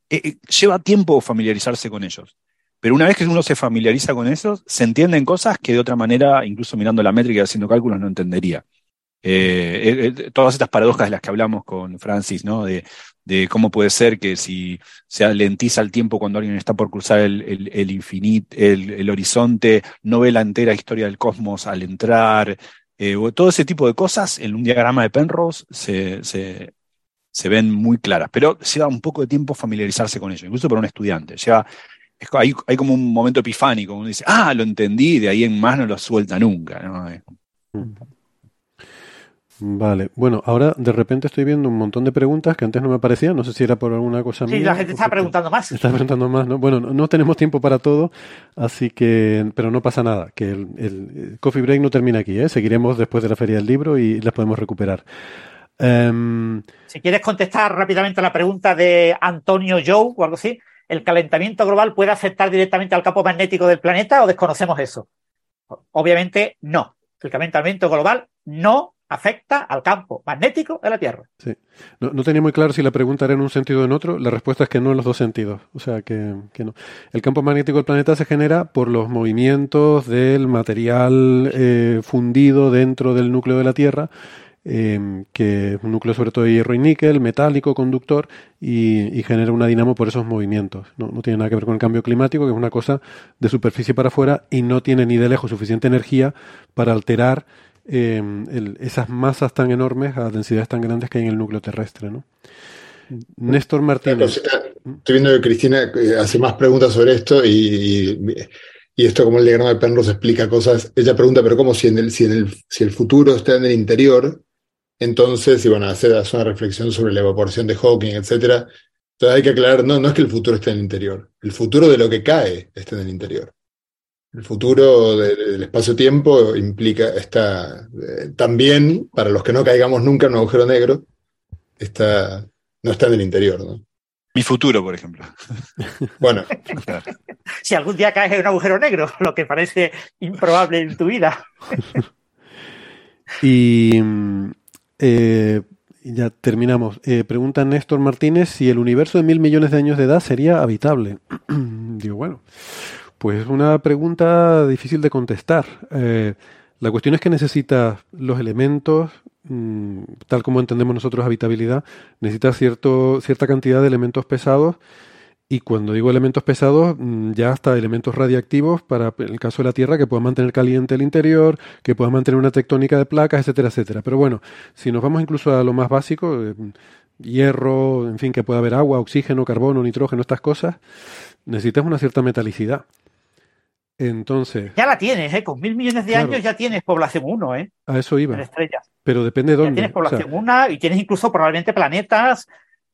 Eh, eh, lleva tiempo familiarizarse con ellos. Pero una vez que uno se familiariza con eso, se entienden cosas que de otra manera, incluso mirando la métrica y haciendo cálculos, no entendería. Eh, eh, todas estas paradojas de las que hablamos con Francis, ¿no? De, cómo puede ser que si se alentiza el tiempo cuando alguien está por cruzar el, infinito, el, horizonte, no ve la entera historia del cosmos al entrar, eh, todo ese tipo de cosas en un diagrama de Penrose se, se, ven muy claras, pero lleva un poco de tiempo familiarizarse con ello, incluso para un estudiante. Lleva hay, como un momento epifánico, uno dice, ah, lo entendí, de ahí en más no lo suelta nunca. Vale, bueno, ahora de repente estoy viendo un montón de preguntas que antes no me aparecían, no sé si era por alguna cosa Sí, la gente está preguntando más. Está preguntando más, ¿no? Bueno, no, tenemos tiempo para todo, así que, pero no pasa nada, que el, coffee break no termina aquí, ¿eh? Seguiremos después de la feria del libro y las podemos recuperar. Em, si quieres contestar rápidamente a la pregunta de Antonio Joe o algo así, ¿el calentamiento global puede afectar directamente al campo magnético del planeta o desconocemos eso? Obviamente no. El calentamiento global no afecta al campo magnético de la Tierra. Sí. No, tenía muy claro si la pregunta era en un sentido o en otro. La respuesta es que no en los dos sentidos. O sea, que, no. El campo magnético del planeta se genera por los movimientos del material eh, fundido dentro del núcleo de la Tierra Em, que es un núcleo sobre todo de hierro y níquel, metálico, conductor, y, genera una dinamo por esos movimientos. No, tiene nada que ver con el cambio climático, que es una cosa de superficie para afuera y no tiene ni de lejos suficiente energía para alterar em, esas masas tan enormes a densidades tan grandes que hay en el núcleo terrestre. ¿no? Néstor Martínez. Estoy viendo que Cristina eh, hace más preguntas sobre esto y, y esto como el diagrama de Penrose explica cosas. Ella pregunta, pero ¿cómo si, en el, si, en el, si el futuro está en el interior? Entonces, y bueno, hacer, hacer una reflexión sobre la evaporación de Hawking, etc. Entonces hay que aclarar, no, no es que el futuro esté en el interior, el futuro de lo que cae está en el interior. El futuro del espacio-tiempo implica, está eh, también, para los que no caigamos nunca en un agujero negro, está, no está en el interior. ¿no? Mi futuro, por ejemplo. Bueno. si algún día caes en un agujero negro, lo que parece improbable en tu vida. y eh, ya terminamos. Eh, pregunta Néstor Martínez si el universo de mil millones de años de edad sería habitable. Digo, bueno, pues es una pregunta difícil de contestar. Eh, la cuestión es que necesita los elementos, mm, tal como entendemos nosotros habitabilidad, necesita cierto, cierta cantidad de elementos pesados y cuando digo elementos pesados, mm, ya hasta elementos radiactivos para el caso de la Tierra que puedan mantener caliente el interior, que puedan mantener una tectónica de placas, etcétera, etcétera. Pero bueno, si nos vamos incluso a lo más básico, eh, hierro, en fin, que pueda haber agua, oxígeno, carbono, nitrógeno, estas cosas, necesitas una cierta metalicidad. Entonces. Ya la tienes, ¿eh? Con mil millones de años ya tienes población 1, ¿eh? A eso iba. En estrellas. Pero depende de dónde. Ya tienes población 1 y tienes incluso probablemente planetas.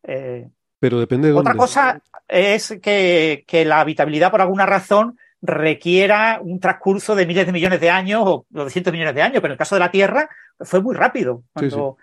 Eh, pero depende de dónde. Otra cosa es que, la habitabilidad, por alguna razón, requiera un transcurso de miles de millones de años o de cientos de millones de años, pero en el caso de la Tierra fue muy rápido. Cuando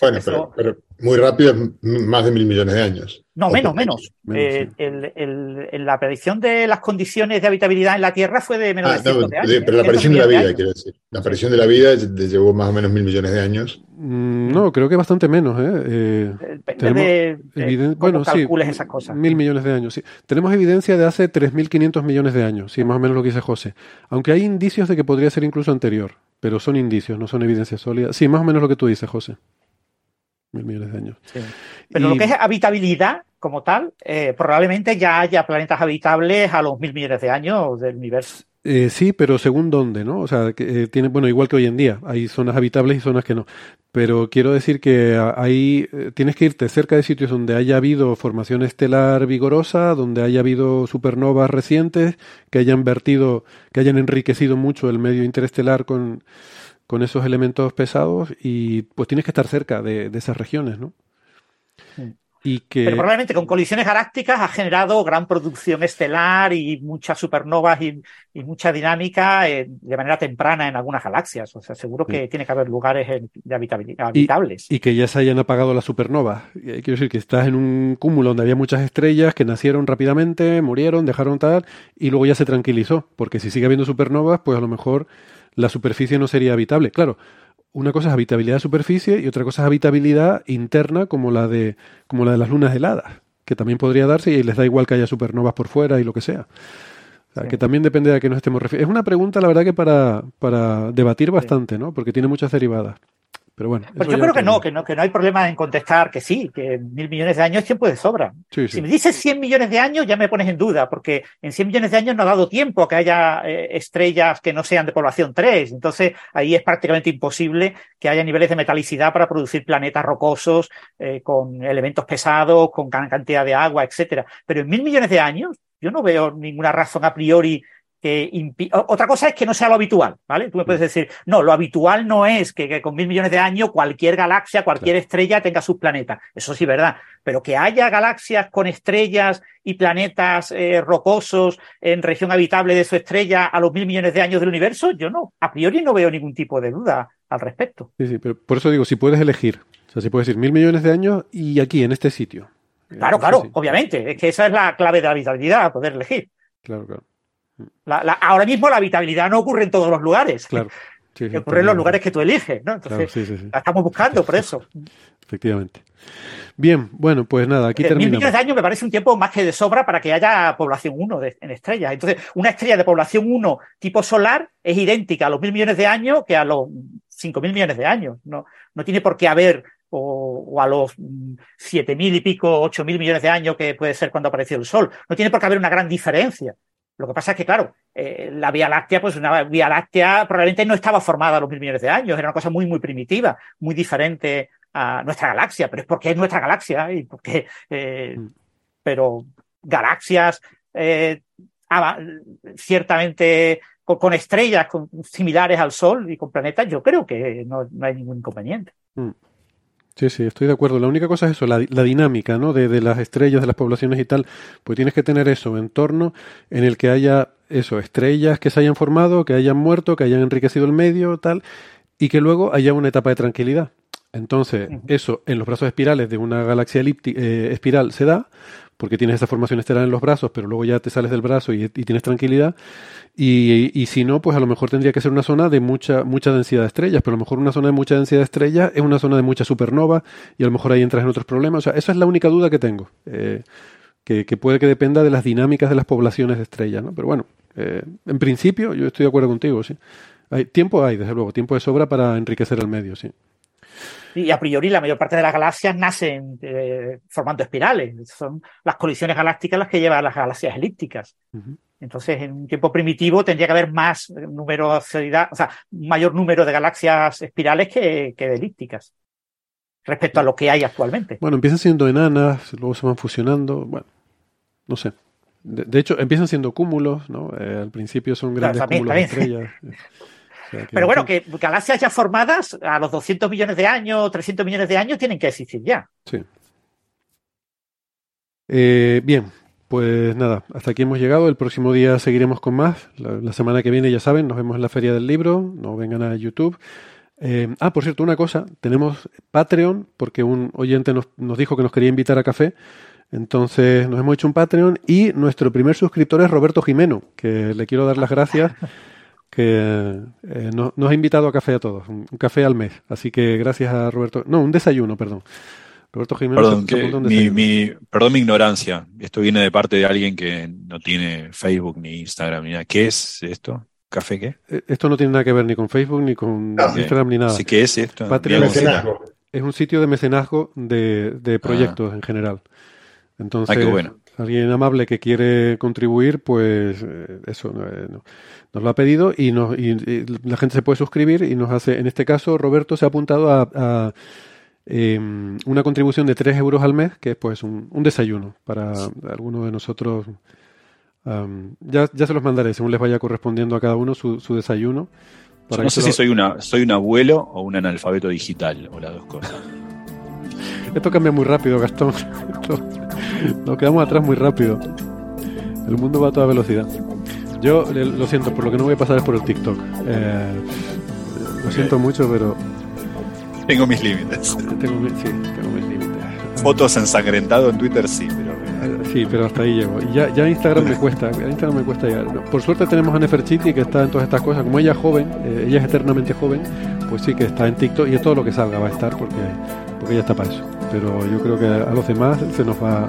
bueno, pero, muy rápido más de mil millones de años. No, menos, menos. Eh, el, la predicción de las condiciones de habitabilidad en la Tierra fue de menos ah, de años. pero la aparición de la vida, quiero decir. La aparición de la vida llevó más o menos mil millones de años. Mm, no, creo que bastante menos. ¿eh? eh, de, bueno, sí, esas cosas. Mil millones de años, sí. Tenemos evidencia de hace 3.500 millones de años, sí, más o menos lo que dice José. Aunque hay indicios de que podría ser incluso anterior, pero son indicios, no son evidencias sólidas. Sí, más o menos lo que tú dices, José mil millones de años. Pero lo que es habitabilidad como tal, eh, probablemente ya haya planetas habitables a los mil millones de años del universo. Eh, sí, pero según dónde, ¿no? O sea, que, eh, tiene, bueno, igual que hoy en día, hay zonas habitables y zonas que no. Pero quiero decir que ahí tienes que irte cerca de sitios donde haya habido formación estelar vigorosa, donde haya habido supernovas recientes, que hayan vertido, que hayan enriquecido mucho el medio interestelar con, con esos elementos pesados y pues tienes que estar cerca de, esas regiones, ¿no? Y que... Pero probablemente con colisiones galácticas ha generado gran producción estelar y muchas supernovas y, y mucha dinámica eh, de manera temprana en algunas galaxias. O sea, seguro que Sí. tiene que haber lugares en- de habitables. Y que ya se hayan apagado las supernovas. Eh, Quiero decir que estás en un cúmulo donde había muchas estrellas que nacieron rápidamente, murieron, dejaron tal, y luego ya se tranquilizó. Porque si sigue habiendo supernovas, pues a lo mejor la superficie no sería habitable. Claro, una cosa es habitabilidad de superficie y otra cosa es habitabilidad interna como la de, como la de las lunas heladas, que también podría darse y les da igual que haya supernovas por fuera y lo que sea. O sea, Sí. que también depende de a qué nos estemos refiriendo. Es una pregunta, la verdad, que para, para debatir bastante, ¿no? Porque tiene muchas derivadas. Pero bueno. Pues yo creo que no, que no, que no hay problema en contestar que sí, que mil millones de años es tiempo de sobra. Sí, Si me dices 100 millones de años, ya me pones en duda, porque en 100 millones de años no ha dado tiempo a que haya eh, estrellas que no sean de población 3. Entonces, ahí es prácticamente imposible que haya niveles de metalicidad para producir planetas rocosos eh, con elementos pesados, con gran cantidad de agua, etcétera. Pero en mil millones de años, yo no veo ninguna razón a priori que Otra cosa es que no sea lo habitual, ¿vale? Tú me puedes decir, no, lo habitual no es que, que con mil millones de años cualquier galaxia, cualquier estrella tenga sus planetas. Eso sí, verdad. Pero que haya galaxias con estrellas y planetas eh, rocosos en región habitable de su estrella a los mil millones de años del universo, yo no, a priori no veo ningún tipo de duda al respecto. Sí, sí, pero por eso digo, si puedes elegir, o sea, si puedes decir mil millones de años y aquí, en este sitio. Claro, Eh, claro, sí, obviamente. Es que esa es la clave de la habitabilidad, poder elegir. Claro, claro. La- la- ahora mismo la habitabilidad no ocurre en todos los lugares. claro. Sí, sí, ocurre en los lugares que tú eliges, ¿no? Entonces, sí, la estamos buscando por eso. efectivamente. Bien, bueno, pues nada, aquí Mil terminamos. millones de años me parece un tiempo más que de sobra para que haya población 1 de- en estrellas. Entonces, una estrella de población 1 tipo solar es idéntica a los mil millones de años que a los cinco mil millones de años. No, no tiene por qué haber, o, o a los mm, siete mil y pico, ocho mil millones de años que puede ser cuando apareció el Sol. No tiene por qué haber una gran diferencia. Lo que pasa es que, claro, eh, la Vía Láctea, pues una Vía Láctea probablemente no estaba formada a los mil millones de años, era una cosa muy, muy primitiva, muy diferente a nuestra galaxia, pero es porque es nuestra galaxia y porque, eh, Mm. pero galaxias eh, ciertamente con, con estrellas con- similares al Sol y con planetas, yo creo que no, no hay ningún inconveniente. Sí, sí, estoy de acuerdo. La única cosa es eso, la, la dinámica, ¿no? De, de las estrellas, de las poblaciones y tal. Pues tienes que tener eso, entorno en el que haya eso, estrellas que se hayan formado, que hayan muerto, que hayan enriquecido el medio, tal, y que luego haya una etapa de tranquilidad. Entonces, eso en los brazos espirales de una galaxia elíptica, espiral se da, porque tienes esa formación estelar en los brazos, pero luego ya te sales del brazo y, tienes tranquilidad. Y, si no, pues a lo mejor tendría que ser una zona de mucha, mucha densidad de estrellas, pero a lo mejor una zona de mucha densidad de estrellas es una zona de mucha supernova y a lo mejor ahí entras en otros problemas. O sea, esa es la única duda que tengo, eh, que, que puede que dependa de las dinámicas de las poblaciones de estrellas, ¿no? Pero bueno, eh, en principio yo estoy de acuerdo contigo, sí. Hay, tiempo hay, desde luego, tiempo de sobra para enriquecer el medio, sí. Y a priori la mayor parte de las galaxias nacen eh, formando espirales. Son las colisiones galácticas las que llevan a las galaxias elípticas. Entonces, en un tiempo primitivo tendría que haber más numerosidad, o sea, mayor número de galaxias espirales que, que de elípticas respecto a lo que hay actualmente. Bueno, empiezan siendo enanas, luego se van fusionando, bueno, no sé. De, de hecho, empiezan siendo cúmulos, ¿no? Eh, al principio son Claro, grandes también, cúmulos de estrellas. Sea, Pero bueno, que galaxias ya formadas a los 200 millones de años, 300 millones de años tienen que existir ya. Sí. Eh, bien, pues nada, hasta aquí hemos llegado. El próximo día seguiremos con más. La, la semana que viene, ya saben, nos vemos en la Feria del Libro. No vengan a YouTube. Eh, ah, por cierto, una cosa. Tenemos Patreon porque un oyente nos, nos dijo que nos quería invitar a café. Entonces nos hemos hecho un Patreon y nuestro primer suscriptor es Roberto Jimeno, que le quiero dar las gracias, que eh, no- nos ha invitado a café a todos, un, un café al mes. Así que gracias a Roberto, no, un desayuno, perdón. Roberto Jimeno Perdón, que un mi, perdón mi ignorancia. Esto viene de parte de alguien que no tiene Facebook ni Instagram ni nada. ¿Qué es esto? ¿Café qué? Eh, Esto no tiene nada que ver ni con Facebook, ni con No. Instagram, ni nada. Sí, ¿qué es esto? Patreon. Es un sitio de mecenazgo de, de proyectos en general. Entonces, Ah, qué bueno. Alguien amable que quiere contribuir, pues eh, eso eh, no- nos lo ha pedido y, nos, y- y la gente se puede suscribir y nos hace, en este caso, Roberto se ha apuntado a, a, em, una contribución de 3 euros al mes, que es pues un, un desayuno para alguno de nosotros. Ya, ya se los mandaré, según les vaya correspondiendo a cada uno su, su desayuno. Yo no sé si soy una soy un abuelo o un analfabeto digital o las dos cosas. esto cambia muy rápido, Gastón. nos quedamos atrás muy rápido. El mundo va a toda velocidad. Yo lo siento, por lo que no voy a pasar es por el TikTok. Eh, lo siento mucho, pero. Tengo mis límites. Tengo, sí, tengo mis límites. Fotos ensangrentado en Twitter, sí, pero. Eh, sí, pero hasta ahí llego. Y ya, ya Instagram me cuesta. Instagram me cuesta llegar. Por suerte tenemos a Neferchiti que está en todas estas cosas. Como ella es joven, eh, ella es eternamente joven, pues sí que está en TikTok y es todo lo que salga va a estar porque, porque ella está para eso. Pero yo creo que a los demás se nos va.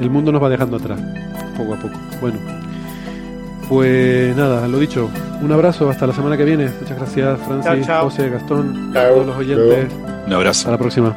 El mundo nos va dejando atrás, poco a poco. Bueno, pues nada, lo dicho. Un abrazo, hasta la semana que viene. Muchas gracias, Francis, José, Gastón, a todos los oyentes. Un abrazo. Hasta la próxima.